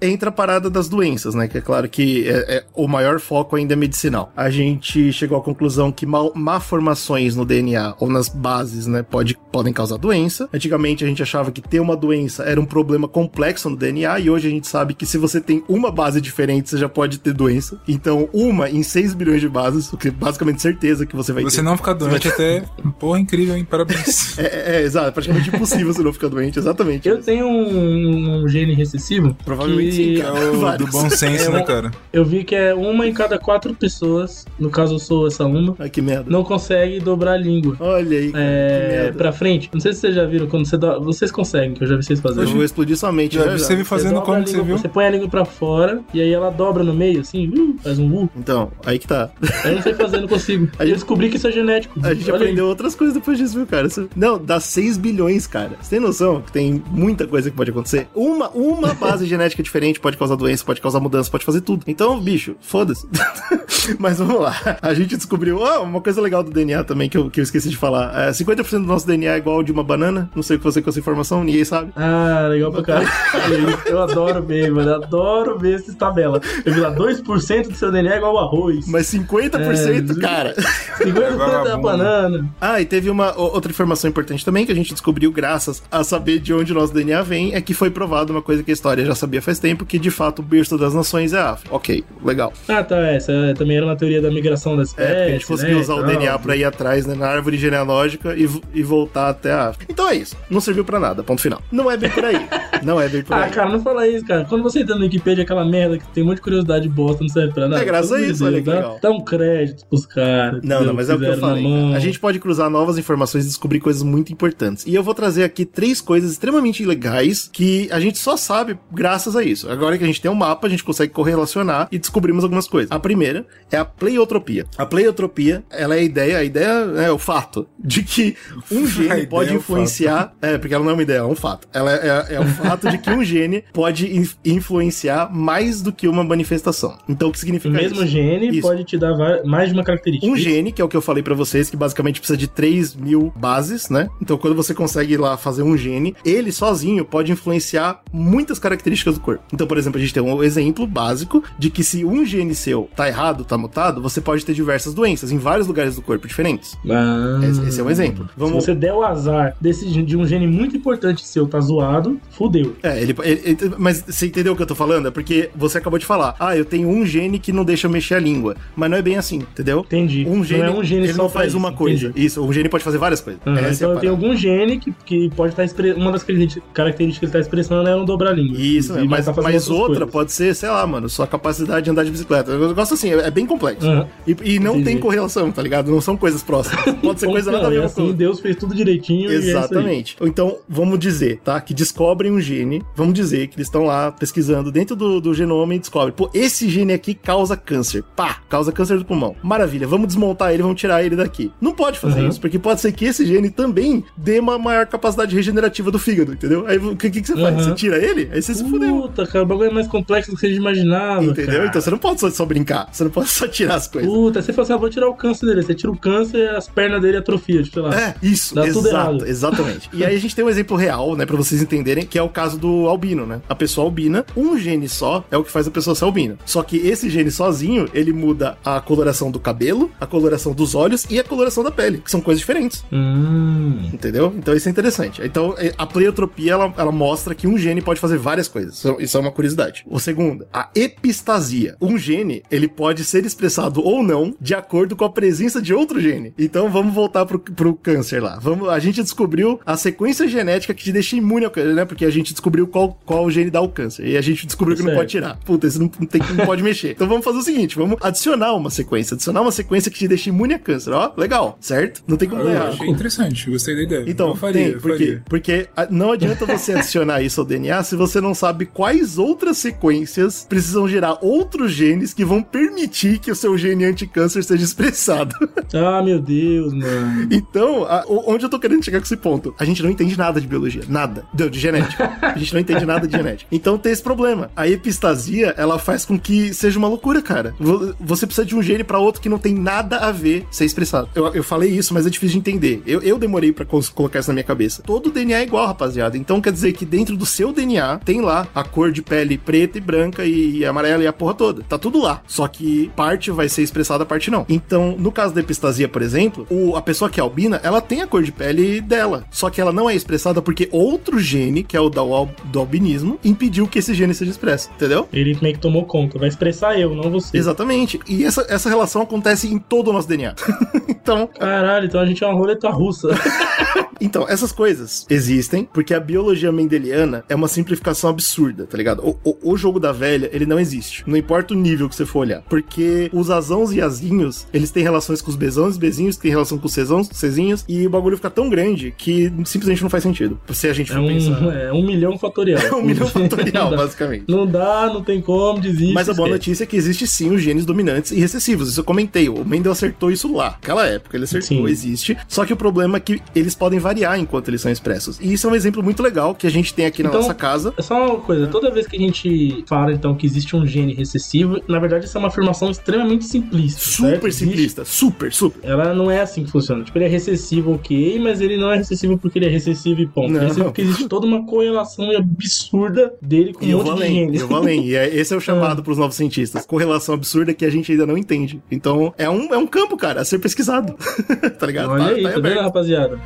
[SPEAKER 3] Entra a parada das doenças, né? Que é claro que é, é- o maior foco ainda é medicinal. A gente chegou à conclusão que mal, má formações no DNA ou nas bases, né? Pode, podem causar doença. Antigamente a gente achava que ter uma doença era um problema complexo no DNA e hoje a gente sabe que se você tem uma base diferente, você já pode ter doença. Então, uma em 6 bilhões de bases, o que é basicamente certeza que você vai
[SPEAKER 1] Você
[SPEAKER 3] ter.
[SPEAKER 1] não ficar doente até. Porra, incrível, hein? Parabéns.
[SPEAKER 3] É, é, é, exato, é praticamente impossível você não ficar doente, exatamente.
[SPEAKER 2] Eu tenho um, um gene recessivo.
[SPEAKER 3] Provavelmente
[SPEAKER 2] que
[SPEAKER 3] sim,
[SPEAKER 1] É
[SPEAKER 3] cara.
[SPEAKER 1] o do bom senso,
[SPEAKER 2] É
[SPEAKER 1] né, cara?
[SPEAKER 2] Eu vi que é uma em cada quatro pessoas, no caso eu sou essa uma,
[SPEAKER 3] Ai, que merda.
[SPEAKER 2] não consegue dobrar a língua.
[SPEAKER 3] Olha aí, cara, que
[SPEAKER 2] É,
[SPEAKER 3] merda.
[SPEAKER 2] pra frente. Não sei se vocês já viram quando você do... Vocês conseguem, que eu já vi vocês
[SPEAKER 3] Eu
[SPEAKER 2] fazendo.
[SPEAKER 3] vou explodir sua mente,
[SPEAKER 1] Já
[SPEAKER 3] já,
[SPEAKER 1] vi
[SPEAKER 3] já.
[SPEAKER 1] você me fazendo
[SPEAKER 2] a
[SPEAKER 1] como que você
[SPEAKER 2] língua-
[SPEAKER 1] viu?
[SPEAKER 2] Você põe a língua pra fora e aí ela dobra no meio, assim, uh, faz um U.
[SPEAKER 3] Então, aí que tá.
[SPEAKER 2] Eu não sei fazer, não consigo.
[SPEAKER 3] A
[SPEAKER 2] Eu
[SPEAKER 3] gente-
[SPEAKER 2] descobri que isso é genético.
[SPEAKER 3] A gente
[SPEAKER 2] Olha aí.
[SPEAKER 3] aprendeu outras coisas depois disso, viu, cara? Isso- Não, dá 6 bilhões, cara. Você tem noção que tem muita coisa que pode acontecer? Uma, uma base genética diferente pode causar doença, pode causar mudança, pode fazer tudo. Então, bicho, foda-se. Mas vamos lá. A gente descobriu ah, uma coisa legal do DNA também que eu, que eu esqueci de falar. É, 50% do nosso DNA é igual ao de uma banana. Não sei o que você com essa informação, ninguém sabe.
[SPEAKER 2] Ah, legal pra caralho. Eu adoro ver, mano. Adoro ver essas tabelas. Eu vi lá, 2% do seu DNA é igual ao arroz.
[SPEAKER 3] Mas 50%,
[SPEAKER 2] É,
[SPEAKER 3] cara.
[SPEAKER 2] 50% da
[SPEAKER 1] vagabundo.
[SPEAKER 2] banana.
[SPEAKER 3] Ah, e teve uma outra informação importante também que a gente descobriu graças a saber de onde o nosso DNA vem, é que foi provado uma coisa que a história já sabia faz tempo, que de fato o berço das nações é a África. Ok, legal.
[SPEAKER 2] Ah, tá. Essa é, também era na teoria da migração das
[SPEAKER 3] É, porque
[SPEAKER 2] espécies.
[SPEAKER 3] a gente conseguiu
[SPEAKER 2] né,
[SPEAKER 3] usar o. DNA pra ir atrás, né, na árvore genealógica e, e voltar até a África. Então é isso. Não serviu pra nada, ponto final. Não é bem por aí. Não é bem por
[SPEAKER 2] Ah,
[SPEAKER 3] aí.
[SPEAKER 2] cara, não fala isso, cara. Quando você entra no Wikipedia, aquela merda que tem um monte de curiosidade bosta, não serve pra nada.
[SPEAKER 3] É, graças a isso, olha que legal.
[SPEAKER 2] Dá um crédito pros caras.
[SPEAKER 3] Não, não, mas é o que eu falei. A gente pode cruzar novas informações e descobrir coisas muito importantes. E eu vou trazer aqui três coisas extremamente legais que a gente só sabe graças a isso. Agora que a gente tem um mapa, a gente consegue correlacionar e descobrimos algumas coisas. A primeira é a pleiotropia. A pleiotropia, ela é a ideia, a ideia é o fato de que um gene pode
[SPEAKER 1] é o
[SPEAKER 3] influenciar. É, porque ela não é uma ideia, é um fato. Ela é, é, é o fato de que um gene pode in- influenciar mais do que uma manifestação. Então, o que
[SPEAKER 2] O
[SPEAKER 3] significa
[SPEAKER 2] mesmo
[SPEAKER 3] isso?
[SPEAKER 2] gene
[SPEAKER 3] Isso.
[SPEAKER 2] pode te dar mais de uma característica.
[SPEAKER 3] Um gene, que é o que eu falei pra vocês, que basicamente precisa de 3 mil bases, né? Então, quando você consegue ir lá fazer um gene, ele sozinho pode influenciar muitas características do corpo. Então, por exemplo, a gente tem um exemplo básico de que se um gene seu tá errado, tá mutado, você pode ter diversas doenças em vários lugares do corpo diferentes.
[SPEAKER 2] Ah.
[SPEAKER 3] Esse, esse é um exemplo.
[SPEAKER 2] Se
[SPEAKER 3] Vamos.
[SPEAKER 2] você der o azar desse, de um gene muito importante seu tá zoado, fudeu.
[SPEAKER 3] É, ele, ele- ele- Mas você entendeu o que eu tô falando? É porque você acabou de falar, ah, eu tenho um gene que não deixa eu mexer a língua. Mas não é bem assim, entendeu?
[SPEAKER 2] Entendi.
[SPEAKER 3] Um gene,
[SPEAKER 2] não é um gene
[SPEAKER 3] ele
[SPEAKER 2] só
[SPEAKER 3] não faz
[SPEAKER 2] isso,
[SPEAKER 3] uma coisa.
[SPEAKER 2] entendi.
[SPEAKER 3] Isso, um gene pode fazer várias coisas. Essa é
[SPEAKER 2] então tenho
[SPEAKER 3] parada.
[SPEAKER 2] algum gene que, que pode estar expressando. Uma das características que ele tá expressando é não dobrar a língua.
[SPEAKER 3] Isso,
[SPEAKER 2] não
[SPEAKER 3] mas,
[SPEAKER 2] tá
[SPEAKER 3] mas outra
[SPEAKER 2] coisas.
[SPEAKER 3] pode ser, sei lá, mano, sua capacidade de andar de bicicleta. Eu gosto assim, é, é bem complexo.
[SPEAKER 2] Aham.
[SPEAKER 3] E, e não
[SPEAKER 2] Entendi.
[SPEAKER 3] tem correlação, tá ligado? Não são coisas próximas. Pode ser coisa
[SPEAKER 2] que
[SPEAKER 3] nada a
[SPEAKER 2] não?
[SPEAKER 3] ver uma
[SPEAKER 2] assim,
[SPEAKER 3] com.
[SPEAKER 2] Deus fez tudo direitinho e é.
[SPEAKER 3] Exatamente. Ou então, vamos dizer, tá? Que descobrem um gene, vamos dizer que eles estão lá pesquisando dentro do, do genoma e descobrem, pô, esse gene aqui causa câncer. Pá, causa câncer do pulmão. Maravilha, vamos desmontar ele, vamos tirar ele daqui. Não pode fazer
[SPEAKER 2] Uhum.
[SPEAKER 3] isso, porque pode ser que esse gene também dê uma maior capacidade regenerativa do fígado, entendeu? Aí o que, que, você faz?
[SPEAKER 2] Uhum.
[SPEAKER 3] Você tira ele? Aí você se fudeu.
[SPEAKER 2] Puta, cara, o bagulho é mais complexo do que você imaginava.
[SPEAKER 3] Entendeu?
[SPEAKER 2] cara.
[SPEAKER 3] Então você não pode só, só brincar. Você não pode só tirar as coisas.
[SPEAKER 2] Puta, você fala assim, ah, vou tirar o câncer dele. Você tira o câncer e as pernas dele atrofiam, tipo, sei lá.
[SPEAKER 3] É, isso,
[SPEAKER 2] Dá tudo
[SPEAKER 3] exato,
[SPEAKER 2] errado.
[SPEAKER 3] exatamente. E aí a gente tem um exemplo real, né, pra vocês entenderem, que é o caso do albino, né? A pessoa albina, um gene só é o que faz a pessoa ser albina. Só que esse gene sozinho, ele muda a coloração do cabelo, a coloração dos olhos e a coloração da pele, que são coisas diferentes.
[SPEAKER 2] Hum.
[SPEAKER 3] Entendeu? Então isso é interessante. Então é, a pleiotropia ela, ela mostra que um gene pode fazer várias coisas. Isso, isso é uma curiosidade. O segundo, a epistasia. Um gene ele pode ser expressado ou não de acordo com a presença de outro gene. Então vamos voltar pro, pro câncer lá. Vamos, a gente descobriu a sequência genética que te deixa imune ao câncer, né? Porque a gente descobriu qual, qual gene dá o câncer. E a gente descobriu que não pode tirar. Puta, isso não, tem, não pode mexer. Então vamos fazer o seguinte: vamos adicionar uma sequência. Adicionar uma sequência que te deixa imune a câncer. Ó, legal, certo? Não tem como
[SPEAKER 1] Eu
[SPEAKER 3] errado.
[SPEAKER 1] achei interessante, gostei da ideia.
[SPEAKER 3] Então,
[SPEAKER 1] eu faria,
[SPEAKER 3] tem,
[SPEAKER 1] eu
[SPEAKER 3] por quê?
[SPEAKER 1] faria.
[SPEAKER 3] Porque não adianta você adicionar isso ao DNA se você não sabe quais outras sequências precisam gerar outros genes que vão permitir que o seu gene anti-câncer seja expressado.
[SPEAKER 2] Ah, meu Deus, mano.
[SPEAKER 3] então, a- onde eu tô querendo chegar com esse ponto? A gente não entende nada de biologia, nada. De, de genética. A gente não entende nada de genética. Então tem esse problema. A epistasia, ela faz com que seja uma loucura, cara. Vo- Você precisa de um gene pra outro que não tem nada a ver ser expressado. Eu, eu falei isso, mas é difícil de entender. Eu, eu demorei pra cons- colocar isso na minha cabeça. Todo DNA é igual, rapaziada. Então quer dizer que dentro do seu DNA tem lá a cor de pele preta e branca e, e amarela e a porra toda. Tá tudo lá. Só que parte vai ser expressada, parte não. Então, no caso da epistasia, por exemplo, o- a pessoa que é albina, ela tem a cor de pele dela. Só que ela não é expressada porque outro gene, que é o da- o do albinismo, impediu que esse gene seja expresso. Entendeu?
[SPEAKER 2] Ele meio que tomou conta. Vai expressar eu, não você.
[SPEAKER 3] Exatamente. E essa, essa relação acontece em todo o nosso DNA. Então,
[SPEAKER 2] Caralho, então a gente é uma roleta russa.
[SPEAKER 3] Então, essas coisas existem porque a biologia mendeliana é uma simplificação absurda, tá ligado? O, o, o jogo da velha, ele não existe. Não importa o nível que você for olhar. Porque os azãos e azinhos, eles têm relações com os bezãos e bezinhos, têm relação com os cezãos, cezinhos, e o bagulho fica tão grande que simplesmente não faz sentido. Se a gente
[SPEAKER 2] É
[SPEAKER 3] for pensar.
[SPEAKER 2] um, é um milhão fatorial.
[SPEAKER 3] É um milhão fatorial,
[SPEAKER 2] Não
[SPEAKER 3] basicamente.
[SPEAKER 2] Não dá, não tem como, desiste.
[SPEAKER 3] Mas a boa
[SPEAKER 2] esquece.
[SPEAKER 3] notícia é que existe sim os genes dominantes e recessivos. Isso eu comentei. O Mendel acertou isso lá. Naquela época ele acertou,
[SPEAKER 2] Sim.
[SPEAKER 3] existe. Só que o problema que eles podem variar enquanto eles são expressos. E isso é um exemplo muito legal que a gente tem aqui na
[SPEAKER 2] Então,
[SPEAKER 3] nossa casa.
[SPEAKER 2] É só uma coisa, toda vez que a gente fala então que existe um gene recessivo, na verdade essa é uma afirmação extremamente simplista. certo?
[SPEAKER 3] Super
[SPEAKER 2] Existe-
[SPEAKER 3] simplista. Super, super.
[SPEAKER 2] Ela não é assim que funciona. Tipo, ele é recessivo, ok, mas ele não é recessivo porque ele é recessivo e ponto.
[SPEAKER 3] Não.
[SPEAKER 2] É recessivo porque existe toda uma correlação absurda dele com
[SPEAKER 3] E
[SPEAKER 2] um
[SPEAKER 3] eu
[SPEAKER 2] monte
[SPEAKER 3] vou
[SPEAKER 2] de genes.
[SPEAKER 3] eu vou além. E é- esse é o chamado pros novos cientistas. Correlação absurda que a gente ainda não entende. Então, é um, é um campo, cara, a ser pesquisado. tá ligado?
[SPEAKER 2] Olha
[SPEAKER 3] tá,
[SPEAKER 2] aí,
[SPEAKER 3] tá
[SPEAKER 2] tá vendo. Rapaziada?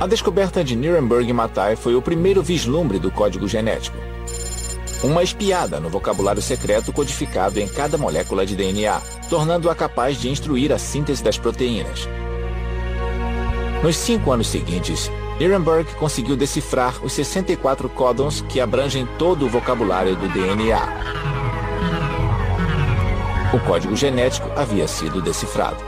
[SPEAKER 8] A descoberta de Nuremberg Matai foi o primeiro vislumbre do código genético. Uma espiada no vocabulário secreto codificado em cada molécula de DNA, tornando-a capaz de instruir a síntese das proteínas. Nos cinco anos seguintes, Nuremberg conseguiu decifrar os 64 códons que abrangem todo o vocabulário do DNA. O código genético havia sido decifrado.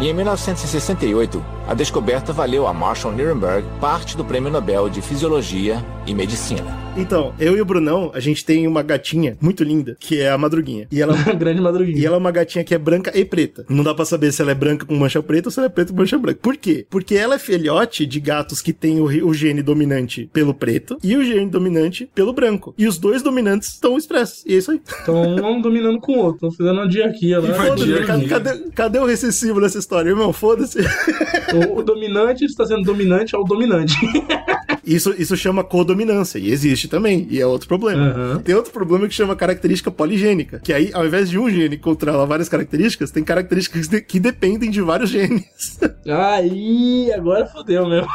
[SPEAKER 8] E em 1968, a descoberta valeu a Marshall Nirenberg parte do Prêmio Nobel de Fisiologia e Medicina.
[SPEAKER 3] Então, eu e o Brunão, a gente tem uma gatinha muito linda, que é a Madruguinha. E ela,
[SPEAKER 2] Grande madruguinha.
[SPEAKER 3] e ela é uma gatinha que é branca e preta. Não dá pra saber se ela é branca com mancha preta ou se ela é preta com mancha branca. Por quê? Porque ela é filhote de gatos que tem o, o gene dominante pelo preto e o gene dominante pelo branco. E os dois dominantes estão expressos. E é isso aí.
[SPEAKER 2] Então um dominando com o outro. Estão fazendo uma diarquia lá.
[SPEAKER 3] Foda-se, cadê, cadê, cadê o recessivo nessa história, irmão? Foda-se.
[SPEAKER 2] O, dominante está sendo dominante ao dominante.
[SPEAKER 3] Isso, isso chama codominância, e existe também, e é outro problema.
[SPEAKER 2] Aham.
[SPEAKER 3] Tem outro problema que chama característica poligênica, que aí, ao invés de um gene controlar várias características, tem características de- que dependem de vários genes.
[SPEAKER 2] Aí, agora fodeu mesmo.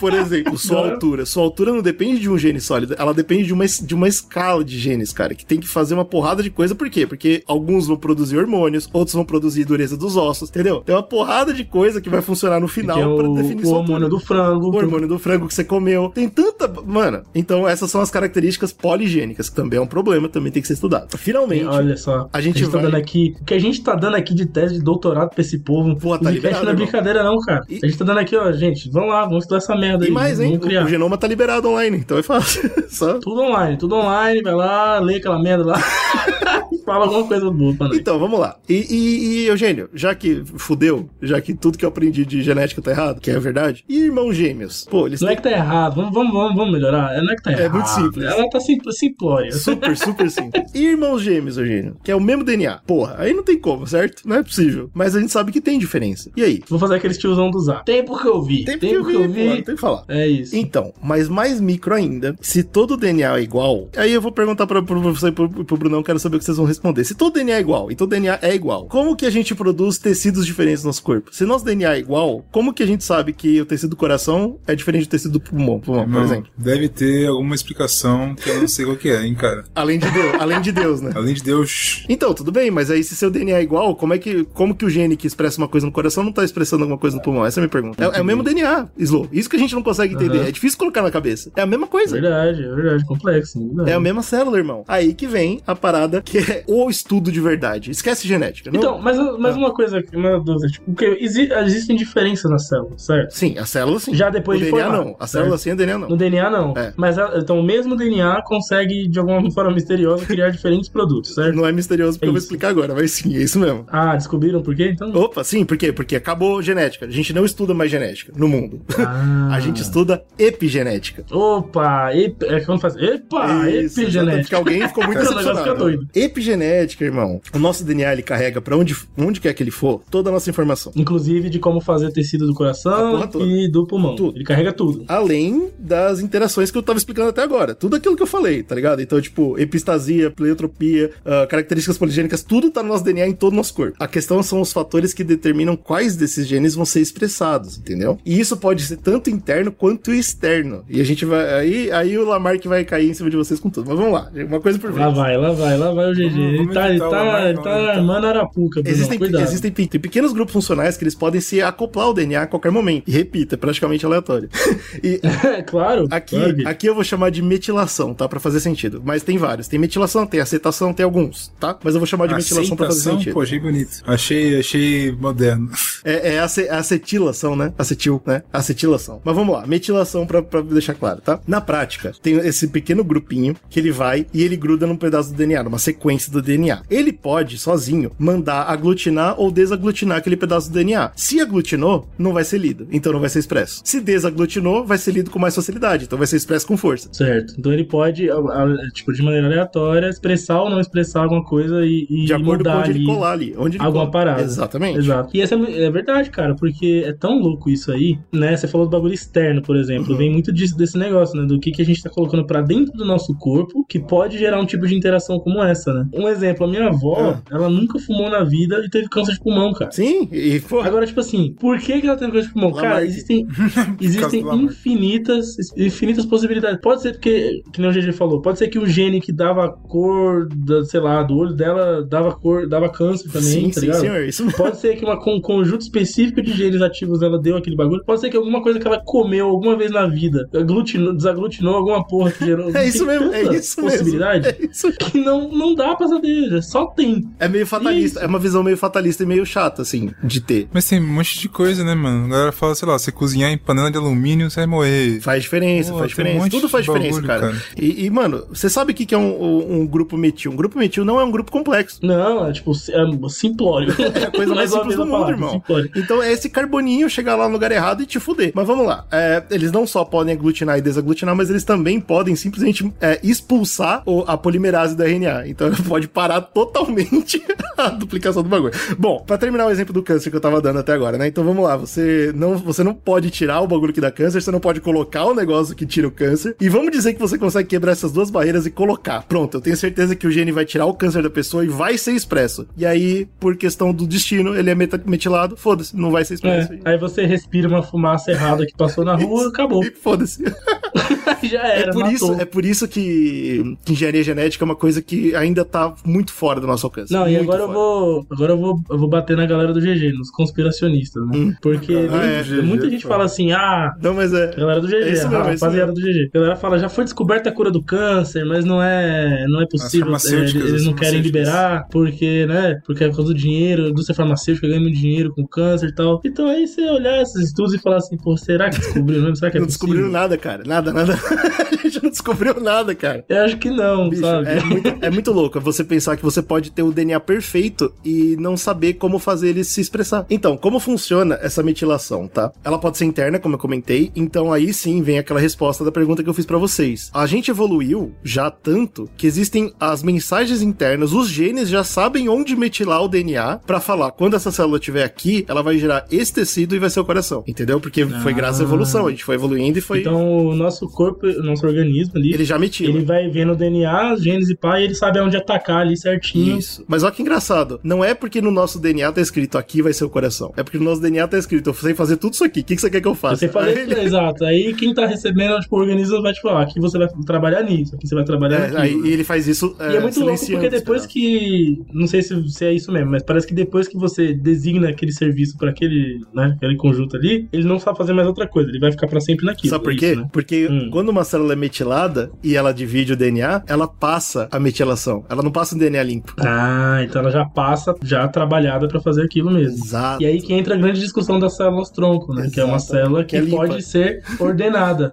[SPEAKER 3] Por exemplo, sua
[SPEAKER 2] Agora-
[SPEAKER 3] altura. Sua altura não depende de um gene sólido, ela depende de uma, de uma escala de genes, cara, que tem que fazer uma porrada de coisa. Por quê? Porque alguns vão produzir hormônios, outros vão produzir dureza dos ossos, entendeu? Tem uma porrada de coisa que vai funcionar no final
[SPEAKER 2] é
[SPEAKER 3] definir
[SPEAKER 2] o hormônio do frango.
[SPEAKER 3] O hormônio do frango que você comeu. Tem tanta. Mano, então essas são as características poligênicas, que também é um problema, também tem que ser estudado. Finalmente.
[SPEAKER 2] Olha só,
[SPEAKER 3] A gente
[SPEAKER 2] tá
[SPEAKER 3] vai-
[SPEAKER 2] dando aqui. O que a gente tá dando aqui de tese de doutorado pra esse povo.
[SPEAKER 3] Pô, tá
[SPEAKER 2] o Zcast
[SPEAKER 3] liberado,
[SPEAKER 2] não é brincadeira, não, cara.
[SPEAKER 3] E-
[SPEAKER 2] A gente tá dando aqui, ó, gente. Vamos lá, vamos estudar essa merda
[SPEAKER 3] E
[SPEAKER 2] aí.
[SPEAKER 3] mais, hein? O, o genoma tá liberado online, então é fácil. Só.
[SPEAKER 2] Tudo online, tudo online, vai lá, lê aquela merda lá. Fala alguma coisa boa pra nós.
[SPEAKER 3] Então, vamos lá. E, e, e, Eugênio, já que fudeu, já que tudo que eu aprendi de genética tá errado, que é verdade, e irmãos gêmeos? Pô, eles
[SPEAKER 2] Não é
[SPEAKER 3] têm
[SPEAKER 2] que tá errado, vamos, vamos, vamos, vamos melhorar. Não é que tá
[SPEAKER 3] É
[SPEAKER 2] errado.
[SPEAKER 3] muito simples.
[SPEAKER 2] Ela tá sim, simplória.
[SPEAKER 3] super, super simples. E irmãos gêmeos, Eugênio, que é o mesmo DNA. Porra, aí não tem como, certo? Não é possível. Mas a gente sabe que tem diferença. E aí?
[SPEAKER 2] Vou fazer aquele tiozão do zap. Tempo que eu vi.
[SPEAKER 3] Tem
[SPEAKER 2] Tempo que eu vi.
[SPEAKER 3] pô, tem que falar.
[SPEAKER 2] É isso.
[SPEAKER 3] Então, mas mais micro ainda, se todo DNA é igual, aí eu vou perguntar pra, pra você e pro, pro Brunão, quero saber o que vocês vão responder. Se todo DNA é igual e todo DNA é igual, como que a gente produz tecidos diferentes no nosso corpo? Se nosso DNA é igual, como que a gente sabe que o tecido do coração é diferente do tecido do pulmão, pulmão por
[SPEAKER 1] Não,
[SPEAKER 3] exemplo?
[SPEAKER 1] deve ter alguma explicação que eu não sei qual que é, hein, cara.
[SPEAKER 3] Além de Deus, além de Deus, né?
[SPEAKER 1] Além de Deus.
[SPEAKER 3] Então, tudo bem, mas aí se seu DNA é igual, como é que, como que o gene que expressa uma coisa no coração não tá expressando alguma coisa no pulmão? Essa é a minha pergunta. É, é o mesmo DNA, Slow. Isso que a gente não consegue entender.
[SPEAKER 2] Aham.
[SPEAKER 3] É difícil colocar na cabeça. É a mesma coisa.
[SPEAKER 2] Verdade, é verdade, complexo. verdade.
[SPEAKER 3] É a mesma célula, irmão. Aí que vem a parada que é o estudo de verdade. Esquece genética. Não...
[SPEAKER 2] Então, mas, mas
[SPEAKER 3] Ah.
[SPEAKER 2] uma coisa, uma dúvida, tipo, porque exi- existem diferenças na célula, certo?
[SPEAKER 3] Sim, a célula sim.
[SPEAKER 2] Já depois
[SPEAKER 3] o
[SPEAKER 2] de
[SPEAKER 3] DNA
[SPEAKER 2] formar,
[SPEAKER 3] não. A célula
[SPEAKER 2] certo?
[SPEAKER 3] sim, o DNA não.
[SPEAKER 2] No DNA não.
[SPEAKER 3] É.
[SPEAKER 2] Mas a- então o mesmo DNA consegue, de alguma forma misteriosa, criar diferentes produtos, certo?
[SPEAKER 3] Não é misterioso porque
[SPEAKER 2] É
[SPEAKER 3] eu vou explicar agora, mas sim, é isso mesmo.
[SPEAKER 2] Ah, descobriram por quê, então?
[SPEAKER 3] Opa, sim, por quê? Porque acabou genética. A gente não estuda mais genética no mundo.
[SPEAKER 2] Ah.
[SPEAKER 3] A gente estuda epigenética.
[SPEAKER 2] Opa, ep... é quando faz. Epa,
[SPEAKER 3] Isso,
[SPEAKER 2] epigenética.
[SPEAKER 3] que alguém ficou muito decepcionado. Epigenética, irmão. O nosso DNA ele carrega pra onde, onde quer que ele for toda a nossa informação.
[SPEAKER 2] Inclusive de como fazer tecido do coração e do pulmão.
[SPEAKER 3] Tudo.
[SPEAKER 2] Ele carrega tudo.
[SPEAKER 3] Além das interações que eu tava explicando até agora. Tudo aquilo que eu falei, tá ligado? Então, tipo, epistasia, pleiotropia, uh, características poligênicas, tudo tá no nosso DNA em todo o nosso corpo. A questão são os fatores que determinam quais desses genes vão ser expressados, entendeu? E isso pode ser tanto interno quanto externo. E a gente vai. Aí, aí o Lamarck vai cair em cima de vocês com tudo. Mas vamos lá, uma coisa por vez.
[SPEAKER 2] Lá vai, lá vai, lá vai o GG. Ele tá, ele tá,
[SPEAKER 1] Lamarck,
[SPEAKER 2] ele
[SPEAKER 1] vamos
[SPEAKER 2] tá armando a arapuca, Brunão,
[SPEAKER 3] Existem,
[SPEAKER 2] cuidado.
[SPEAKER 3] existem pe- tem pequenos grupos funcionais que eles podem se acoplar ao DNA a qualquer momento. E repita, é praticamente aleatório. e
[SPEAKER 2] É, claro.
[SPEAKER 3] aqui,
[SPEAKER 2] claro
[SPEAKER 3] aqui eu vou chamar de metilação, tá? Pra fazer sentido. Mas tem vários. Tem metilação, tem acetação, tem alguns, tá? Mas eu vou chamar de metilação pra fazer
[SPEAKER 1] Aceitação?
[SPEAKER 3] sentido.
[SPEAKER 1] Pô, achei bonito. Achei, achei moderno.
[SPEAKER 3] É, é ace- acetilação, né? Acetil, né? Acetilação. Mas vamos lá, metilação pra, pra deixar claro, tá? Na prática, tem esse pequeno grupinho que ele vai e ele gruda num pedaço do DNA, numa sequência do DNA. Ele pode, sozinho, mandar aglutinar ou desaglutinar aquele pedaço do DNA. Se aglutinou, não vai ser lido, então não vai ser expresso. Se desaglutinou, vai ser lido com mais facilidade, então vai ser expresso com força.
[SPEAKER 2] Certo. Então ele pode, a- a- tipo, de maneira aleatória, expressar ou não expressar alguma coisa e, e
[SPEAKER 3] De acordo com
[SPEAKER 2] mudar
[SPEAKER 3] onde
[SPEAKER 2] ali
[SPEAKER 3] ele colar ali. Onde ele
[SPEAKER 2] alguma
[SPEAKER 3] cola.
[SPEAKER 2] parada.
[SPEAKER 3] Exatamente.
[SPEAKER 2] Exato. E essa é, é verdade, cara, porque é tão louco isso aí, né? Você falou do bagulho externo, por exemplo.
[SPEAKER 3] Uhum.
[SPEAKER 2] Vem muito disso, desse negócio, né? Do que, que a gente tá colocando pra dentro do nosso corpo que pode gerar um tipo de interação como essa, né? Um exemplo, a minha avó, ela nunca fumou na vida e teve câncer de pulmão, cara.
[SPEAKER 3] Sim, e pô,
[SPEAKER 2] Agora, tipo assim, por que, que ela tem câncer de pulmão? Cara, existem, existem
[SPEAKER 1] Lamarck.
[SPEAKER 2] Infinitas, infinitas possibilidades. Pode ser porque, que nem o GG falou, pode ser que o gene que dava a cor, da, sei lá, do olho dela dava cor, dava câncer também,
[SPEAKER 3] sim,
[SPEAKER 2] tá
[SPEAKER 3] sim,
[SPEAKER 2] ligado?
[SPEAKER 3] senhor. Isso mesmo.
[SPEAKER 2] Pode ser que uma, com um conjunto específico de genes ativos dela deu aquele bagulho. Pode ser que alguma coisa que ela comeu alguma vez na vida aglutinou, desaglutinou alguma porra que gerou.
[SPEAKER 3] É isso mesmo, é isso mesmo.
[SPEAKER 2] possibilidade
[SPEAKER 3] É isso
[SPEAKER 2] que não, não dá pra saber, só tem.
[SPEAKER 3] É meio fatalista,
[SPEAKER 2] Isso.
[SPEAKER 3] é uma visão meio fatalista e meio chata, assim, de ter.
[SPEAKER 1] Mas tem um monte de coisa, né, mano? A galera fala, sei lá, você cozinhar em panela de alumínio, você vai morrer.
[SPEAKER 3] Faz diferença,
[SPEAKER 1] Pô,
[SPEAKER 3] faz
[SPEAKER 1] um
[SPEAKER 3] diferença.
[SPEAKER 1] monte
[SPEAKER 3] Tudo faz diferença,
[SPEAKER 1] bagulho,
[SPEAKER 3] cara.
[SPEAKER 1] cara.
[SPEAKER 3] E, e, mano, você sabe o que que é um, um- um grupo metil? Um grupo metil não é um grupo complexo.
[SPEAKER 2] Não, é tipo, é simplório.
[SPEAKER 3] É a coisa mais simples do mundo, irmão. Então é esse carboninho chegar lá no lugar errado e te fuder. Mas vamos lá. É, eles não só podem aglutinar e desaglutinar, mas eles também podem simplesmente é, expulsar o- a polimerase do RNA. Então ele pode parar totalmente a duplicação do bagulho. Bom, pra terminar o exemplo do câncer que eu tava dando até agora, né? Então vamos lá. Você não, você não pode tirar o bagulho que dá câncer, você não pode colocar o negócio que tira o câncer. E vamos dizer que você consegue quebrar essas duas barreiras e colocar. Pronto, eu tenho certeza que o gene vai tirar o câncer da pessoa e vai ser expresso. E aí, por questão do destino, ele é metilado, foda-se, não vai ser expresso.
[SPEAKER 2] É, aí você respira uma fumaça errada que passou na rua, acabou.
[SPEAKER 3] E foda-se.
[SPEAKER 2] Já era,
[SPEAKER 3] É por,
[SPEAKER 2] matou.
[SPEAKER 3] isso, é por isso que, que engenharia genética é uma coisa que ainda tá muito fora do nosso alcance.
[SPEAKER 2] Não, e agora eu
[SPEAKER 3] fora.
[SPEAKER 2] vou. Agora eu vou, eu vou bater na galera do GG, nos conspiracionistas, né? Porque
[SPEAKER 3] Ah, é,
[SPEAKER 2] muita, muita
[SPEAKER 1] GG,
[SPEAKER 2] gente
[SPEAKER 1] pô.
[SPEAKER 2] fala assim, ah.
[SPEAKER 3] Não, mas é.
[SPEAKER 2] Galera do GG,
[SPEAKER 3] É isso mesmo,
[SPEAKER 2] a
[SPEAKER 3] é isso
[SPEAKER 2] rapaziada do GG. A galera fala, já foi descoberta a cura do câncer, mas não é, não é possível.
[SPEAKER 1] As
[SPEAKER 2] é, eles não querem liberar, porque, né? Porque é por causa do dinheiro, a indústria farmacêutica ganha muito dinheiro com câncer e tal. Então aí você olhar esses estudos e falar assim, pô, será que descobriu mesmo? Será que é
[SPEAKER 3] não
[SPEAKER 2] possível?
[SPEAKER 3] descobriram nada, cara. Nada, nada. a gente não descobriu nada, cara.
[SPEAKER 2] Eu acho que não,
[SPEAKER 3] Bicho,
[SPEAKER 2] sabe?
[SPEAKER 3] é muito, é muito louco você pensar que você pode ter o DNA perfeito e não saber como fazer ele se expressar. Então, como funciona essa metilação, tá? Ela pode ser interna, como eu comentei, então aí sim vem aquela resposta da pergunta que eu fiz pra vocês. A gente evoluiu já tanto que existem as mensagens internas, os genes já sabem onde metilar o DNA pra falar, quando essa célula estiver aqui, ela vai gerar esse tecido e vai ser o coração, entendeu? Porque foi graças à evolução, a gente foi evoluindo e foi...
[SPEAKER 2] Então o nosso corpo, o nosso organismo ali,
[SPEAKER 3] ele já metila.
[SPEAKER 2] ele vai vendo o DNA, genes e e ele sabe aonde atacar ali certinho.
[SPEAKER 3] Isso. Mas olha que engraçado. Não é porque no nosso DNA tá escrito aqui vai ser o coração. É porque no nosso DNA tá escrito, eu sei fazer tudo isso aqui. O que, que você quer que eu faça?
[SPEAKER 2] Você
[SPEAKER 3] ele-
[SPEAKER 2] exato. Aí quem tá recebendo, tipo, o organismo vai te falar, aqui você vai trabalhar nisso, aqui você vai trabalhar
[SPEAKER 3] É, aí, e ele faz isso
[SPEAKER 2] E é muito louco porque depois que. Não sei se, se é isso mesmo, mas parece que depois que você designa aquele serviço pra aquele, né, aquele conjunto ali, ele não sabe fazer mais outra coisa, ele vai ficar pra sempre naquilo.
[SPEAKER 3] Sabe por
[SPEAKER 2] é
[SPEAKER 3] quê?
[SPEAKER 2] isso, né?
[SPEAKER 3] Porque
[SPEAKER 2] Hum.
[SPEAKER 3] quando uma célula é metilada e ela divide o DNA, ela passa a metilação. Ela não passa um DNA limpo.
[SPEAKER 2] Ah, então ela já passa, já trabalhada pra fazer aquilo mesmo.
[SPEAKER 3] Exato.
[SPEAKER 2] E aí que entra a grande discussão das células tronco, né? Que é uma
[SPEAKER 3] Exato.
[SPEAKER 2] célula que,
[SPEAKER 3] Que é limpa.
[SPEAKER 2] pode ser ordenada.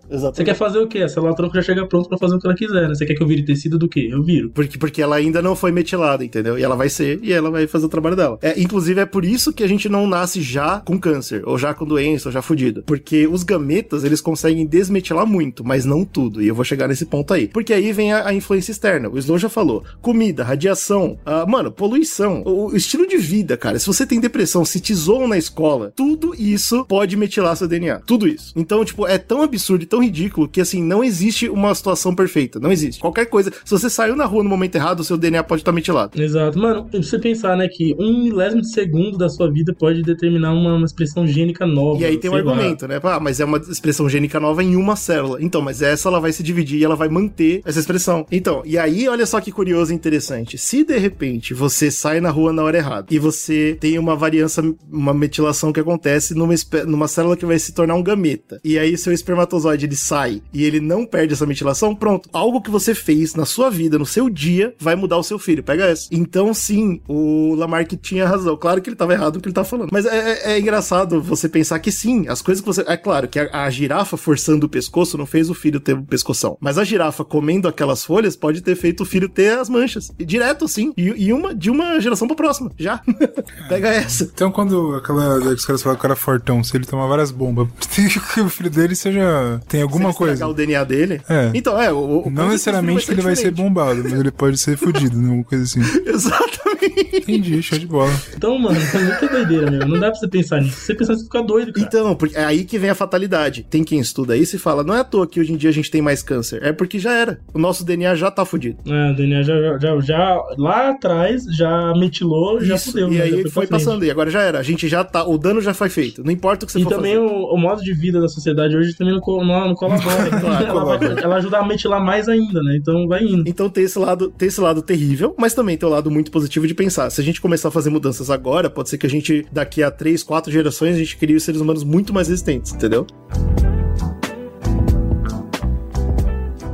[SPEAKER 3] Exatamente.
[SPEAKER 2] Você quer fazer o quê? A célula tronco já chega pronta pra fazer o que ela quiser, né? Você quer que eu vire tecido do quê? Eu viro.
[SPEAKER 3] Porque, porque ela ainda não foi metilada, entendeu? E ela vai ser, e ela vai fazer o trabalho dela. É, inclusive, é por isso que a gente não nasce já com câncer, ou já com doença, ou já fudido. Porque os gametas, eles conseguem desmetilar muito, mas não tudo. E eu vou chegar nesse ponto aí. Porque aí vem a, a influência externa. O Slow já falou. Comida, radiação, ah, mano, poluição, o, o estilo de vida, cara. Se você tem depressão, se te zoam na escola, tudo isso pode metilar seu DNA. Tudo isso. Então, tipo, é tão absurdo e tão ridículo que, assim, não existe uma situação perfeita. Não existe. Qualquer coisa. Se você saiu na rua no momento errado, o seu DNA pode estar metilado.
[SPEAKER 2] Exato. Mano, você pensar, né, que um milésimo de segundo da sua vida pode determinar uma, uma expressão gênica nova.
[SPEAKER 3] E aí tem um
[SPEAKER 2] sei lá.
[SPEAKER 3] argumento, né? Ah, mas é uma expressão gênica nova em uma célula. Então, mas essa ela vai se dividir e ela vai manter essa expressão. Então, e aí, olha só que curioso e interessante. Se de repente você sai na rua na hora errada e você tem uma variância, uma metilação que acontece numa, numa célula que vai se tornar um gameta, e aí seu espermatozoide ele sai e ele não perde essa metilação, pronto. Algo que você fez na sua vida, no seu dia, vai mudar o seu filho. Pega essa. Então, sim, o Lamarck tinha razão. Claro que ele tava errado no que ele tava falando. Mas é, é- é engraçado você pensar que sim, as coisas que você. É claro que a, a girafa forçando o pescoço não fez o filho ter um pescoção. Mas a girafa comendo aquelas folhas pode ter feito o filho ter as manchas. E direto, sim. E, e uma de uma geração pra próxima. Já. Pega essa.
[SPEAKER 1] Então, quando aquela. Os caras falam que o cara é fortão, se ele tomar várias bombas, que o filho dele seja. Tem alguma
[SPEAKER 3] Se ele estragar
[SPEAKER 1] coisa.
[SPEAKER 3] o DNA dele.
[SPEAKER 1] É.
[SPEAKER 3] Então, é. O, o-
[SPEAKER 1] Não necessariamente que ele vai ser
[SPEAKER 3] diferente.
[SPEAKER 1] bombado, mas ele pode ser fudido, né? Alguma coisa assim.
[SPEAKER 3] Exatamente.
[SPEAKER 1] Entendi, show de bola.
[SPEAKER 2] Então, mano, é muita doideira, meu. Não dá pra você pensar nisso. Se você pensar, você fica doido, cara.
[SPEAKER 3] Então, porque é aí que vem a fatalidade. Tem quem estuda isso e fala, não é à toa que hoje em dia a gente tem mais câncer. É porque já era. O nosso DNA já tá fudido.
[SPEAKER 2] É, o DNA já, já, já lá atrás já metilou, já
[SPEAKER 3] Isso,
[SPEAKER 2] fudeu.
[SPEAKER 3] e
[SPEAKER 2] né?
[SPEAKER 3] aí
[SPEAKER 2] Já
[SPEAKER 3] foi
[SPEAKER 2] frente.
[SPEAKER 3] passando. E agora já era. A gente já tá. O dano já foi feito. Não importa o que você
[SPEAKER 2] E
[SPEAKER 3] for
[SPEAKER 2] também
[SPEAKER 3] fazer.
[SPEAKER 2] o, o modo de vida da sociedade hoje também co- não, não colabora.
[SPEAKER 3] Claro,
[SPEAKER 2] ela, vai- ela ajuda a metilar mais ainda, né? Então vai indo.
[SPEAKER 3] Então tem esse lado, tem esse lado terrível, mas também tem o lado muito positivo de pensar. Se a gente começar a fazer mudanças agora, pode ser que a gente, daqui a três, quatro gerações, a gente crie os seres humanos muito mais resistentes, entendeu?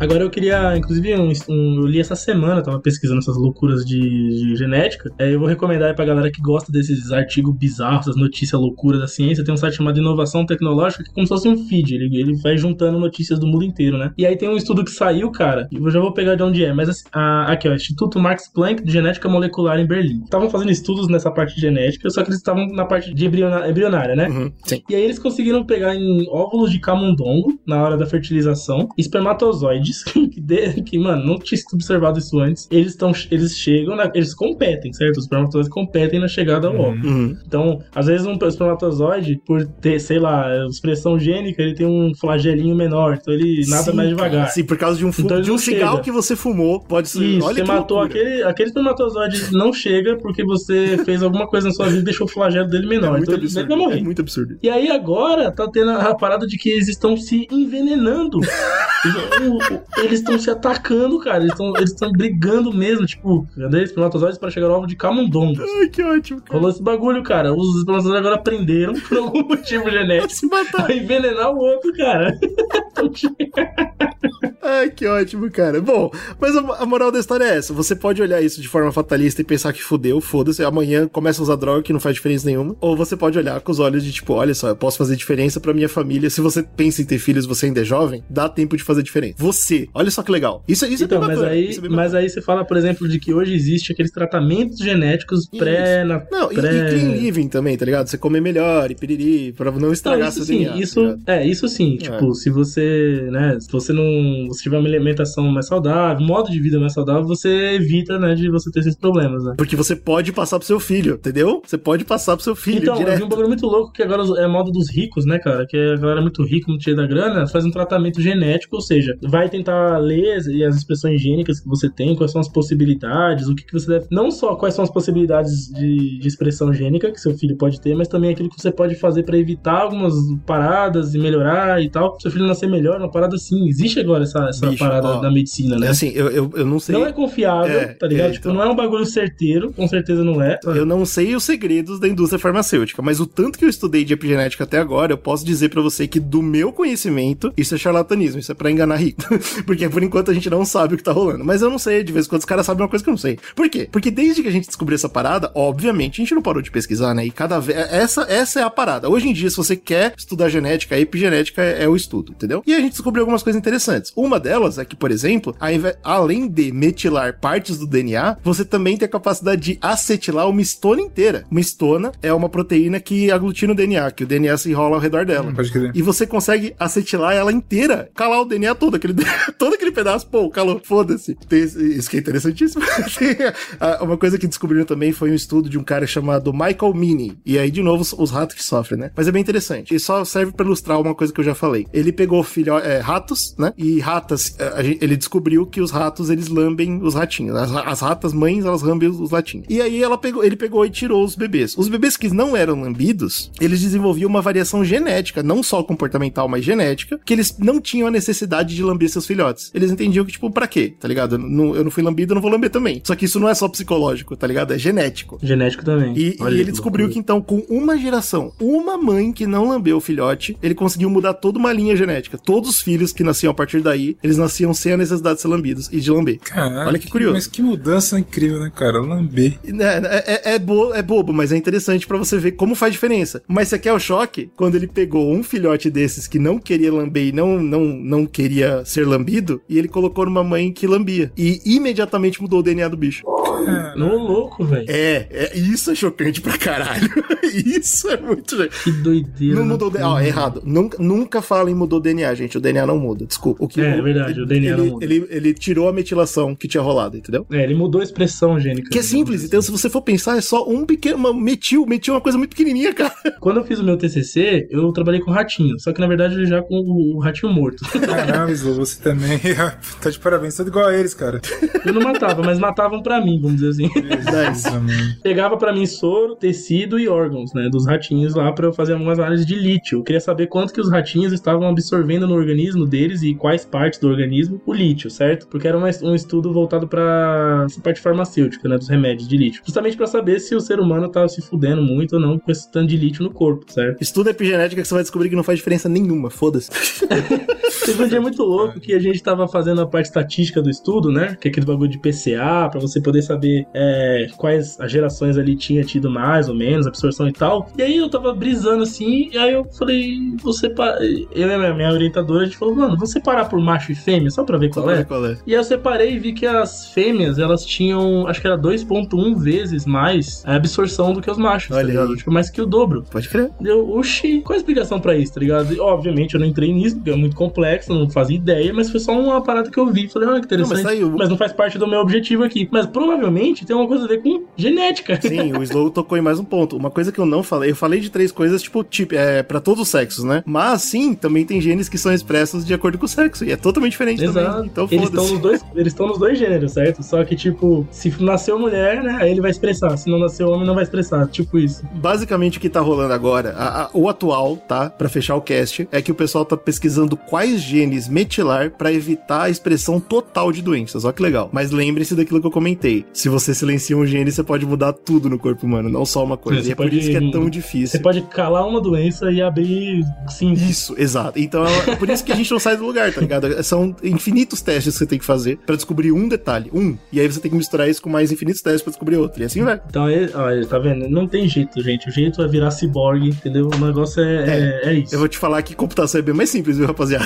[SPEAKER 2] Agora eu queria, inclusive, um, um- eu li essa semana, tava pesquisando essas loucuras de, de genética. É, eu vou recomendar aí pra galera que gosta desses artigos bizarros, essas notícias loucuras da ciência. Tem um site chamado Inovação Tecnológica, que é como se fosse um feed. Ele, ele vai juntando notícias do mundo inteiro, né? E aí tem um estudo que saiu, cara, e eu já vou pegar de onde é, mas assim, a- aqui, ó, Instituto Max Planck de Genética Molecular em Berlim. Estavam fazendo estudos nessa parte de genética, só que eles estavam na parte de embriona- embrionária, né?
[SPEAKER 3] Uhum, sim.
[SPEAKER 2] E aí eles conseguiram pegar em óvulos de camundongo, na hora da fertilização, espermatozoides, que, de- que mano, não tinha sido observado isso antes. Eles estão, eles chegam, na- eles competem, certo? Os espermatozoides competem na chegada ao óvulo.
[SPEAKER 3] Uhum.
[SPEAKER 2] Então, às vezes um espermatozoide, por ter, sei lá, expressão gênica, ele tem um flagelinho menor, então ele nada
[SPEAKER 3] Sim,
[SPEAKER 2] mais devagar.
[SPEAKER 3] Sim, por causa de um, fu-
[SPEAKER 2] Então ele
[SPEAKER 3] de um
[SPEAKER 2] não
[SPEAKER 3] cigarro
[SPEAKER 2] chega.
[SPEAKER 3] que você fumou, pode ser.
[SPEAKER 2] Isso,
[SPEAKER 3] Olha
[SPEAKER 2] você
[SPEAKER 3] que
[SPEAKER 2] matou
[SPEAKER 3] loucura.
[SPEAKER 2] aquele, aquele espermatozoide não chega porque você fez alguma coisa na sua vida e deixou o flagelo dele
[SPEAKER 3] É
[SPEAKER 2] menor.
[SPEAKER 3] muito
[SPEAKER 2] então ele
[SPEAKER 3] absurdo.
[SPEAKER 2] vai morrer.
[SPEAKER 3] É muito absurdo.
[SPEAKER 2] E aí agora tá tendo a parada de que eles estão se envenenando. O- o- eles estão se atacando, cara. Eles estão eles brigando mesmo, tipo, cadê espermatozoides para chegar ao alvo de camundongos?
[SPEAKER 3] Ai, que ótimo, cara.
[SPEAKER 2] Rolou esse bagulho, cara. Os espermatozoides agora aprenderam, por algum motivo genético,
[SPEAKER 3] Se matar.
[SPEAKER 2] a envenenar o outro, cara.
[SPEAKER 3] Ai, que ótimo, cara. Bom, mas a, moral da história é essa. Você pode olhar isso de forma fatalista e pensar que fudeu, foda-se, amanhã começa a usar droga que não faz diferença nenhuma. Ou você pode olhar com os olhos de tipo, olha só, eu posso fazer diferença pra minha família. Se você pensa em ter filhos, você ainda é jovem, dá tempo de fazer diferença. Você, olha só que legal. Isso, isso
[SPEAKER 2] Então,
[SPEAKER 3] é bem
[SPEAKER 2] mas aí,
[SPEAKER 3] isso é bem
[SPEAKER 2] mas aí você fala, por exemplo, de que hoje existe aqueles tratamentos genéticos pré na
[SPEAKER 3] Não,
[SPEAKER 2] pré...
[SPEAKER 3] e clean living também, tá ligado? Você comer melhor e piriri, pra não estragar
[SPEAKER 2] Não, isso
[SPEAKER 3] seu
[SPEAKER 2] sim,
[SPEAKER 3] DNA. tá
[SPEAKER 2] isso,
[SPEAKER 3] ligado?
[SPEAKER 2] é, isso sim, tipo, se você, né, se você não, se tiver uma alimentação mais saudável, um modo de vida mais saudável, você evita, né, de você ter esses problemas, né.
[SPEAKER 3] Porque você pode passar pro seu filho, entendeu? Você pode passar pro seu filho
[SPEAKER 2] Então, eu vi um
[SPEAKER 3] direto.
[SPEAKER 2] bagulho muito louco que agora é moda dos ricos, né, cara? Que a galera muito rica, muito cheia da grana, faz um tratamento genético, ou seja, vai tentar ler as, e as expressões gênicas que você tem, quais são as possibilidades, o que, que você deve. Não só quais são as possibilidades de, de expressão gênica que seu filho pode ter, mas também aquilo que você pode fazer pra evitar algumas paradas e melhorar e tal. Seu filho nascer melhor, uma parada assim. Existe agora essa, essa
[SPEAKER 3] Bicho,
[SPEAKER 2] parada
[SPEAKER 3] ó,
[SPEAKER 2] da medicina, né?
[SPEAKER 3] Assim, eu, eu, eu não sei.
[SPEAKER 2] Não é confiável,
[SPEAKER 3] É,
[SPEAKER 2] tá ligado?
[SPEAKER 3] é,
[SPEAKER 2] tipo,
[SPEAKER 3] então.
[SPEAKER 2] não é um bagulho certeiro, com certeza não é.
[SPEAKER 3] Eu não sei os segredos da indústria farmacêutica, mas o tanto que eu estudei de epigenética até agora, eu posso dizer pra você que do meu conhecimento, isso é charlatanismo, isso é pra enganar rico. Porque por enquanto a gente não sabe o que tá rolando. Mas eu não sei, de vez em quando os caras sabem uma coisa que eu não sei. Por quê? Porque desde que a gente descobriu essa parada, obviamente a gente não parou de pesquisar, né? E cada vez. Essa, essa é a parada. Hoje em dia, se você quer estudar genética, a epigenética é, é o estudo, entendeu? E a gente descobriu algumas coisas interessantes. Uma delas é que, por exemplo, invés- além de metilar partes do DNA, você também tem a capacidade de acetilar uma histona inteira. Uma histona é uma proteína que aglutina o DNA, que o DNA se enrola ao redor dela.
[SPEAKER 1] Pode crer.
[SPEAKER 3] E você consegue acetilar ela inteira, calar o DNA todo, aquele, todo aquele pedaço, pô, calou, foda-se. Isso que é interessantíssimo. Uma coisa que descobriram também foi um estudo de um cara chamado Michael Mini. E aí, de novo, os, os ratos que sofrem, né? Mas é bem interessante. E só serve pra ilustrar uma coisa que eu já falei. Ele pegou filho, é, ratos, né? E ratas, é, ele descobriu que os ratos, eles lambem os ratinhos. As, as ratas mães, elas lambem os, os latinhos. E aí ela pegou, ele pegou e tirou os bebês. Os bebês que não eram lambidos, eles desenvolviam uma variação genética, não só comportamental, mas genética, que eles não tinham a necessidade de lamber seus filhotes. Eles entendiam que, tipo, pra quê? Tá ligado? Eu não, eu não fui lambido, eu não vou lamber também. Só que isso não é só psicológico, tá ligado? É genético.
[SPEAKER 2] Genético também.
[SPEAKER 3] E,
[SPEAKER 2] Olha
[SPEAKER 3] e ele descobriu que então, com uma geração, uma mãe que não lambeu o filhote, ele conseguiu mudar toda uma linha genética. Todos os filhos que nasciam a partir daí, eles nasciam sem a necessidade de ser lambidos e de lamber.
[SPEAKER 1] Caralho,
[SPEAKER 3] Olha que curioso.
[SPEAKER 1] Mas que mudança incrível, né, cara? Lamber.
[SPEAKER 3] É, é, é, bo- é bobo, mas é interessante pra você ver como faz diferença. Mas você quer o choque? Quando ele pegou um filhote desses que não queria lamber e não, não, não queria ser lambido, e ele colocou numa mãe que lambia. E imediatamente mudou o DNA do bicho.
[SPEAKER 2] Não louco, velho.
[SPEAKER 3] É, é, isso é chocante pra caralho. isso é muito.
[SPEAKER 2] Que doideira.
[SPEAKER 3] Não
[SPEAKER 2] né?
[SPEAKER 3] mudou o DNA. Ó, é errado. Nunca, nunca fala em mudou o DNA, gente. O DNA não muda. Desculpa. O que
[SPEAKER 2] É, é verdade, o DNA
[SPEAKER 3] ele,
[SPEAKER 2] não muda.
[SPEAKER 3] Ele, ele tirou a metilação que tinha rolado, entendeu?
[SPEAKER 2] É, ele mudou a expressão gênica.
[SPEAKER 3] Que é simples, então se você for pensar, é só um pequeno. Uma, metil, metil é uma coisa muito pequenininha, cara.
[SPEAKER 2] Quando eu fiz o meu TCC, eu trabalhei com ratinho. Só que na verdade já com o ratinho morto.
[SPEAKER 1] Caramba, você também. tá de parabéns, tudo igual a eles, cara.
[SPEAKER 2] Eu não matava, mas matavam pra mim, vamos dizer assim.
[SPEAKER 1] Também.
[SPEAKER 2] Pegava pra mim soro, tecido e órgãos, né, dos ratinhos lá pra eu fazer algumas análises de lítio. Eu queria saber quanto que os ratinhos estavam absorvendo no organismo deles e quais partes do organismo o lítio, certo? Porque era um estudo voltado pra essa parte farmacêutica, né, dos remédios de lítio. Justamente pra saber se o ser humano tava se fudendo muito ou não com esse tanto de lítio no corpo, certo?
[SPEAKER 3] Estuda epigenética que você vai descobrir que não faz diferença nenhuma. Foda-se.
[SPEAKER 2] Teve um dia muito louco que a gente tava fazendo a parte estatística do estudo, né? Que é aquele bagulho de PCA, pra você poder saber é, quais as gerações ali tinha tido mais ou menos, absorção e tal. E aí eu tava brisando assim, e aí eu falei, você pa... eu e a minha orientadora, a gente falou, mano, vou separar por macho e fêmea, só pra ver qual é.
[SPEAKER 3] qual é.
[SPEAKER 2] E aí eu separei e vi que as fêmeas, elas tinham, acho que era 2.1 vezes mais a absorção do que os machos,
[SPEAKER 3] Olha
[SPEAKER 2] tá ligado?
[SPEAKER 3] aí.
[SPEAKER 2] Tipo, mais que o dobro.
[SPEAKER 3] Pode crer.
[SPEAKER 2] Deu, oxi, qual a explicação pra isso, tá ligado? E, obviamente eu não entrei nisso, porque é muito complexo, não fazia ideia, mas foi só uma parada que eu vi. Falei, olha que
[SPEAKER 3] Não,
[SPEAKER 2] interessante.
[SPEAKER 3] mas tá aí, o-
[SPEAKER 2] mas não faz parte do meu objetivo aqui. Mas provavelmente tem uma coisa a ver com genética.
[SPEAKER 3] Sim, o Slow tocou em mais um ponto. Uma coisa que eu não falei, eu falei de três coisas, tipo, tipo é, pra todos os sexos, né? Mas sim, também tem genes que são expressos de acordo com o sexo. E é totalmente diferente
[SPEAKER 2] Exato.
[SPEAKER 3] também. Então
[SPEAKER 2] eles estão nos dois, eles estão nos dois gêneros, certo? Só que tipo, se nasceu mulher, né, aí ele vai expressar. Se não nasceu homem, não vai expressar. Tipo isso.
[SPEAKER 3] Basicamente o que tá rolando agora, a- a- o atual, tá? Pra fechar o cast, é que o pessoal tá pesquisando quais genes metilar pra evitar a expressão total de doenças. Olha que legal. Mas lembre-se daquilo que eu comentei. Se você silencia um gene, você pode mudar tudo no corpo humano, não só uma coisa.
[SPEAKER 2] Você
[SPEAKER 3] e é por
[SPEAKER 2] pode-
[SPEAKER 3] isso que é tão difícil.
[SPEAKER 2] Você pode calar uma doença e abrir cinco.
[SPEAKER 3] Isso, exato. Então é por isso que a gente não sai do lugar, tá ligado? São infinitos testes que você tem que fazer pra descobrir um detalhe, um. E aí você tem que misturar isso com mais infinitos testes pra descobrir outro. E assim vai.
[SPEAKER 2] Então, é, ó, tá vendo? Não tem jeito, gente. O jeito é virar ciborgue, entendeu? O negócio é, é, é isso.
[SPEAKER 3] Eu vou te falar que computação é bem mais simples, viu, rapaziada?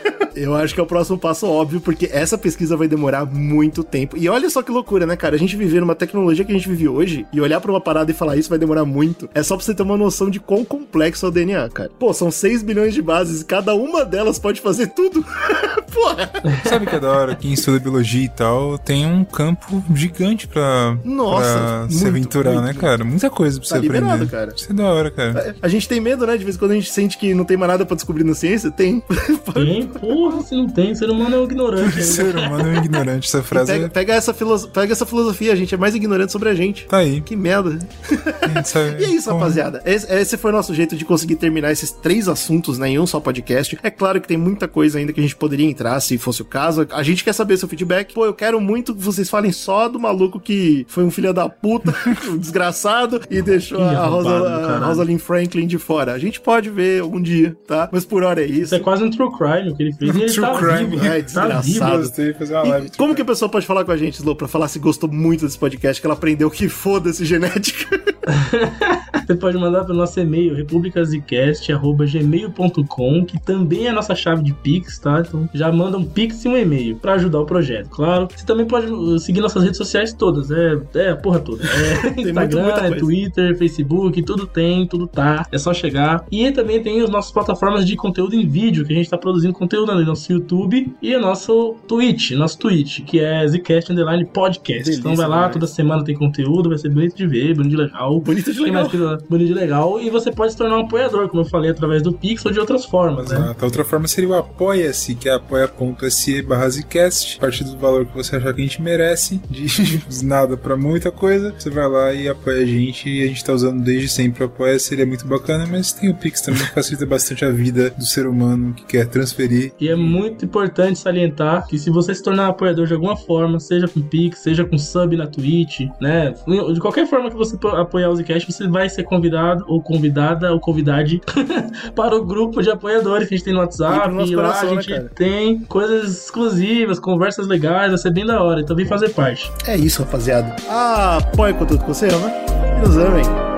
[SPEAKER 3] Eu acho que é o próximo passo óbvio, porque essa pesquisa vai demorar muito tempo. E olha só que loucura, né, cara? A gente viver numa tecnologia que a gente vive hoje e olhar pra uma parada e falar isso vai demorar muito. É só pra você ter uma noção de quão complexo é o DNA, cara. Pô, são 6 bilhões de bases e cada uma delas pode fazer tudo. Porra!
[SPEAKER 1] Sabe que é da hora? Quem estuda biologia e tal tem um campo gigante pra,
[SPEAKER 3] Nossa,
[SPEAKER 1] pra se
[SPEAKER 3] muito,
[SPEAKER 1] aventurar,
[SPEAKER 3] muito,
[SPEAKER 1] né,
[SPEAKER 3] muito.
[SPEAKER 1] cara? Muita coisa pra
[SPEAKER 3] Tá
[SPEAKER 1] você
[SPEAKER 3] liberado,
[SPEAKER 1] aprender.
[SPEAKER 3] cara.
[SPEAKER 1] Isso é da hora, cara.
[SPEAKER 3] A gente tem medo, né? De vez em quando a gente sente que não tem mais nada pra descobrir na ciência. Tem.
[SPEAKER 2] Tem? Porra, se não tem, ser humano é um ignorante.
[SPEAKER 1] Ser humano é um ignorante. Essa frase
[SPEAKER 3] Pega,
[SPEAKER 1] é...
[SPEAKER 3] pega essa filoso- pega essa filosofia, a gente é mais ignorante sobre a gente.
[SPEAKER 1] tá aí.
[SPEAKER 3] Que merda. E é isso,
[SPEAKER 1] Bom,
[SPEAKER 3] rapaziada. Esse, esse foi o nosso jeito de conseguir terminar esses três assuntos né, em um só podcast. É claro que tem muita coisa ainda que a gente poderia entrar, se fosse o caso. A gente quer saber seu feedback. Pô, eu quero muito que vocês falem só do maluco que foi um filho da puta, um desgraçado, e deixou a, Rosa, a. Rosalind Franklin de fora. A gente pode ver algum dia, tá? Mas por hora é isso.
[SPEAKER 2] Isso é quase um true crime o que ele fez. E ele
[SPEAKER 1] True
[SPEAKER 2] tá
[SPEAKER 1] crime,
[SPEAKER 2] vivo.
[SPEAKER 3] é,
[SPEAKER 2] tá
[SPEAKER 3] desgraçado.
[SPEAKER 2] vivo.
[SPEAKER 1] Gostei de fazer uma
[SPEAKER 3] E
[SPEAKER 1] live.
[SPEAKER 3] como que a pessoa pode falar com a gente, Slow, pra falar se gostou muito desse podcast, que ela aprendeu que foda-se genética?
[SPEAKER 2] Você pode mandar pelo nosso e-mail, republicasicast.gmail.com, que também é a nossa chave de Pix, tá? Então já manda um Pix e um e-mail pra ajudar o projeto, claro. Você também pode uh, seguir nossas redes sociais todas, é, é a porra toda. É Instagram,
[SPEAKER 3] muita
[SPEAKER 2] é. Twitter, Facebook, tudo tem, tudo tá. É só chegar. E também tem as nossas plataformas de conteúdo em vídeo, que a gente tá produzindo conteúdo no nosso YouTube e o nosso Twitch, nosso Twitch, que é Zcast Underline Podcast.
[SPEAKER 3] Delícia,
[SPEAKER 2] então vai lá,
[SPEAKER 3] demais.
[SPEAKER 2] toda semana tem conteúdo, vai ser bonito de ver, bonito de legal.
[SPEAKER 3] Bonito de legal.
[SPEAKER 2] mais bonito de legal. E você pode se tornar um apoiador, como eu falei, através do Pix ou de outras formas, né?
[SPEAKER 1] Exato. A outra forma seria o Apoia-se, que é apoia.se barra Zcast. A partir do valor que você achar que a gente merece, de nada pra muita coisa, você vai lá e apoia a gente. E a gente tá usando desde sempre o Apoia-se, ele é muito bacana, mas tem o Pix também, que facilita bastante a vida do ser humano que quer transferir.
[SPEAKER 2] E é muito importante salientar que se você se tornar apoiador de alguma forma, seja com Pix, seja com sub na Twitch, né? De qualquer forma que você apoiar o Zcast, você vai ser convidado, ou convidada, ou convidade para o grupo de apoiadores que a gente tem no
[SPEAKER 3] E
[SPEAKER 2] WhatsApp.
[SPEAKER 3] nosso
[SPEAKER 2] E lá a
[SPEAKER 3] coração, né,
[SPEAKER 2] gente
[SPEAKER 3] cara?
[SPEAKER 2] tem coisas exclusivas, conversas legais, vai ser bem da hora. Então vem fazer parte.
[SPEAKER 3] É isso, rapaziada. Apoie o conteúdo que você ama e nos amem.